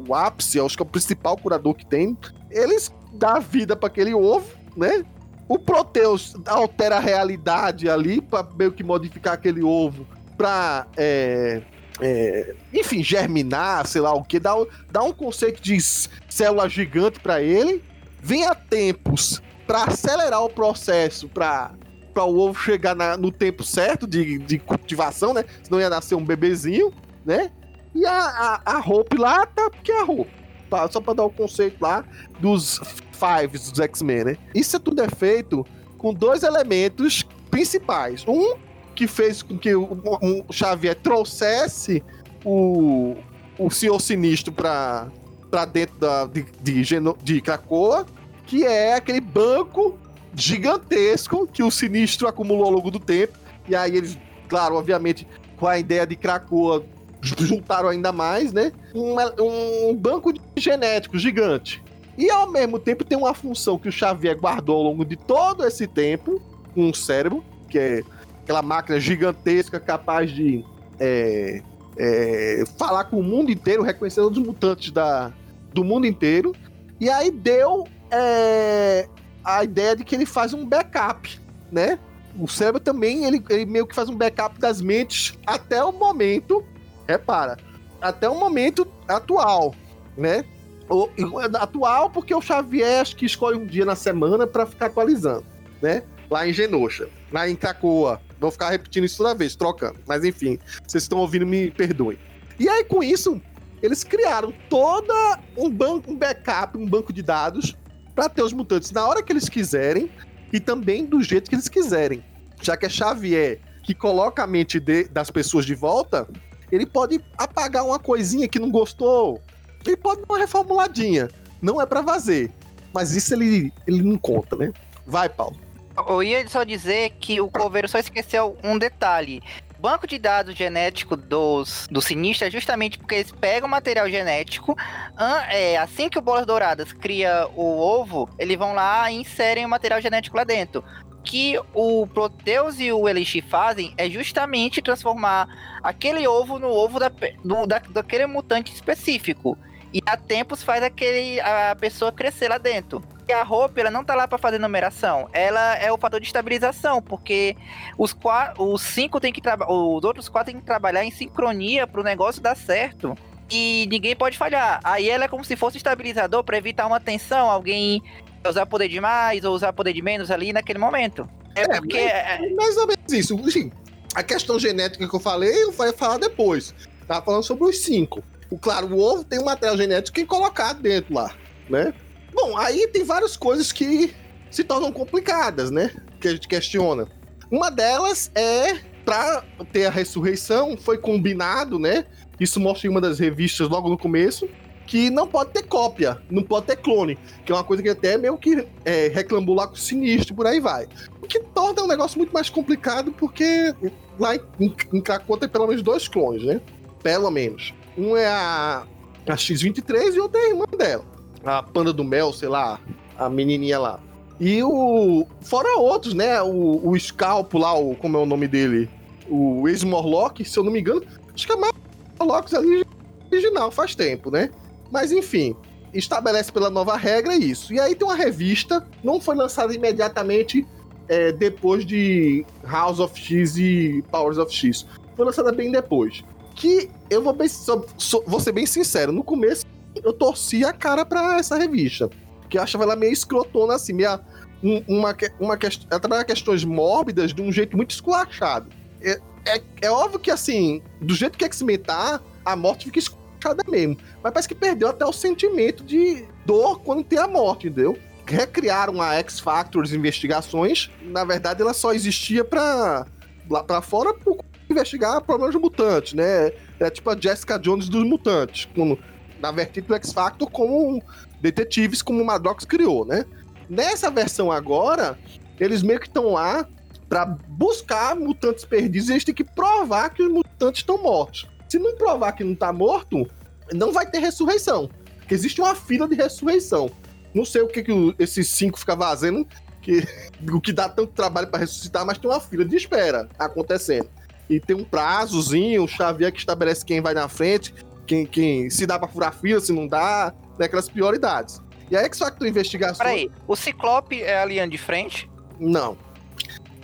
S2: O ápice, acho que é o principal curador que tem. Eles dão vida para aquele ovo, né? O Proteus altera a realidade ali para meio que modificar aquele ovo para é, é, enfim, germinar, sei lá o que, dá, dá um conceito de célula gigante para ele. Vem a tempos para acelerar o processo, para para o ovo chegar na, no tempo certo de, de cultivação, né? Senão ia nascer um bebezinho, né? E a, a, a lá tá porque é a Hope. Tá? Só para dar o conceito lá dos Fives dos X-Men, né? Isso tudo é feito com dois elementos principais. Um que fez com que o, o Xavier trouxesse o, o Senhor Sinistro para pra dentro da, de, de, Geno, de que é aquele banco gigantesco que o Sinistro acumulou ao longo do tempo. E aí eles, claro, obviamente, com a ideia de Krakoa, juntaram ainda mais, né? Um, um banco de genético gigante. E ao mesmo tempo tem uma função que o Xavier guardou ao longo de todo esse tempo, um cérebro, que é aquela máquina gigantesca capaz de é, é, falar com o mundo inteiro, reconhecer os mutantes da, do mundo inteiro. E aí deu é, a ideia de que ele faz um backup, né? O cérebro também, ele, ele meio que faz um backup das mentes até o momento, repara, até o momento atual, né? O, atual porque o Xavier acho que escolhe um dia na semana para ficar atualizando, né? Lá em Genosha, lá em Cacoa, Vou ficar repetindo isso toda vez, trocando. Mas enfim, vocês estão ouvindo, me perdoem. E aí, com isso, eles criaram toda um banco, um backup, um banco de dados para ter os mutantes na hora que eles quiserem e também do jeito que eles quiserem. Já que é Xavier que coloca a mente de, das pessoas de volta, ele pode apagar uma coisinha que não gostou. Ele pode dar uma reformuladinha. Não é para fazer. Mas isso ele, ele não conta, né? Vai, Paulo.
S5: Eu ia só dizer que o Coveiro só esqueceu um detalhe. Banco de dados genético dos, do Sinistro é justamente porque eles pegam o material genético, é, assim que o Bolas Douradas cria o ovo, eles vão lá e inserem o material genético lá dentro que o Proteus e o Elixir fazem é justamente transformar aquele ovo no ovo da, do, da, daquele mutante específico. E a tempos faz aquele, a pessoa crescer lá dentro. E a roupa, ela não tá lá para fazer numeração. Ela é o fator de estabilização, porque os, quatro, os cinco tem que trabalhar. Os outros quatro tem que trabalhar em sincronia pro negócio dar certo. E ninguém pode falhar. Aí ela é como se fosse estabilizador para evitar uma tensão, alguém usar poder de mais ou usar poder de menos ali naquele momento. É, é porque. Mais,
S2: é, é mais ou menos isso. Assim, a questão genética que eu falei, eu vou falar depois. Tava falando sobre os cinco. O, claro, o ovo tem um material genético que é colocado dentro lá, né? Bom, aí tem várias coisas que se tornam complicadas, né? Que a gente questiona. Uma delas é para ter a ressurreição, foi combinado, né? Isso mostra em uma das revistas logo no começo, que não pode ter cópia, não pode ter clone, que é uma coisa que até meio que é, reclamou lá com o sinistro, por aí vai. O que torna um negócio muito mais complicado, porque lá em, Krakow tem pelo menos dois clones, né? Pelo menos. Um é a, a X-23 e outro é a irmã dela a Panda do Mel, sei lá, a menininha lá. E o. Fora outros, né? O, o Scalpo lá, o, como é o nome dele? O ex-Morlock, se eu não me engano. Acho que é mais Morlocks original, faz tempo, né? Mas enfim, estabelece pela nova regra isso. E aí tem uma revista, não foi lançada imediatamente é, depois de House of X e Powers of X. Foi lançada bem depois. Que eu vou, bem, vou ser bem sincero, no começo eu torci a cara pra essa revista. Que eu achava ela meio escrotona, assim, meio, uma, uma, ela trabalha questões mórbidas de um jeito muito esculachado. É, é, é óbvio que, assim, do jeito que X-Men tá, a morte fica esculachada mesmo. Mas parece que perdeu até o sentimento de dor quando tem a morte, entendeu? Recriaram a X-Factors investigações. Na verdade, ela só existia pra, lá pra fora por investigar problemas mutantes, né? É tipo a Jessica Jones dos mutantes. Quando na vertente do X Factor como detetives, como o Madrox criou, né? Nessa versão agora, eles meio que estão lá para buscar mutantes perdidos e eles têm que provar que os mutantes estão mortos. Se não provar que não tá morto, não vai ter ressurreição. Porque existe uma fila de ressurreição. Não sei o que, que esses cinco ficam fazendo, que, o que dá tanto trabalho para ressuscitar, mas tem uma fila de espera acontecendo. E tem um prazozinho, o Xavier que estabelece quem vai na frente quem, quem se dá pra furar fila, se não dá, né, aquelas prioridades. E a X-Factor Investigação...
S5: Peraí, o Ciclope é a linha de frente?
S2: Não.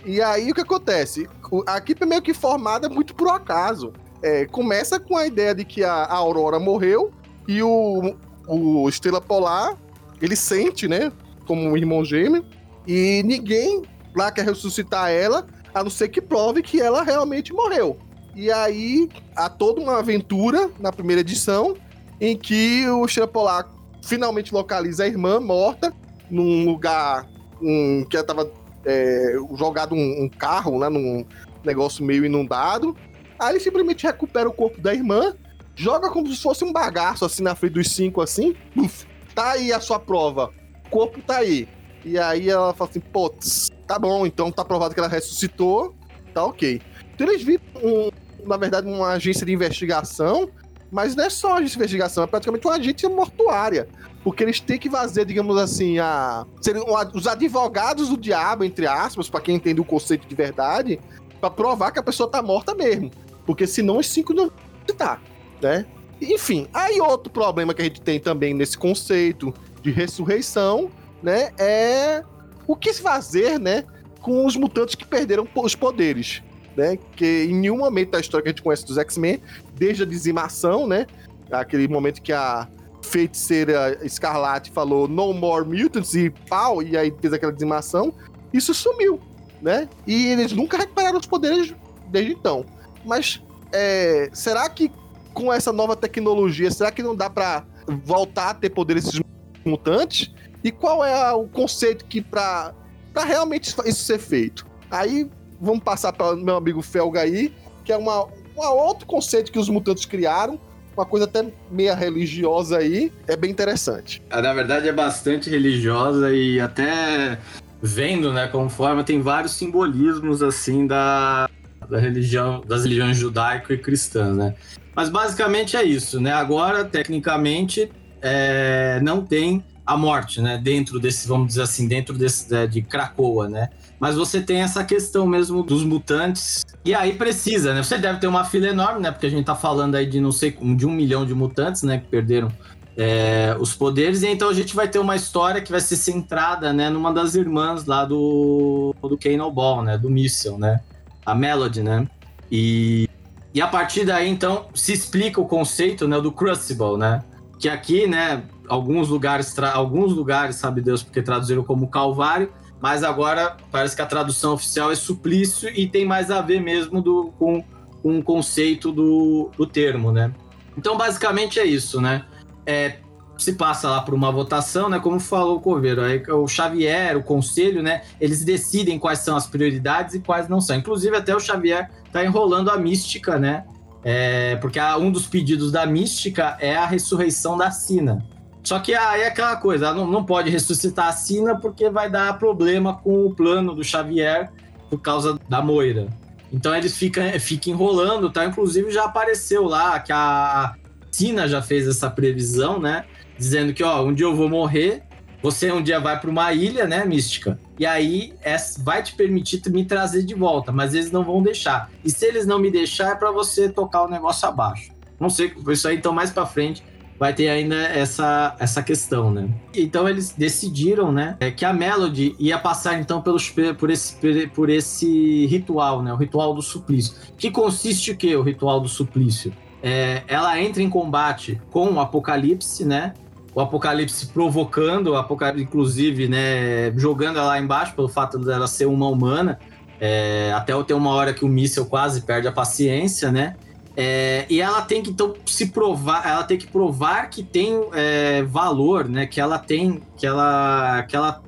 S2: E aí o que acontece? A equipe é meio que formada muito por acaso. É, começa com a ideia de que a, Aurora morreu e o, o Estrela Polar, ele sente, né, como um irmão gêmeo, e ninguém lá quer ressuscitar ela, a não ser que prove que ela realmente morreu. E aí há toda uma aventura na primeira edição em que o Polar finalmente localiza a irmã morta num lugar um, que estava é, jogado um, um, carro, né, num negócio meio inundado. Aí ele simplesmente recupera o corpo da irmã joga como se fosse um bagaço assim na frente dos cinco, assim. Uf, tá aí a sua prova. O corpo tá aí. E aí ela fala assim, putz, tá bom, então tá provado que ela ressuscitou, tá ok. Então eles viram, um, na verdade, uma agência de investigação, mas não é só agência de investigação, é praticamente uma agência mortuária. Porque eles têm que fazer, digamos assim, a, seriam os advogados do diabo, entre aspas, para quem entende o conceito de verdade, para provar que a pessoa tá morta mesmo. Porque senão os cinco não tá, né? Enfim, aí outro problema que a gente tem também nesse conceito de ressurreição, né, é o que se fazer, né, com os mutantes que perderam os poderes, né? Que em nenhum momento da história que a gente conhece dos X-Men, desde a dizimação, né, aquele momento que a feiticeira Escarlate falou no more mutants e pau, e aí fez aquela dizimação, isso sumiu, né? E eles nunca recuperaram os poderes desde então. Mas é, será que com essa nova tecnologia, será que não dá para voltar a ter poderes esses mutantes? E qual é o conceito que para realmente isso ser feito? Aí vamos passar para meu amigo Felga aí, que é uma, um outro conceito que os mutantes criaram, uma coisa até meia religiosa aí, é bem interessante.
S3: Ah, na verdade é bastante religiosa e até vendo, né, como forma, tem vários simbolismos assim da, da religião, das religiões judaico e cristãs, né? Mas basicamente é isso, né? Agora, tecnicamente, é, não tem a morte, né? Dentro desse, vamos dizer assim, dentro desse é, de Krakoa, né? Mas você tem essa questão mesmo dos mutantes. E aí precisa, né? Você deve ter uma fila enorme, né? Porque a gente tá falando aí de não sei, de um milhão de mutantes, né? Que perderam é, os poderes. E então a gente vai ter uma história que vai ser centrada, né? Numa das irmãs lá do, do Ball, né? Do Míssel, né? A Melody, né? E, e a partir daí, então, se explica o conceito né, do Crucible, né? Que aqui, né, alguns lugares, alguns lugares, sabe Deus, porque traduziram como Calvário, mas agora parece que a tradução oficial é suplício e tem mais a ver mesmo do, com, com o conceito do, do termo, né? Então, basicamente é isso, né? É, se passa lá por uma votação, né? Como falou o Coveiro, aí o Xavier, o conselho, né? Eles decidem quais são as prioridades e quais não são. Inclusive, até o Xavier tá enrolando a mística, né? É, porque um dos pedidos da mística é a ressurreição da Sina. Só que aí é aquela coisa, ela não, não pode ressuscitar a Sina porque vai dar problema com o plano do Xavier por causa da Moira. Então eles ficam, ficam enrolando, tá? Inclusive já apareceu lá que a Sina já fez essa previsão, né? Dizendo que, ó, um dia eu vou morrer, você um dia vai para uma ilha, né, mística? E aí é, vai te permitir me trazer de volta, mas eles não vão deixar. E se eles não me deixar, é para você tocar o negócio abaixo. Não sei, isso aí então mais para frente vai ter ainda essa, essa questão, né? Então eles decidiram, né, é, que a Melody ia passar então pelos, por, esse, por esse ritual, né, o ritual do suplício. Que consiste o que, o ritual do suplício? É, ela entra em combate com o Apocalipse, né? O Apocalipse provocando, o Apocalipse, inclusive, né, jogando ela lá embaixo pelo fato dela ser uma humana. É, até ter uma hora que o míssel quase perde a paciência, né? É, e ela tem que então se provar, ela tem que provar que tem é, valor, né? Que ela tem, que ela, que ela,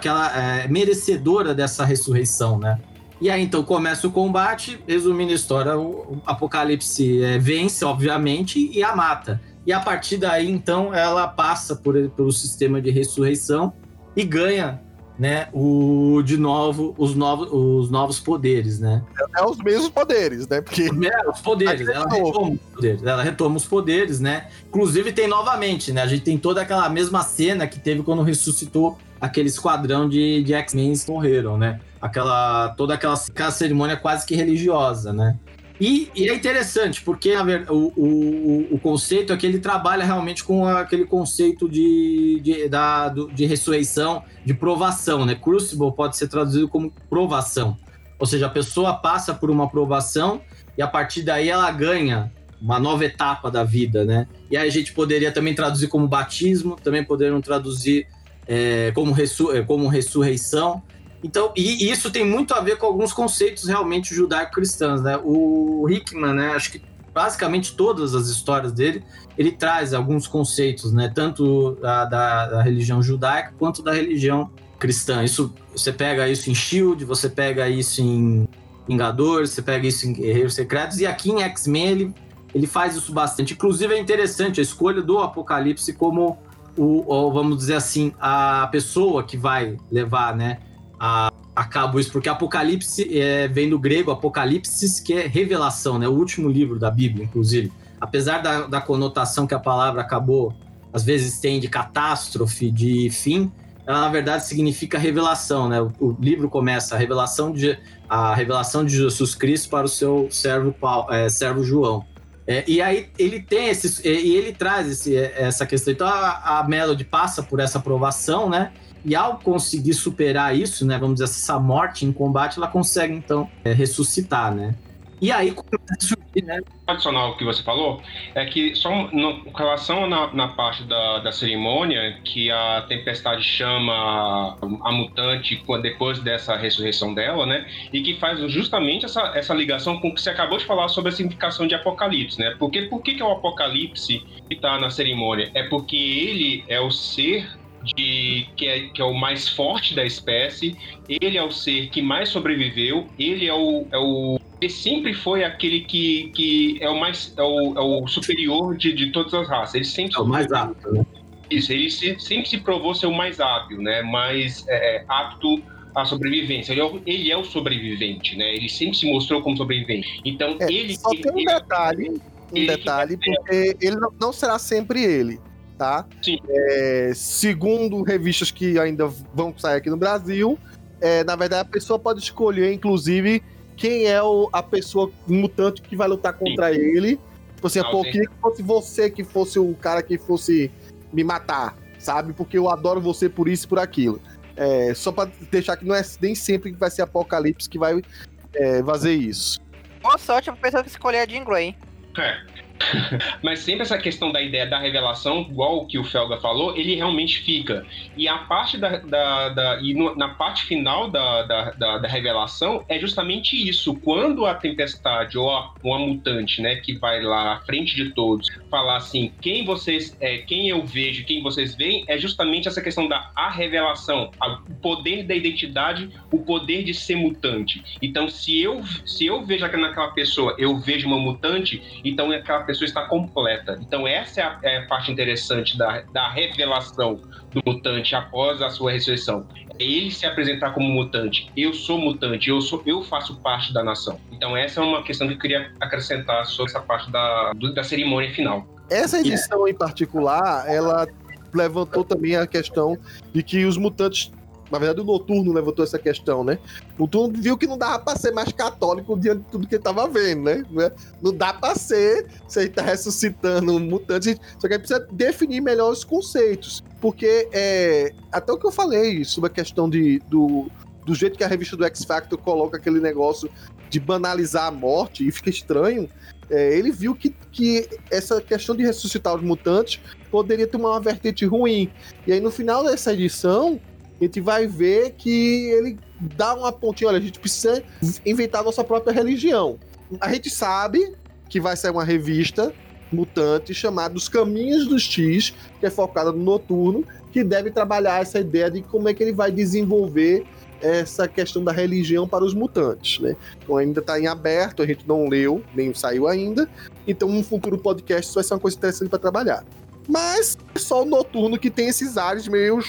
S3: que ela é merecedora dessa ressurreição, né? E aí então começa o combate, resumindo a história, o Apocalipse é, vence, obviamente, e a mata. E a partir daí, então, ela passa por, pelo sistema de ressurreição e ganha né, o, de novo, os novos, os novos poderes, né?
S2: É, é os mesmos poderes, né? Porque...
S3: É, os poderes, ela retoma os poderes, ela retoma os poderes, né? Inclusive tem novamente, né? A gente tem toda aquela mesma cena que teve quando ressuscitou aquele esquadrão de, de X-Men que morreram, né? Aquela, toda aquela, aquela cerimônia quase que religiosa, né? E, e, é interessante, porque o, o, o, conceito é que ele trabalha realmente com aquele conceito de, de, da, de ressurreição, de provação, né? Crucible pode ser traduzido como provação. Ou seja, a pessoa passa por uma provação e a partir daí ela ganha uma nova etapa da vida, né? E aí a gente poderia também traduzir como batismo, também poderiam traduzir é, como, ressur como ressurreição. Então, e isso tem muito a ver com alguns conceitos realmente judaico-cristãos, né? O Hickman, né, acho que basicamente todas as histórias dele, ele traz alguns conceitos, né, tanto da, da, da religião judaica quanto da religião cristã. Isso você pega isso em Shield, você pega isso em Vingadores, você pega isso em Guerreiros Secretos e aqui em X-Men ele ele faz isso bastante. Inclusive é interessante a escolha do Apocalipse como o, o vamos dizer assim, a pessoa que vai levar, né, a, isso, porque Apocalipse é, vem do grego Apocalipsis, que é revelação, né, o último livro da Bíblia, inclusive. Apesar da, da conotação que a palavra acabou, às vezes tem de catástrofe, de fim, ela na verdade significa revelação, né? O, o livro começa a revelação de a revelação de Jesus Cristo para o seu servo Paulo, é, servo João. É, e aí ele tem esses e ele traz esse, essa questão. Então a, a Melody passa por essa aprovação, né? E ao conseguir superar isso, né, vamos dizer, essa morte em combate, ela consegue então é, ressuscitar, né? E aí a
S4: né? Adicional que você falou é que só no, com relação na, na parte da, da cerimônia que a tempestade chama a mutante depois dessa ressurreição dela, né? E que faz justamente essa, essa ligação com o que você acabou de falar sobre a significação de Apocalipse, né? Porque por que, que é o Apocalipse que está na cerimônia? É porque ele é o ser de que é, que é o mais forte da espécie, ele é o ser que mais sobreviveu, ele é o, é o ele sempre foi aquele que, que é o mais é o, é o superior de, de todas as raças. Ele sempre
S3: é o mais apto, né?
S4: Isso, ele se, sempre se provou ser o mais hábil, né? Mais é, é apto à sobrevivência. Ele é, o, ele é, o, sobrevivente, né? Ele sempre se mostrou como sobrevivente. Então
S2: é,
S4: ele
S2: só
S4: ele,
S2: tem um detalhe, um detalhe, porque ele não, não será sempre ele tá?
S4: Sim.
S2: É, segundo revistas que ainda vão sair aqui no Brasil, é, na verdade a pessoa pode escolher, inclusive, quem é o, a pessoa mutante que vai lutar contra sim. ele. Tipo assim, pô, queria que fosse você que fosse o cara que fosse me matar, sabe? Porque eu adoro você por isso e por aquilo. É, só pra deixar que não é nem sempre que vai ser Apocalipse que vai é, fazer isso.
S5: Boa sorte pra pessoa que escolher a Jean Grey.
S4: É. Mas sempre essa questão da ideia da revelação, igual o que o Felga falou, ele realmente fica. E a parte da. da, da e no, na parte final da, da, da, revelação é justamente isso. Quando a tempestade ou a, ou a mutante, né, que vai lá à frente de todos, falar assim, quem vocês. É, quem eu vejo, quem vocês veem, é justamente essa questão da a revelação, a, o poder da identidade, o poder de ser mutante. Então, se eu, se eu vejo naquela pessoa, eu vejo uma mutante, então aquela pessoa está completa. Então, essa é a, é a parte interessante da, da revelação do mutante após a sua ressurreição. É ele se apresentar como mutante. Eu sou mutante, eu, sou, eu faço parte da nação. Então, essa é uma questão que eu queria acrescentar sobre essa parte da, da cerimônia final.
S2: Essa edição em particular, ela levantou também a questão de que os mutantes na verdade, o Noturno levantou essa questão, né? O Noturno viu que não dava pra ser mais católico diante de tudo que ele tava vendo, né? Não dá pra ser, você tá ressuscitando um mutante, só que aí precisa definir melhor os conceitos. Porque, é, até o que eu falei sobre a questão de, do, do jeito que a revista do X Factor coloca aquele negócio de banalizar a morte, e fica estranho, é, ele viu que, que essa questão de ressuscitar os mutantes poderia ter uma vertente ruim. E aí, no final dessa edição, a gente vai ver que ele dá uma pontinha, olha, a gente precisa inventar nossa própria religião. A gente sabe que vai ser uma revista mutante chamada Os Caminhos dos X, que é focada no noturno, que deve trabalhar essa ideia de como é que ele vai desenvolver essa questão da religião para os mutantes, né? Então ainda está em aberto, a gente não leu, nem saiu ainda. Então um futuro podcast isso vai ser uma coisa interessante para trabalhar. Mas é só o noturno que tem esses ares meio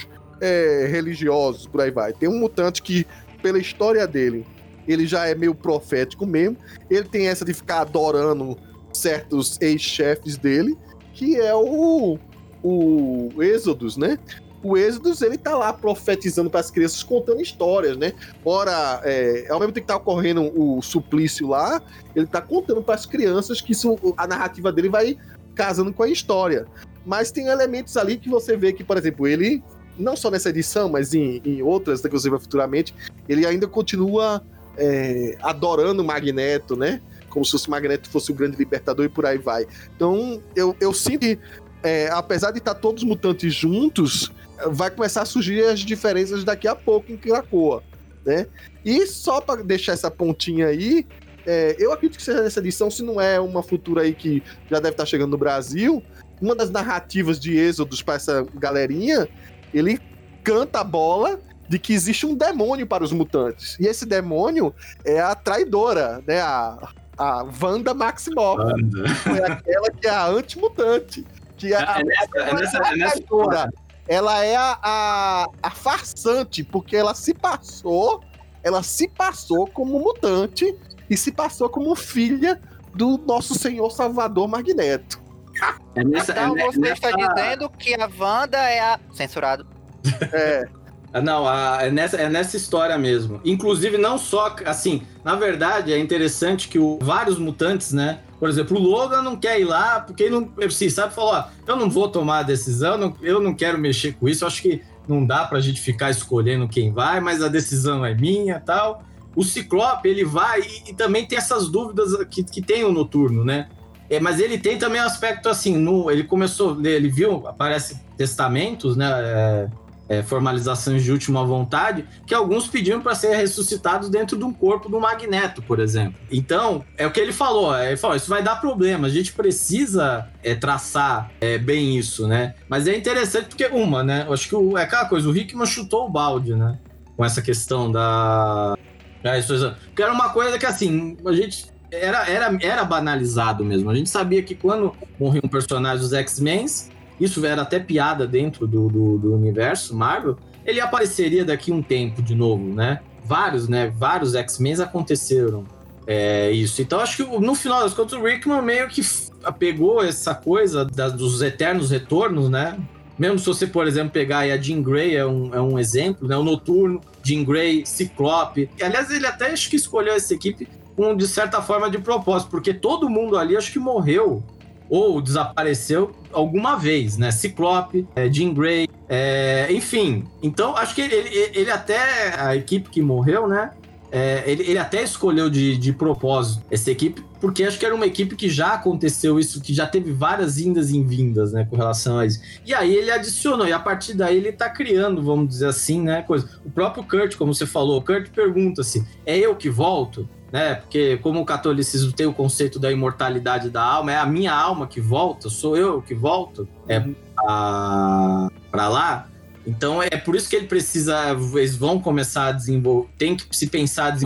S2: é, religiosos, por aí vai. Tem um mutante que, pela história dele, ele já é meio profético mesmo. Ele tem essa de ficar adorando certos ex-chefes dele, que é o, o Êxodos, né? O Êxodos, ele tá lá profetizando para as crianças, contando histórias, né? Ora, é, ao mesmo tempo que tá ocorrendo o suplício lá, ele tá contando para as crianças que isso, a narrativa dele vai casando com a história. Mas tem elementos ali que você vê que, por exemplo, ele não só nessa edição, mas em, em outras, inclusive futuramente, ele ainda continua é, adorando Magneto, né? Como se o Magneto fosse o grande libertador e por aí vai. Então, eu, eu sinto que, é, apesar de estar todos os mutantes juntos, vai começar a surgir as diferenças daqui a pouco em Krakoa, né? E só para deixar essa pontinha aí, é, eu acredito que seja nessa edição, se não é uma futura aí que já deve estar chegando no Brasil, uma das narrativas de Êxodos para essa galerinha ele canta a bola de que existe um demônio para os mutantes. E esse demônio é a traidora, né? A, a Wanda Maximoff.
S3: Wanda.
S2: Foi aquela que é a antimutante. Que é, a,
S3: É nessa- é nessa- é nessa
S2: traidora. Ela é a, a, a farsante, porque ela se passou, ela se passou como mutante e se passou como filha do nosso Senhor Salvador Magneto.
S3: É nessa,
S5: Então
S3: é
S5: você está
S3: nessa-
S5: dizendo que a Wanda é a. Censurado.
S2: É,
S3: Ah, Não, a- é, nessa, é nessa história mesmo. Inclusive, não só. Assim, na verdade, é interessante que o, vários mutantes, né? Por exemplo, o Logan não quer ir lá, porque ele não. Assim, sabe, falou: ó, eu não vou tomar a decisão, não- eu não quero mexer com isso. Acho que não dá pra gente ficar escolhendo quem vai, mas a decisão é minha tal. O Ciclope, ele vai e, e também tem essas dúvidas que, que tem o noturno, né? É, mas ele tem também um aspecto assim, no, ele começou, ele viu, aparece testamentos, né? é, é, formalizações de última vontade, que alguns pediam para ser ressuscitados dentro de um corpo do Magneto, por exemplo. Então, é o que ele falou, ele falou, isso vai dar problema, a gente precisa é, traçar é, bem isso, né? Mas é interessante porque, uma, né? Eu acho que o, é aquela coisa, o Hickman chutou o balde, né? Com essa questão da... da. Porque era uma coisa que, assim, a gente era, era, era banalizado mesmo. A gente sabia que quando morria um personagem dos X-Men, isso era até piada dentro do, do, do universo Marvel, ele apareceria daqui um tempo de novo, né? Vários, né? Vários X-Men aconteceram é, isso. Então acho que no final das contas o Rickman meio que pegou essa coisa da- dos eternos retornos, né? Mesmo se você, por exemplo, pegar a Jean Grey é um, é um exemplo, né? O Noturno, Jean Grey, Ciclope. Aliás, ele até acho que escolheu essa equipe com, de certa forma, de propósito, porque todo mundo ali acho que morreu ou desapareceu alguma vez, né? Ciclope, é, Jean Grey, é, enfim. Então, acho que ele, ele- até, a equipe que morreu, né? É, ele, ele até escolheu de, de propósito essa equipe, porque acho que era uma equipe que já aconteceu isso, que já teve várias indas e vindas, né, com relação a isso. E aí ele adicionou, e a partir daí ele tá criando, vamos dizer assim, né, coisa. O próprio Kurt, como você falou, o Kurt pergunta-se, é eu que volto? Né, porque como o catolicismo tem o conceito da imortalidade da alma, é a minha alma que volta, sou eu que volto, é pra, pra lá. Então é por isso que ele precisa, eles vão começar a desenvolver, tem que se pensar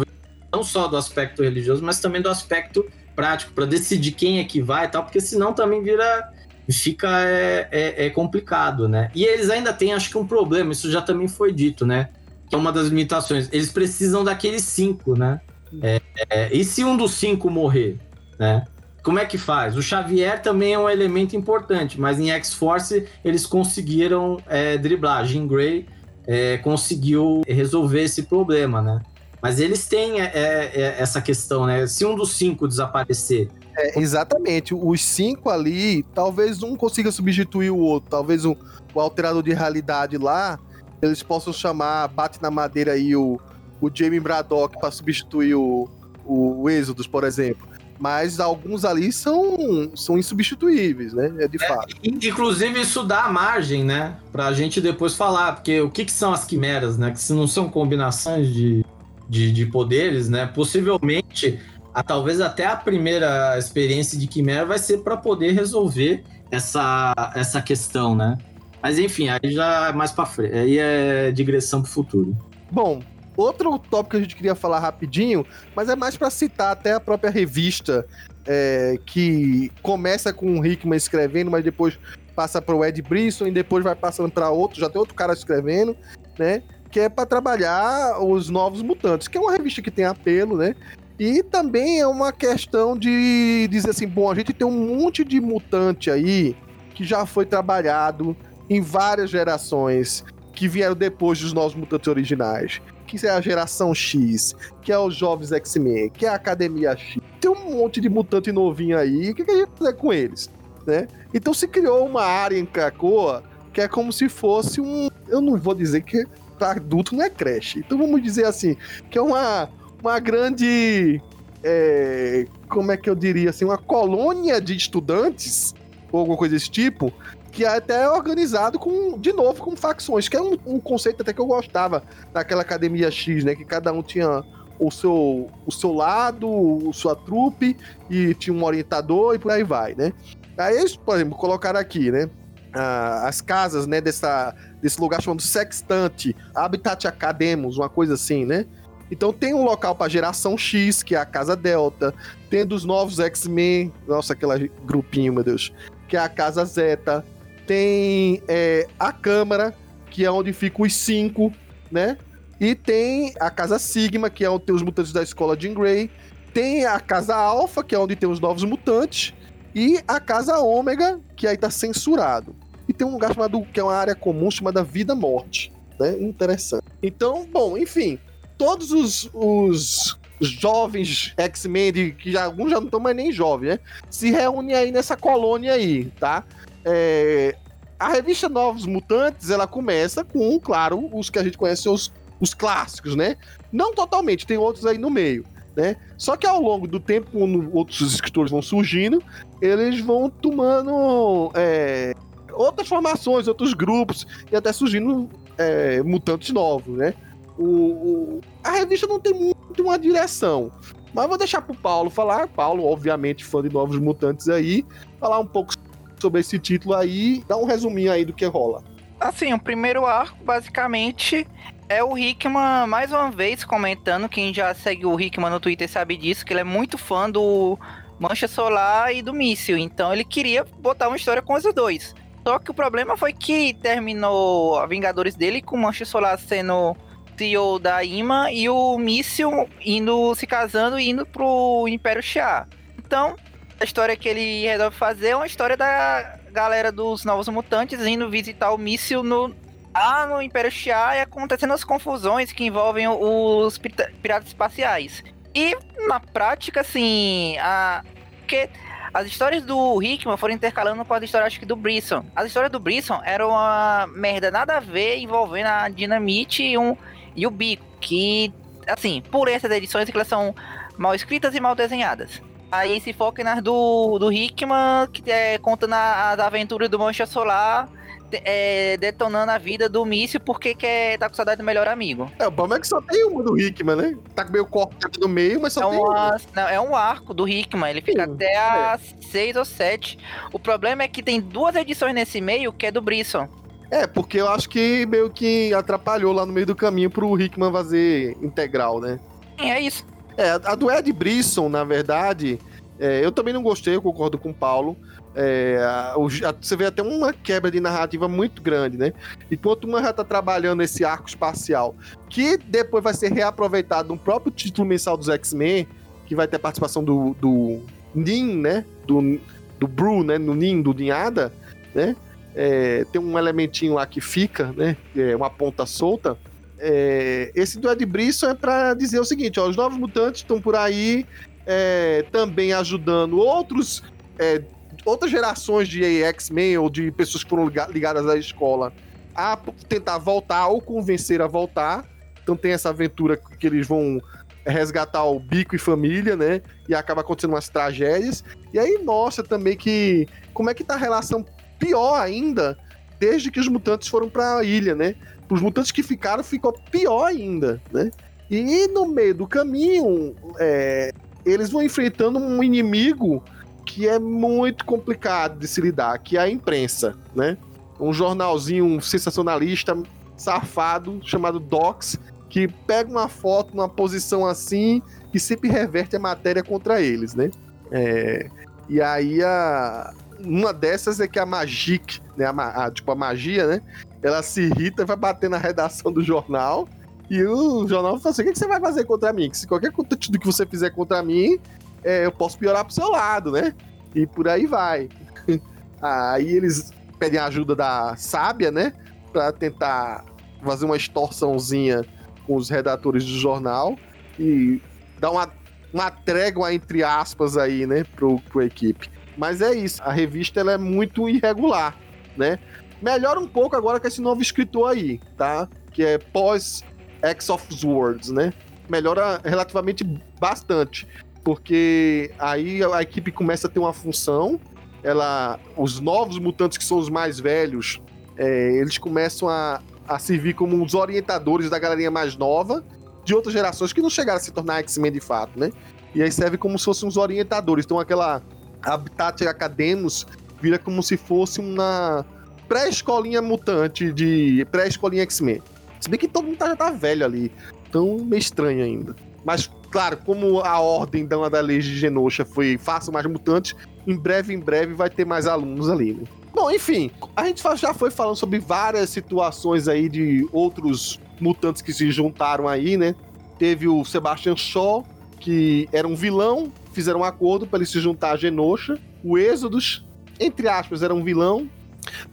S3: não só do aspecto religioso, mas também do aspecto prático, para decidir quem é que vai e tal, porque senão também vira, fica é, é- é complicado, né? E eles ainda têm, acho que um problema, isso já também foi dito, né? Que é uma das limitações, eles precisam daqueles cinco, né? É, é, e se um dos cinco morrer, né? Como é que faz? O Xavier também é um elemento importante, mas em X-Force eles conseguiram é, driblar. Jean Grey é, conseguiu resolver esse problema, né? Mas eles têm é, é, essa questão, né? Se um dos cinco desaparecer,
S2: É, exatamente. Os cinco ali, talvez um consiga substituir o outro. Talvez o, o alterador de realidade lá, eles possam chamar, bate na madeira aí o, o Jamie Braddock para substituir o, o Exodus, por exemplo. Mas alguns ali são, são insubstituíveis, né? É de fato.
S3: In- Inclusive, isso dá margem, né? Pra gente depois falar, porque o que, que são as quimeras, né? Que se não são combinações de, de, de poderes, né? Possivelmente, a, talvez até a primeira experiência de quimera vai ser para poder resolver essa, essa questão, né? Mas enfim, aí já é mais pra frente. Aí é digressão pro futuro.
S2: Bom, outro tópico que a gente queria falar rapidinho, mas é mais para citar até a própria revista, é, que começa com o Hickman escrevendo, mas depois passa para o Ed Brisson e depois vai passando para outro, já tem outro cara escrevendo, né? Que é para trabalhar os novos mutantes, que é uma revista que tem apelo, né? E também é uma questão de dizer assim, bom, a gente tem um monte de mutante aí que já foi trabalhado em várias gerações que vieram depois dos novos mutantes originais que é a geração X, que é os jovens X-Men, que é a Academia X. Tem um monte de mutante novinho aí, o que, que a gente fazer com eles? Né? Então se criou uma área em Krakoa que é como se fosse um. Eu não vou dizer que para adulto não é creche. Então vamos dizer assim, que é uma, uma grande. é, como é que eu diria assim? Uma colônia de estudantes, ou alguma coisa desse tipo, que é até organizado com, de novo, com facções, que é um, um conceito até que eu gostava daquela academia X, né? Que cada um tinha o seu, o seu lado, sua trupe, e tinha um orientador e por aí vai, né? Aí eles, por exemplo, colocaram aqui, né? ah, as casas, né, dessa, desse lugar chamado Sextante, Habitat Academos, uma coisa assim, né? Então tem um local para geração X, que é a Casa Delta, tem dos novos X-Men, nossa, aquele grupinho, meu Deus, que é a Casa Zeta, tem é, a Câmara, que é onde ficam os cinco, né? E tem a Casa Sigma, que é onde tem os mutantes da escola Jean Grey, tem a Casa Alpha, que é onde tem os novos mutantes, e a Casa Ômega, que aí tá censurado. E tem um lugar chamado, que é uma área comum chamada Vida Morte, né? Interessante. Então, bom, enfim, todos os, os jovens X-Men, que já, alguns já não estão mais nem jovens, né? Se reúnem aí nessa colônia aí, tá? É, a revista Novos Mutantes, ela começa com, claro, os que a gente conhece, os, os clássicos, né? Não totalmente, tem outros aí no meio, né? Só que ao longo do tempo, quando outros escritores vão surgindo, eles vão tomando é, outras formações, outros grupos, e até surgindo é, mutantes novos, né? O, o, a revista não tem muito uma direção. Mas vou deixar pro Paulo falar. Paulo, obviamente, fã de Novos Mutantes aí, falar um pouco sobre esse título aí, dar um resuminho aí do que rola.
S5: Assim, o primeiro arco, basicamente, é o Hickman, mais uma vez, comentando. Quem já segue o Hickman no Twitter sabe disso, que ele é muito fã do Mancha Solar e do Míssil. Então ele queria botar uma história com os dois. Só que o problema foi que terminou a Vingadores dele com o Mancha Solar sendo CEO da IMA e o Míssil indo se casando e indo pro Império Xia. Então, a história que ele resolve fazer é uma história da galera dos Novos Mutantes indo visitar o Míssil no, lá no Império Xia e acontecendo as confusões que envolvem os piratas espaciais. E na prática, assim, a. Porque as histórias do Hickman foram intercalando com as histórias, acho que, do Brisson. As histórias do Brisson eram uma merda nada a ver envolvendo a Dinamite e, um, e o Bico, que, assim, por essas edições que elas são mal escritas e mal desenhadas. Aí se foca nas do, do Hickman, que é contando as aventuras do Mancha Solar, é, detonando a vida do míssil porque quer tá com saudade do melhor amigo.
S2: É, o bom é que só tem uma do Hickman, né? Tá meio cortado no meio, mas só
S5: é
S2: tem
S5: uma, não, é um arco do Hickman, ele fica
S2: Sim,
S5: até a 6 ou 7. O problema é que tem duas edições nesse meio que é do Brisson.
S2: É, porque eu acho que meio que atrapalhou lá no meio do caminho pro Hickman fazer integral, né?
S5: Sim, é isso.
S2: É, a do Ed Brisson, na verdade, é, eu também não gostei, eu concordo com o Paulo. É, a- a- você vê até uma quebra de narrativa muito grande, né? Enquanto uma já tá trabalhando esse arco espacial, que depois vai ser reaproveitado no próprio título mensal dos X-Men, que vai ter a participação do, do Nin, né? Do, do Bru, né? No Nin, do Ninhada, né? É, tem um elementinho lá que fica, né? É uma ponta solta. É, esse do Ed Brisson é para dizer o seguinte: ó, os novos mutantes estão por aí é, também ajudando outros é, outras gerações de X-Men ou de pessoas que foram liga- ligadas à escola a tentar voltar ou convencer a voltar. Então tem essa aventura que eles vão resgatar o Bico e família, né? E acaba acontecendo umas tragédias. E aí mostra também que como é que tá a relação pior ainda desde que os mutantes foram para a ilha, né? Os mutantes que ficaram ficou pior ainda, né? E no meio do caminho, é, eles vão enfrentando um inimigo que é muito complicado de se lidar, que é a imprensa, né? Um jornalzinho sensacionalista, safado, chamado Docs, que pega uma foto numa posição assim e sempre reverte a matéria contra eles, né? É, e aí a, uma dessas é que a Magic, né? A, a- tipo a magia, né? Ela se irrita, vai bater na redação do jornal e o jornal fala assim: o que, você vai fazer contra mim? Que se qualquer conteúdo que você fizer contra mim, é, eu posso piorar pro seu lado, né? E por aí vai. aí eles pedem ajuda da sábia, né? Pra tentar fazer uma extorsãozinha com os redatores do jornal e dar uma, uma trégua, entre aspas, aí, né? Pro, pro equipe. Mas é isso, a revista ela é muito irregular, né? Melhora um pouco agora com esse novo escritor aí, tá? Que é pós X of Swords, né? Melhora relativamente bastante, porque aí a equipe começa a ter uma função, ela, os novos mutantes que são os mais velhos, é, eles começam a, a servir como os orientadores da galerinha mais nova de outras gerações que não chegaram a se tornar X-Men de fato, né? E aí serve como se fossem os orientadores. Então aquela Habitat Academos vira como se fosse uma pré-escolinha mutante de pré-escolinha X-Men. Se bem que todo mundo tá- já tá velho ali. Então, meio estranho ainda. Mas, claro, como a ordem da da lei de Genosha foi faça mais mutantes, em breve, em breve vai ter mais alunos ali, né? Bom, enfim, a gente já foi falando sobre várias situações aí de outros mutantes que se juntaram aí, né? Teve o Sebastian Shaw, que era um vilão, fizeram um acordo para ele se juntar a Genosha. O Êxodos, entre aspas, era um vilão,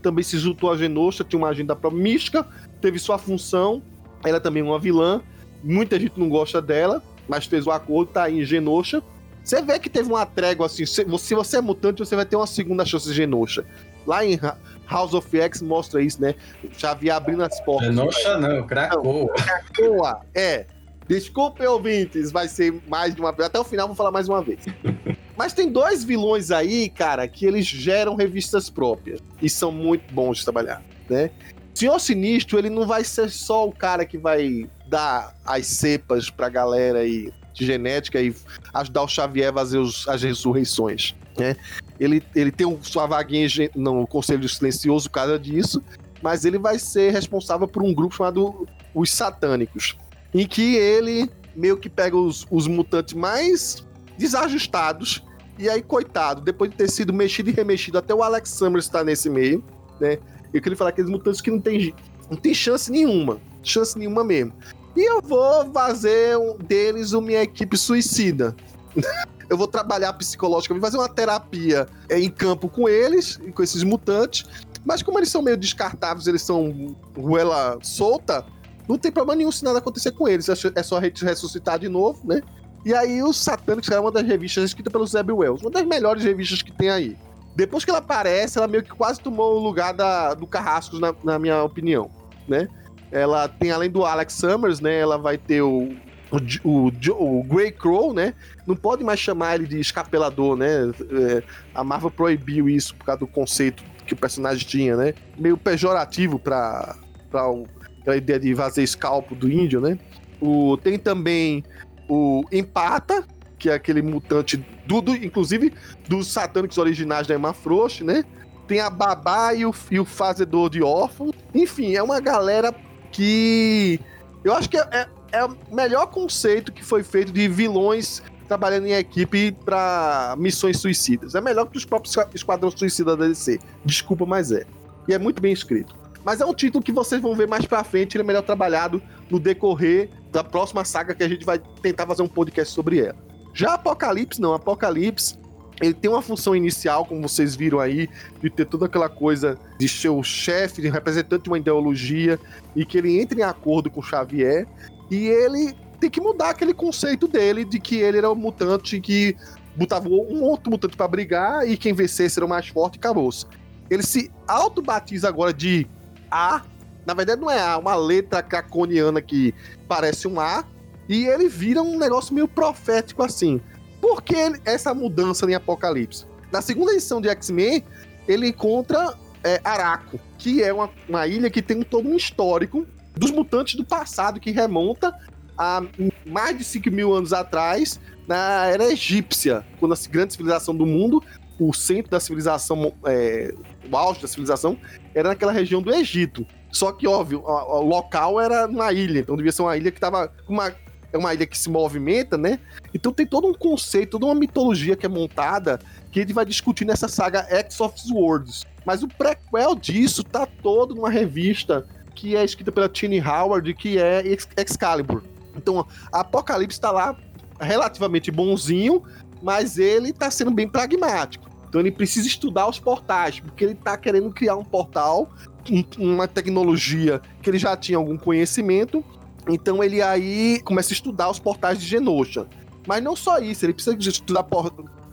S2: também se juntou a Genosha, tinha uma agenda própria mística, teve sua função, ela é também uma vilã. Muita gente não gosta dela, mas fez o acordo, tá aí em Genosha. Você vê que teve uma trégua assim. Se você é mutante, você vai ter uma segunda chance de Genosha. Lá em House of X mostra isso, né? Xavier abrindo as portas.
S3: Genosha não, Krakoa.
S2: Krakoa, é. Desculpe, ouvintes, vai ser mais de uma vez. Até o final vou falar mais uma vez. Mas tem dois vilões aí, cara, que eles geram revistas próprias. E são muito bons de trabalhar, né? Senhor Sinistro, ele não vai ser só o cara que vai dar as cepas pra galera aí de genética e ajudar o Xavier a fazer os, as ressurreições, né? Ele, ele tem um, sua vaguinha no Conselho Silencioso por causa disso, mas ele vai ser responsável por um grupo chamado Os Satânicos, em que ele meio que pega os, os mutantes mais desajustados, e aí, coitado, depois de ter sido mexido e remexido, até o Alex Summers está nesse meio, né? Eu queria falar aqueles mutantes que não tem, não tem chance nenhuma. Chance nenhuma mesmo. E eu vou fazer um deles uma minha equipe suicida. eu vou trabalhar psicologicamente, fazer uma terapia é, em campo com eles, com esses mutantes. Mas como eles são meio descartáveis, eles são ruela solta, não tem problema nenhum se nada acontecer com eles. É só a gente ressuscitar de novo, né? E aí o Satânicos é uma das revistas escrita pelo Zeb Wells, uma das melhores revistas que tem aí. Depois que ela aparece, ela meio que quase tomou o lugar da, do Carrascos, na, na minha opinião, né? Ela tem, além do Alex Summers, né? Ela vai ter o, o, o, o Grey Crow, né? Não pode mais chamar ele de escapelador, né? É, a Marvel proibiu isso por causa do conceito que o personagem tinha, né? Meio pejorativo para a ideia de fazer escalpo do índio, né? O, tem também o Empata, que é aquele mutante do, do inclusive dos satânicos originais da Emma Frost, né? Tem a Babá e o, e o Fazedor de Órfão. Enfim, é uma galera que eu acho que é, é, é o melhor conceito que foi feito de vilões trabalhando em equipe para missões suicidas. É melhor que os próprios Esquadrão Suicida da DC. Desculpa, mas é. E é muito bem escrito. Mas é um título que vocês vão ver mais pra frente, ele é melhor trabalhado no decorrer da próxima saga que a gente vai tentar fazer um podcast sobre ela. Já Apocalipse, não. Apocalipse, ele tem uma função inicial, como vocês viram aí, de ter toda aquela coisa de ser o chefe, de representante de uma ideologia, e que ele entre em acordo com Xavier, e ele tem que mudar aquele conceito dele de que ele era um mutante que botava um outro mutante para brigar e quem vencesse era o mais forte e acabou-se. Ele se auto-batiza agora de A. Na verdade, não é A, uma letra caconiana que parece um A, e ele vira um negócio meio profético assim. Por que essa mudança em Apocalipse? Na segunda edição de X-Men, ele encontra é, Araco, que é uma, uma ilha que tem todo um histórico dos mutantes do passado que remonta a mais de 5 mil anos atrás, na era egípcia, quando a grande civilização do mundo, o centro da civilização, é, o auge da civilização, era naquela região do Egito. Só que, óbvio, o, local era uma ilha, então devia ser uma ilha que estava uma é uma ilha que se movimenta, né? Então tem todo um conceito, toda uma mitologia que é montada que ele vai discutir nessa saga X of Swords. Mas o prequel disso tá todo numa revista que é escrita pela Tini Howard, que é Excalibur. Então, Apocalipse tá lá relativamente bonzinho, mas ele tá sendo bem pragmático. Então ele precisa estudar os portais, porque ele tá querendo criar um portal, uma tecnologia que ele já tinha algum conhecimento, então ele aí começa a estudar os portais de Genosha. Mas não só isso, ele precisa estudar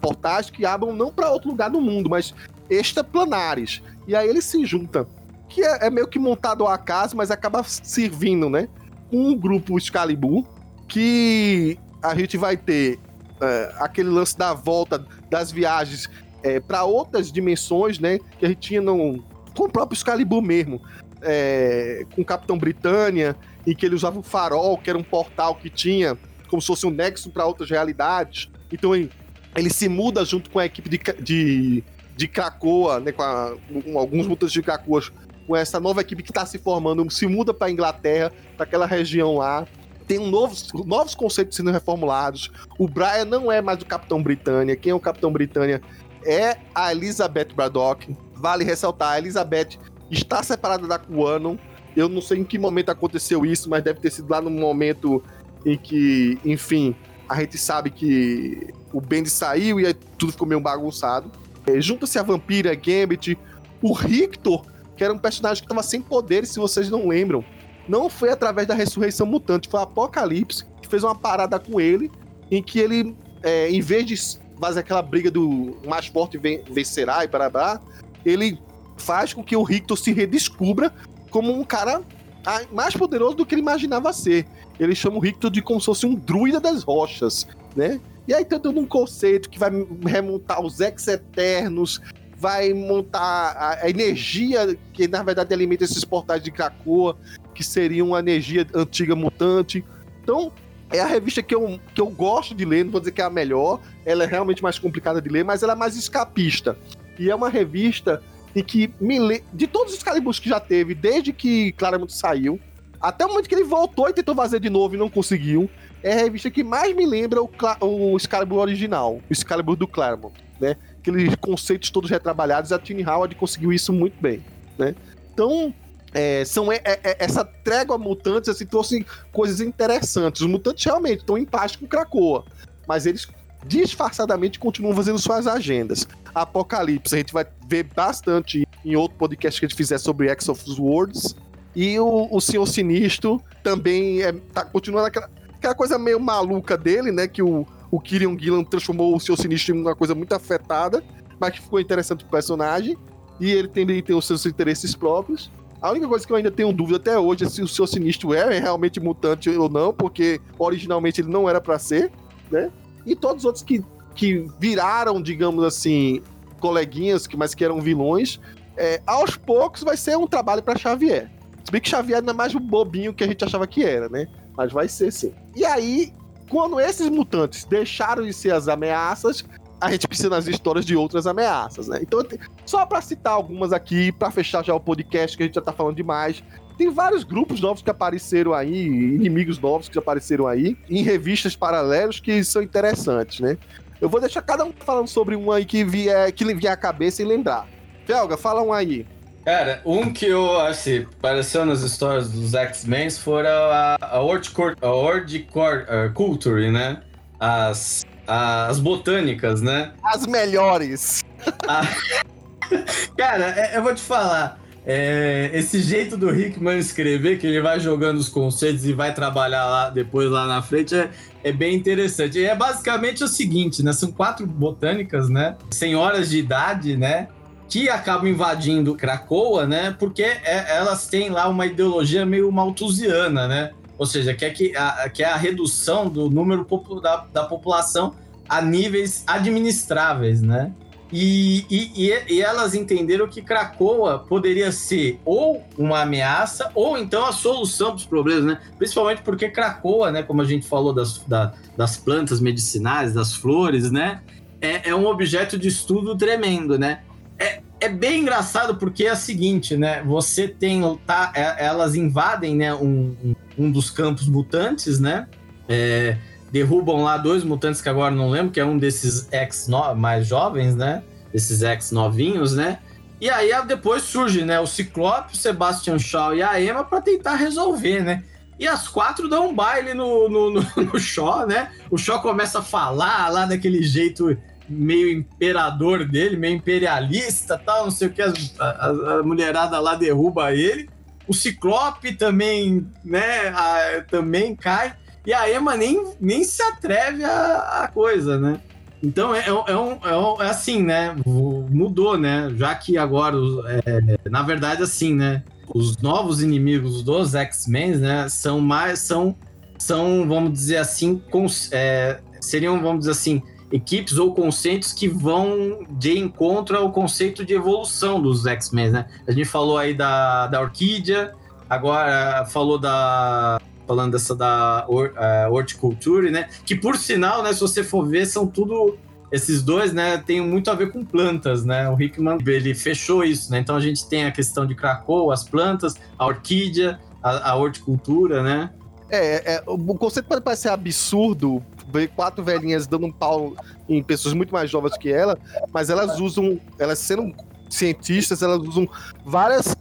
S2: portais que abram não para outro lugar do mundo, mas extraplanares. E aí ele se junta, que é, é meio que montado ao acaso, mas acaba servindo, né? Um grupo Excalibur, que a gente vai ter é, aquele lance da volta das viagens é, para outras dimensões, né? Que a gente tinha no, com o próprio Excalibur mesmo, é, com o Capitão Britânia em que ele usava o farol, que era um portal que tinha como se fosse um nexo para outras realidades. Então ele, ele, se muda junto com a equipe de, de, de Krakoa, né, com, a, com alguns mutantes de Krakoa, com essa nova equipe que está se formando, se muda para Inglaterra, para aquela região lá, tem um novos, novos conceitos sendo reformulados. O Brian não é mais o Capitão Britânia. Quem é o Capitão Britânia é a Elizabeth Braddock. Vale ressaltar, a Elizabeth está separada da Kuano. Eu não sei em que momento aconteceu isso, mas deve ter sido lá no momento em que, enfim, a gente sabe que o Bendy saiu e aí tudo ficou meio bagunçado. É, Junta-se a Vampira, Gambit, o Rictor, que era um personagem que estava sem poderes, se vocês não lembram. Não foi através da ressurreição mutante, foi o Apocalipse que fez uma parada com ele, em que ele, é, em vez de fazer aquela briga do mais forte vencerá e parabá, ele faz com que o Rictor se redescubra como um cara mais poderoso do que ele imaginava ser. Ele chama o Rictor de como se fosse um druida das rochas, né? E aí todo um conceito que vai remontar os ex-eternos, vai montar a energia que na verdade alimenta esses portais de Krakoa, que seriam uma energia antiga mutante. Então, é a revista que eu, que eu gosto de ler, não vou dizer que é a melhor, ela é realmente mais complicada de ler, mas ela é mais escapista. E é uma revista em que me le... de todos os Caliburs que já teve, desde que Claremont saiu, até o momento que ele voltou e tentou fazer de novo e não conseguiu, é a revista que mais me lembra o, Cla... o Excalibur original, o Excalibur do Claremont, né? Aqueles conceitos todos retrabalhados, a Tiny Howard conseguiu isso muito bem, né? Então, é, são é, é, essa trégua mutantes assim, trouxe coisas interessantes. Os mutantes realmente estão em paz com Krakoa, mas eles disfarçadamente continuam fazendo suas agendas. Apocalipse, a gente vai ver bastante em outro podcast que a gente fizer sobre X of Worlds. E o, o Senhor Sinistro também é, tá continuando aquela, aquela coisa meio maluca dele, né? Que o, o Kirion Gillan transformou o Senhor Sinistro em uma coisa muito afetada, mas que ficou interessante pro personagem. E ele também tem os seus interesses próprios. A única coisa que eu ainda tenho dúvida até hoje é se o seu sinistro é realmente mutante ou não, porque originalmente ele não era para ser, né? E todos os outros que, que viraram, digamos assim, coleguinhas, que mas que eram vilões, é, aos poucos vai ser um trabalho para Xavier. Se bem que Xavier não é mais o bobinho que a gente achava que era, né? Mas vai ser sim. E aí, quando esses mutantes deixaram de ser as ameaças, a gente precisa nas histórias de outras ameaças, né? Então, só para citar algumas aqui, para fechar já o podcast, que a gente já tá falando demais. Tem vários grupos novos que apareceram aí, inimigos novos que apareceram aí, em revistas paralelas que são interessantes, né? Eu vou deixar cada um falando sobre um aí que vier, que vier à cabeça e lembrar. Felga, fala um aí.
S3: Cara, um que eu, assim, apareceu nas histórias dos X-Men foram a, a Horticulture, né? As as botânicas, né?
S2: As melhores.
S3: Ah, cara, é, eu vou te falar. É, esse jeito do Hickman escrever, que ele vai jogando os conceitos e vai trabalhar lá depois lá na frente, é, é bem interessante. E é basicamente o seguinte, né? São quatro botânicas, né? Senhoras de idade, né? Que acabam invadindo Cracoa, né? Porque é, elas têm lá uma ideologia meio malthusiana, né? Ou seja, que é, que a, que é a redução do número da, da população a níveis administráveis, né? E, e, e, elas entenderam que Cracoa poderia ser ou uma ameaça ou então a solução para os problemas, né? Principalmente porque Cracoa, né, como a gente falou das, da, das plantas medicinais, das flores, né? É, é, um objeto de estudo tremendo, né? É, é bem engraçado porque é o seguinte, né? Você tem. Tá, é, elas invadem né, um, um dos campos mutantes, né? É, derrubam lá dois mutantes que agora não lembro, que é um desses ex mais jovens, né? Esses ex novinhos, né? E aí depois surge, né, o Ciclope, o Sebastian Shaw e a Emma para tentar resolver, né? E as quatro dão um baile no, no, no, no Shaw, né? O Shaw começa a falar lá daquele jeito meio imperador dele, meio imperialista tal, não sei o que, a, a, a mulherada lá derruba ele. O Ciclope também, né, a, também cai. E a Emma nem, nem se atreve a, a coisa, né? Então é, é, é, um, é, um, é, assim, né? Mudou, né? Já que agora, é, na verdade, assim, né? Os novos inimigos dos X-Men, né? São mais. São, são vamos dizer assim, cons, é, seriam, vamos dizer assim, equipes ou conceitos que vão de encontro ao conceito de evolução dos X-Men, né? A gente falou aí da, da Orquídea, agora falou da. Falando dessa da uh, Horticulture, né? Que por sinal, né, se você for ver, são tudo. Esses dois, né, tem muito a ver com plantas, né? O Hickman, ele fechou isso, né? Então a gente tem a questão de Krakow, as plantas, a orquídea, a, a horticultura, né?
S2: É, é, o conceito pode parecer absurdo, ver quatro velhinhas dando um pau em pessoas muito mais jovens que ela, mas elas usam, elas sendo cientistas, elas usam várias.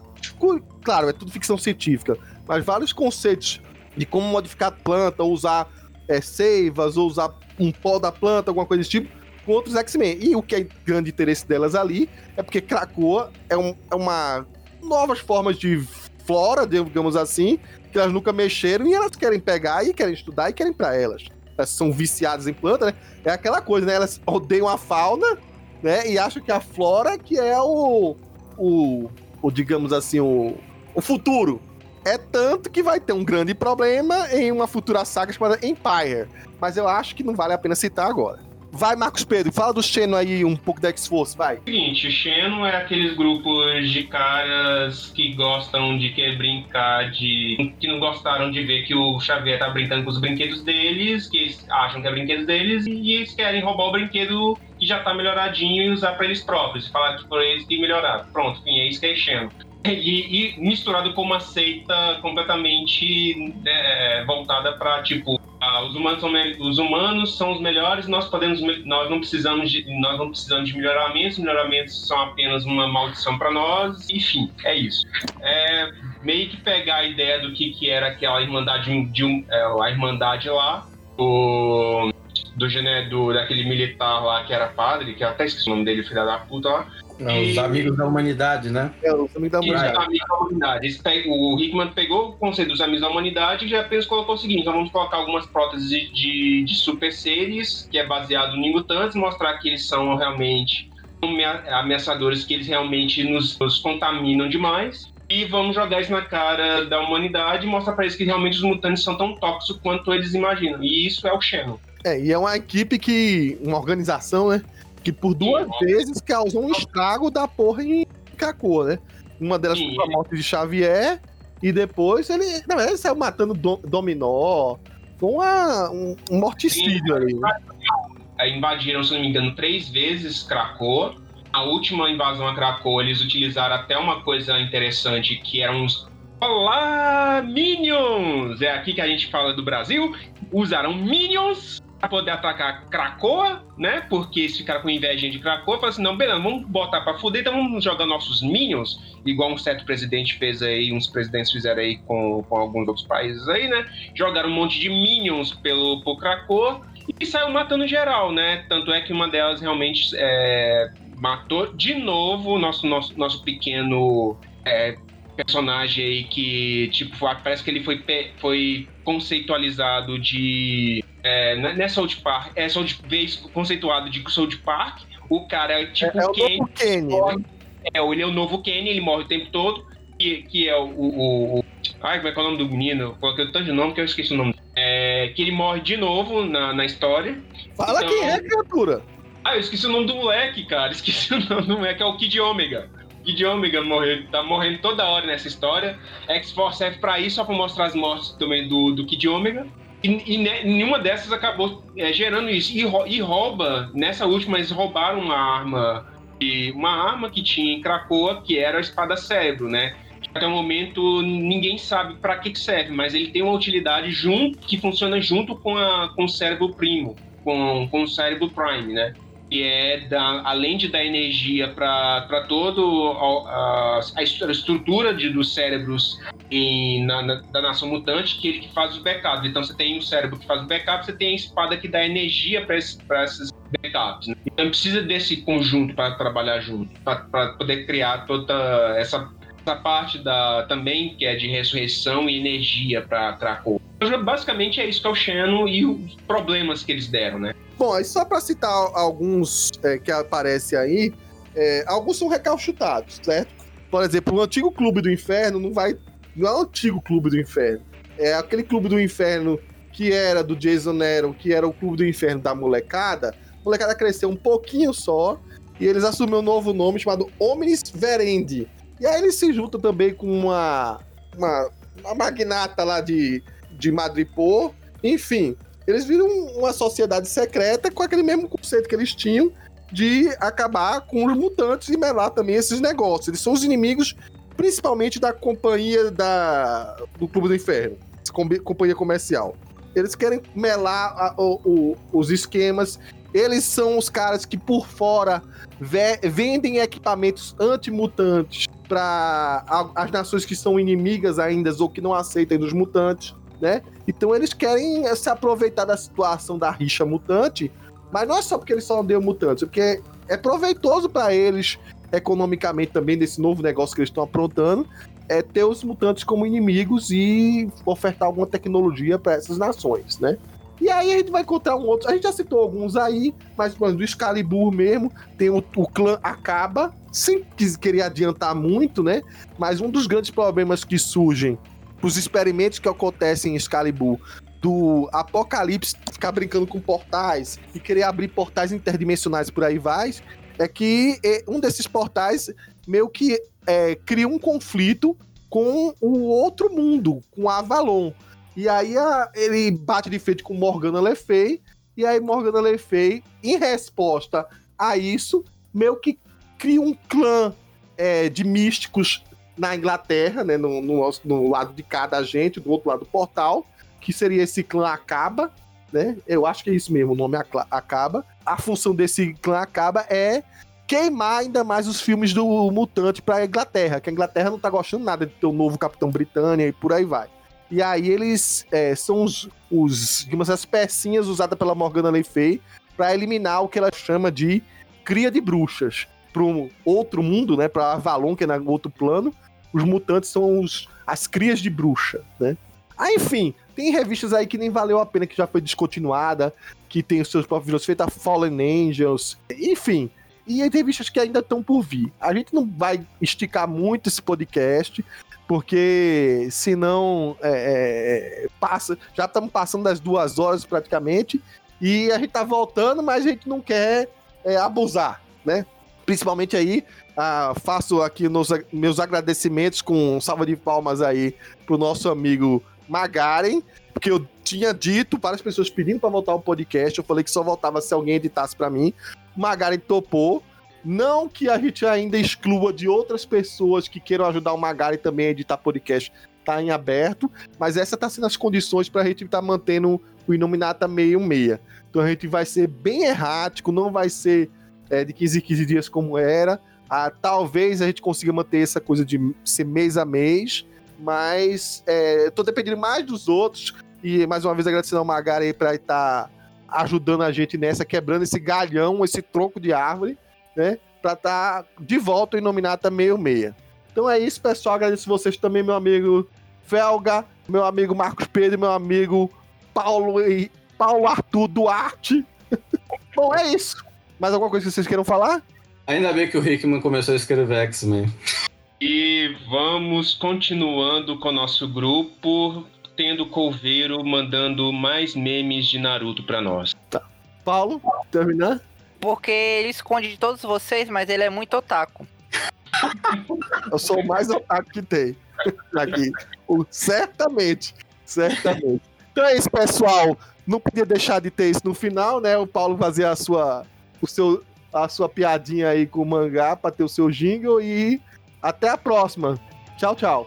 S2: Claro, é tudo ficção científica, mas vários conceitos de como modificar a planta, ou usar é, seivas, ou usar um pó da planta, alguma coisa desse tipo, com outros X-Men. E o que é grande interesse delas ali é porque Krakoa é, um, é uma novas formas de flora, digamos assim, que elas nunca mexeram e elas querem pegar e querem estudar e querem para elas. Elas são viciadas em planta, né? É aquela coisa, né? Elas odeiam a fauna, né? E acham que a flora que é o, o, o digamos assim, o, o futuro. É tanto que vai ter um grande problema em uma futura saga chamada Empire. Mas eu acho que não vale a pena citar agora. Vai, Marcos Pedro, fala do Xeno aí, um pouco da X-Force, vai.
S4: Seguinte, o Xeno é aqueles grupos de caras que gostam de querer brincar de. que não gostaram de ver que o Xavier tá brincando com os brinquedos deles, que acham que é brinquedo deles, e eles querem roubar o brinquedo que já tá melhoradinho e usar para eles próprios, e falar que foram eles que melhoraram. Pronto, enfim, é isso que é Xeno. E, e, misturado com uma seita completamente é, voltada para tipo ah, os, humanos são, os humanos são os melhores nós podemos nós não precisamos de nós não precisamos de melhoramentos melhoramentos são apenas uma maldição para nós enfim é isso. É, meio que pegar a ideia do que, que era aquela irmandade de um, é, a irmandade lá o do, do daquele militar lá que era padre que até esqueci o nome dele filha da puta lá
S3: não, os amigos da humanidade, né?
S2: É, os amigos da humanidade.
S4: Os amigos da humanidade. o Hickman pegou o conceito dos amigos da humanidade e já apenas colocou o seguinte: então vamos colocar algumas próteses de, de super seres, que é baseado em mutantes, mostrar que eles são realmente ameaçadores, que eles realmente nos, nos contaminam demais. E vamos jogar isso na cara da humanidade e mostrar para eles que realmente os mutantes são tão tóxicos quanto eles imaginam. E isso é o Shannon.
S2: É, e é uma equipe que. uma organização, né? Que por duas Sim, vezes causou um estrago da porra em Krakoa, né? Uma delas Sim. foi a morte de Xavier, e depois ele. Na verdade, ele saiu matando do, Dominó. Foi uma, um, um morticídio ali.
S4: Invadiram, se não me engano, três vezes Krakoa. A última invasão a Krakoa, eles utilizaram até uma coisa interessante, que eram uns Olá, Minions! É aqui que a gente fala do Brasil. Usaram Minions para poder atacar Cracoa, né? Porque eles ficaram com inveja de Cracoa. Falaram assim: não, beleza, vamos botar para fuder, então vamos jogar nossos minions, igual um certo presidente fez aí, uns presidentes fizeram aí com, com alguns outros países aí, né? Jogaram um monte de minions pelo por Cracoa e saiu matando geral, né? Tanto é que uma delas realmente é, matou de novo nosso, nosso, nosso pequeno. É, personagem aí que, tipo, parece que ele foi, foi conceitualizado de é, não é South Park, é South, vez conceituado de South Park. O cara é tipo
S2: é, é o Kenny. Novo Kenny morre,
S4: né? É, ele é o novo Kenny, ele morre o tempo todo. Que, que é o, o, o, Ai, como é que é o nome do menino? Eu coloquei tanto de nome que eu esqueci o nome. É, que ele morre de novo na, na história.
S2: Fala então, quem é, criatura.
S4: Ah, eu esqueci o nome do moleque, cara. Esqueci o nome do moleque, é o Kid Omega. Kid Omega morreu, tá morrendo toda hora nessa história. X-Force serve pra isso, só pra mostrar as mortes também do, do Kid Omega. E, e nenhuma dessas acabou é, gerando isso. E, e, rouba, nessa última, eles roubaram uma arma, e uma arma que tinha em Krakoa, que era a espada cérebro, né? Até o momento ninguém sabe para que serve, mas ele tem uma utilidade junto que funciona junto com, a, com o cérebro primo, com, com o cérebro prime, né? Que é da, além de dar energia para todo a, a, estrutura de, dos cérebros em, na, na, da nação mutante, que ele que faz os backups. Então você tem um cérebro que faz o backup, você tem a espada que dá energia para esses backups. Né? Então precisa desse conjunto para trabalhar junto, para poder criar toda essa essa parte da também que é de ressurreição e energia para Krakow. Basicamente é isso que é o Xeno e os problemas que eles deram, né?
S2: Bom, só para citar alguns é, que aparecem aí, é, alguns são recalchutados, certo? Por exemplo, o antigo Clube do Inferno não vai. Não é o antigo Clube do Inferno. É aquele Clube do Inferno que era do Jason Nero, que era o Clube do Inferno da molecada. A molecada cresceu um pouquinho só e eles assumiram um novo nome chamado Omnis Verendi. E aí eles se juntam também com uma, uma, uma magnata lá de, de Madripoor. Enfim, eles viram uma sociedade secreta com aquele mesmo conceito que eles tinham de acabar com os mutantes e melar também esses negócios. Eles são os inimigos, principalmente da companhia da, do Clube do Inferno. companhia comercial. Eles querem melar a, o, o, os esquemas. Eles são os caras que por fora ve vendem equipamentos antimutantes para as nações que são inimigas ainda ou que não aceitem os mutantes, né? Então eles querem se aproveitar da situação da rixa mutante, mas não é só porque eles só odeiam mutantes, é porque é proveitoso para eles economicamente também desse novo negócio que eles estão aprontando, é ter os mutantes como inimigos e ofertar alguma tecnologia para essas nações, né? E aí a gente vai encontrar um outro. A gente já citou alguns aí, mas exemplo, do Excalibur mesmo, tem o, o clã Acaba, sem querer adiantar muito, né? Mas um dos grandes problemas que surgem os experimentos que acontecem em Excalibur do Apocalipse ficar brincando com portais e querer abrir portais interdimensionais por aí vai, é que é, um desses portais meio que é, cria um conflito com o outro mundo, com Avalon. E aí a, ele bate de frente com Morgana Le Fay, e aí Morgana Le Fay, em resposta a isso, meio que cria um clã é, de místicos na Inglaterra, né, no, no, no, lado de cada agente, do outro lado do portal, que seria esse clã Acaba, né? Eu acho que é isso mesmo, o nome Acaba. A função desse clã Acaba é queimar ainda mais os filmes do Mutante pra Inglaterra, que a Inglaterra não tá gostando nada de ter o um novo Capitão Britânia e por aí vai. E aí eles é, são os, os, digamos, as pecinhas usadas pela Morgana Le Fay para eliminar o que ela chama de cria de bruxas. Para um outro mundo, né, para Avalon, que é no outro plano, os mutantes são os, as crias de bruxa, né? Ah, enfim, tem revistas aí que nem valeu a pena, que já foi descontinuada, que tem os seus próprios vilões, feita Fallen Angels, enfim. E tem revistas que ainda estão por vir. A gente não vai esticar muito esse podcast, porque senão é, é, passa, já estamos passando das duas horas praticamente, e a gente tá voltando, mas a gente não quer é, abusar, né? Principalmente aí, ah, faço aqui nos, meus agradecimentos com salva de palmas aí pro nosso amigo Magaren, porque eu tinha dito para as pessoas pedindo para voltar o podcast, eu falei que só voltava se alguém editasse para mim. Magaren topou. Não que a gente ainda exclua de outras pessoas que queiram ajudar o Magaren também a editar podcast, tá em aberto, mas essa tá sendo as condições para a gente estar tá mantendo o Inominata 616. Então a gente vai ser bem errático, não vai ser é, de 15 em 15 dias como era. Ah, talvez a gente consiga manter essa coisa de ser mês a mês, mas é, tô dependendo mais dos outros. E mais uma vez agradecendo ao Magari aí pra estar tá ajudando a gente nessa, quebrando esse galhão, esse tronco de árvore, né? Pra estar tá de volta em Nominata meio meia. Então é isso, pessoal. Agradeço vocês também, meu amigo Felga, meu amigo Marcos Pedro, meu amigo Paulo e Paulo Arthur Duarte. Bom, é isso. Mais alguma coisa que vocês queiram falar?
S3: Ainda bem que o Hickman começou a escrever X-Men.
S4: E vamos continuando com o nosso grupo, tendo Colveiro mandando mais memes de Naruto para nós.
S2: Tá. Paulo, terminar?
S5: Porque ele esconde de todos vocês, mas ele é muito otaku.
S2: Eu sou o mais otaku que tem aqui. certamente, certamente. Então é isso, pessoal. Não podia deixar de ter isso no final, né? O Paulo fazer a sua, o seu, a sua piadinha aí com o mangá para ter o seu jingle e até a próxima. Tchau, tchau.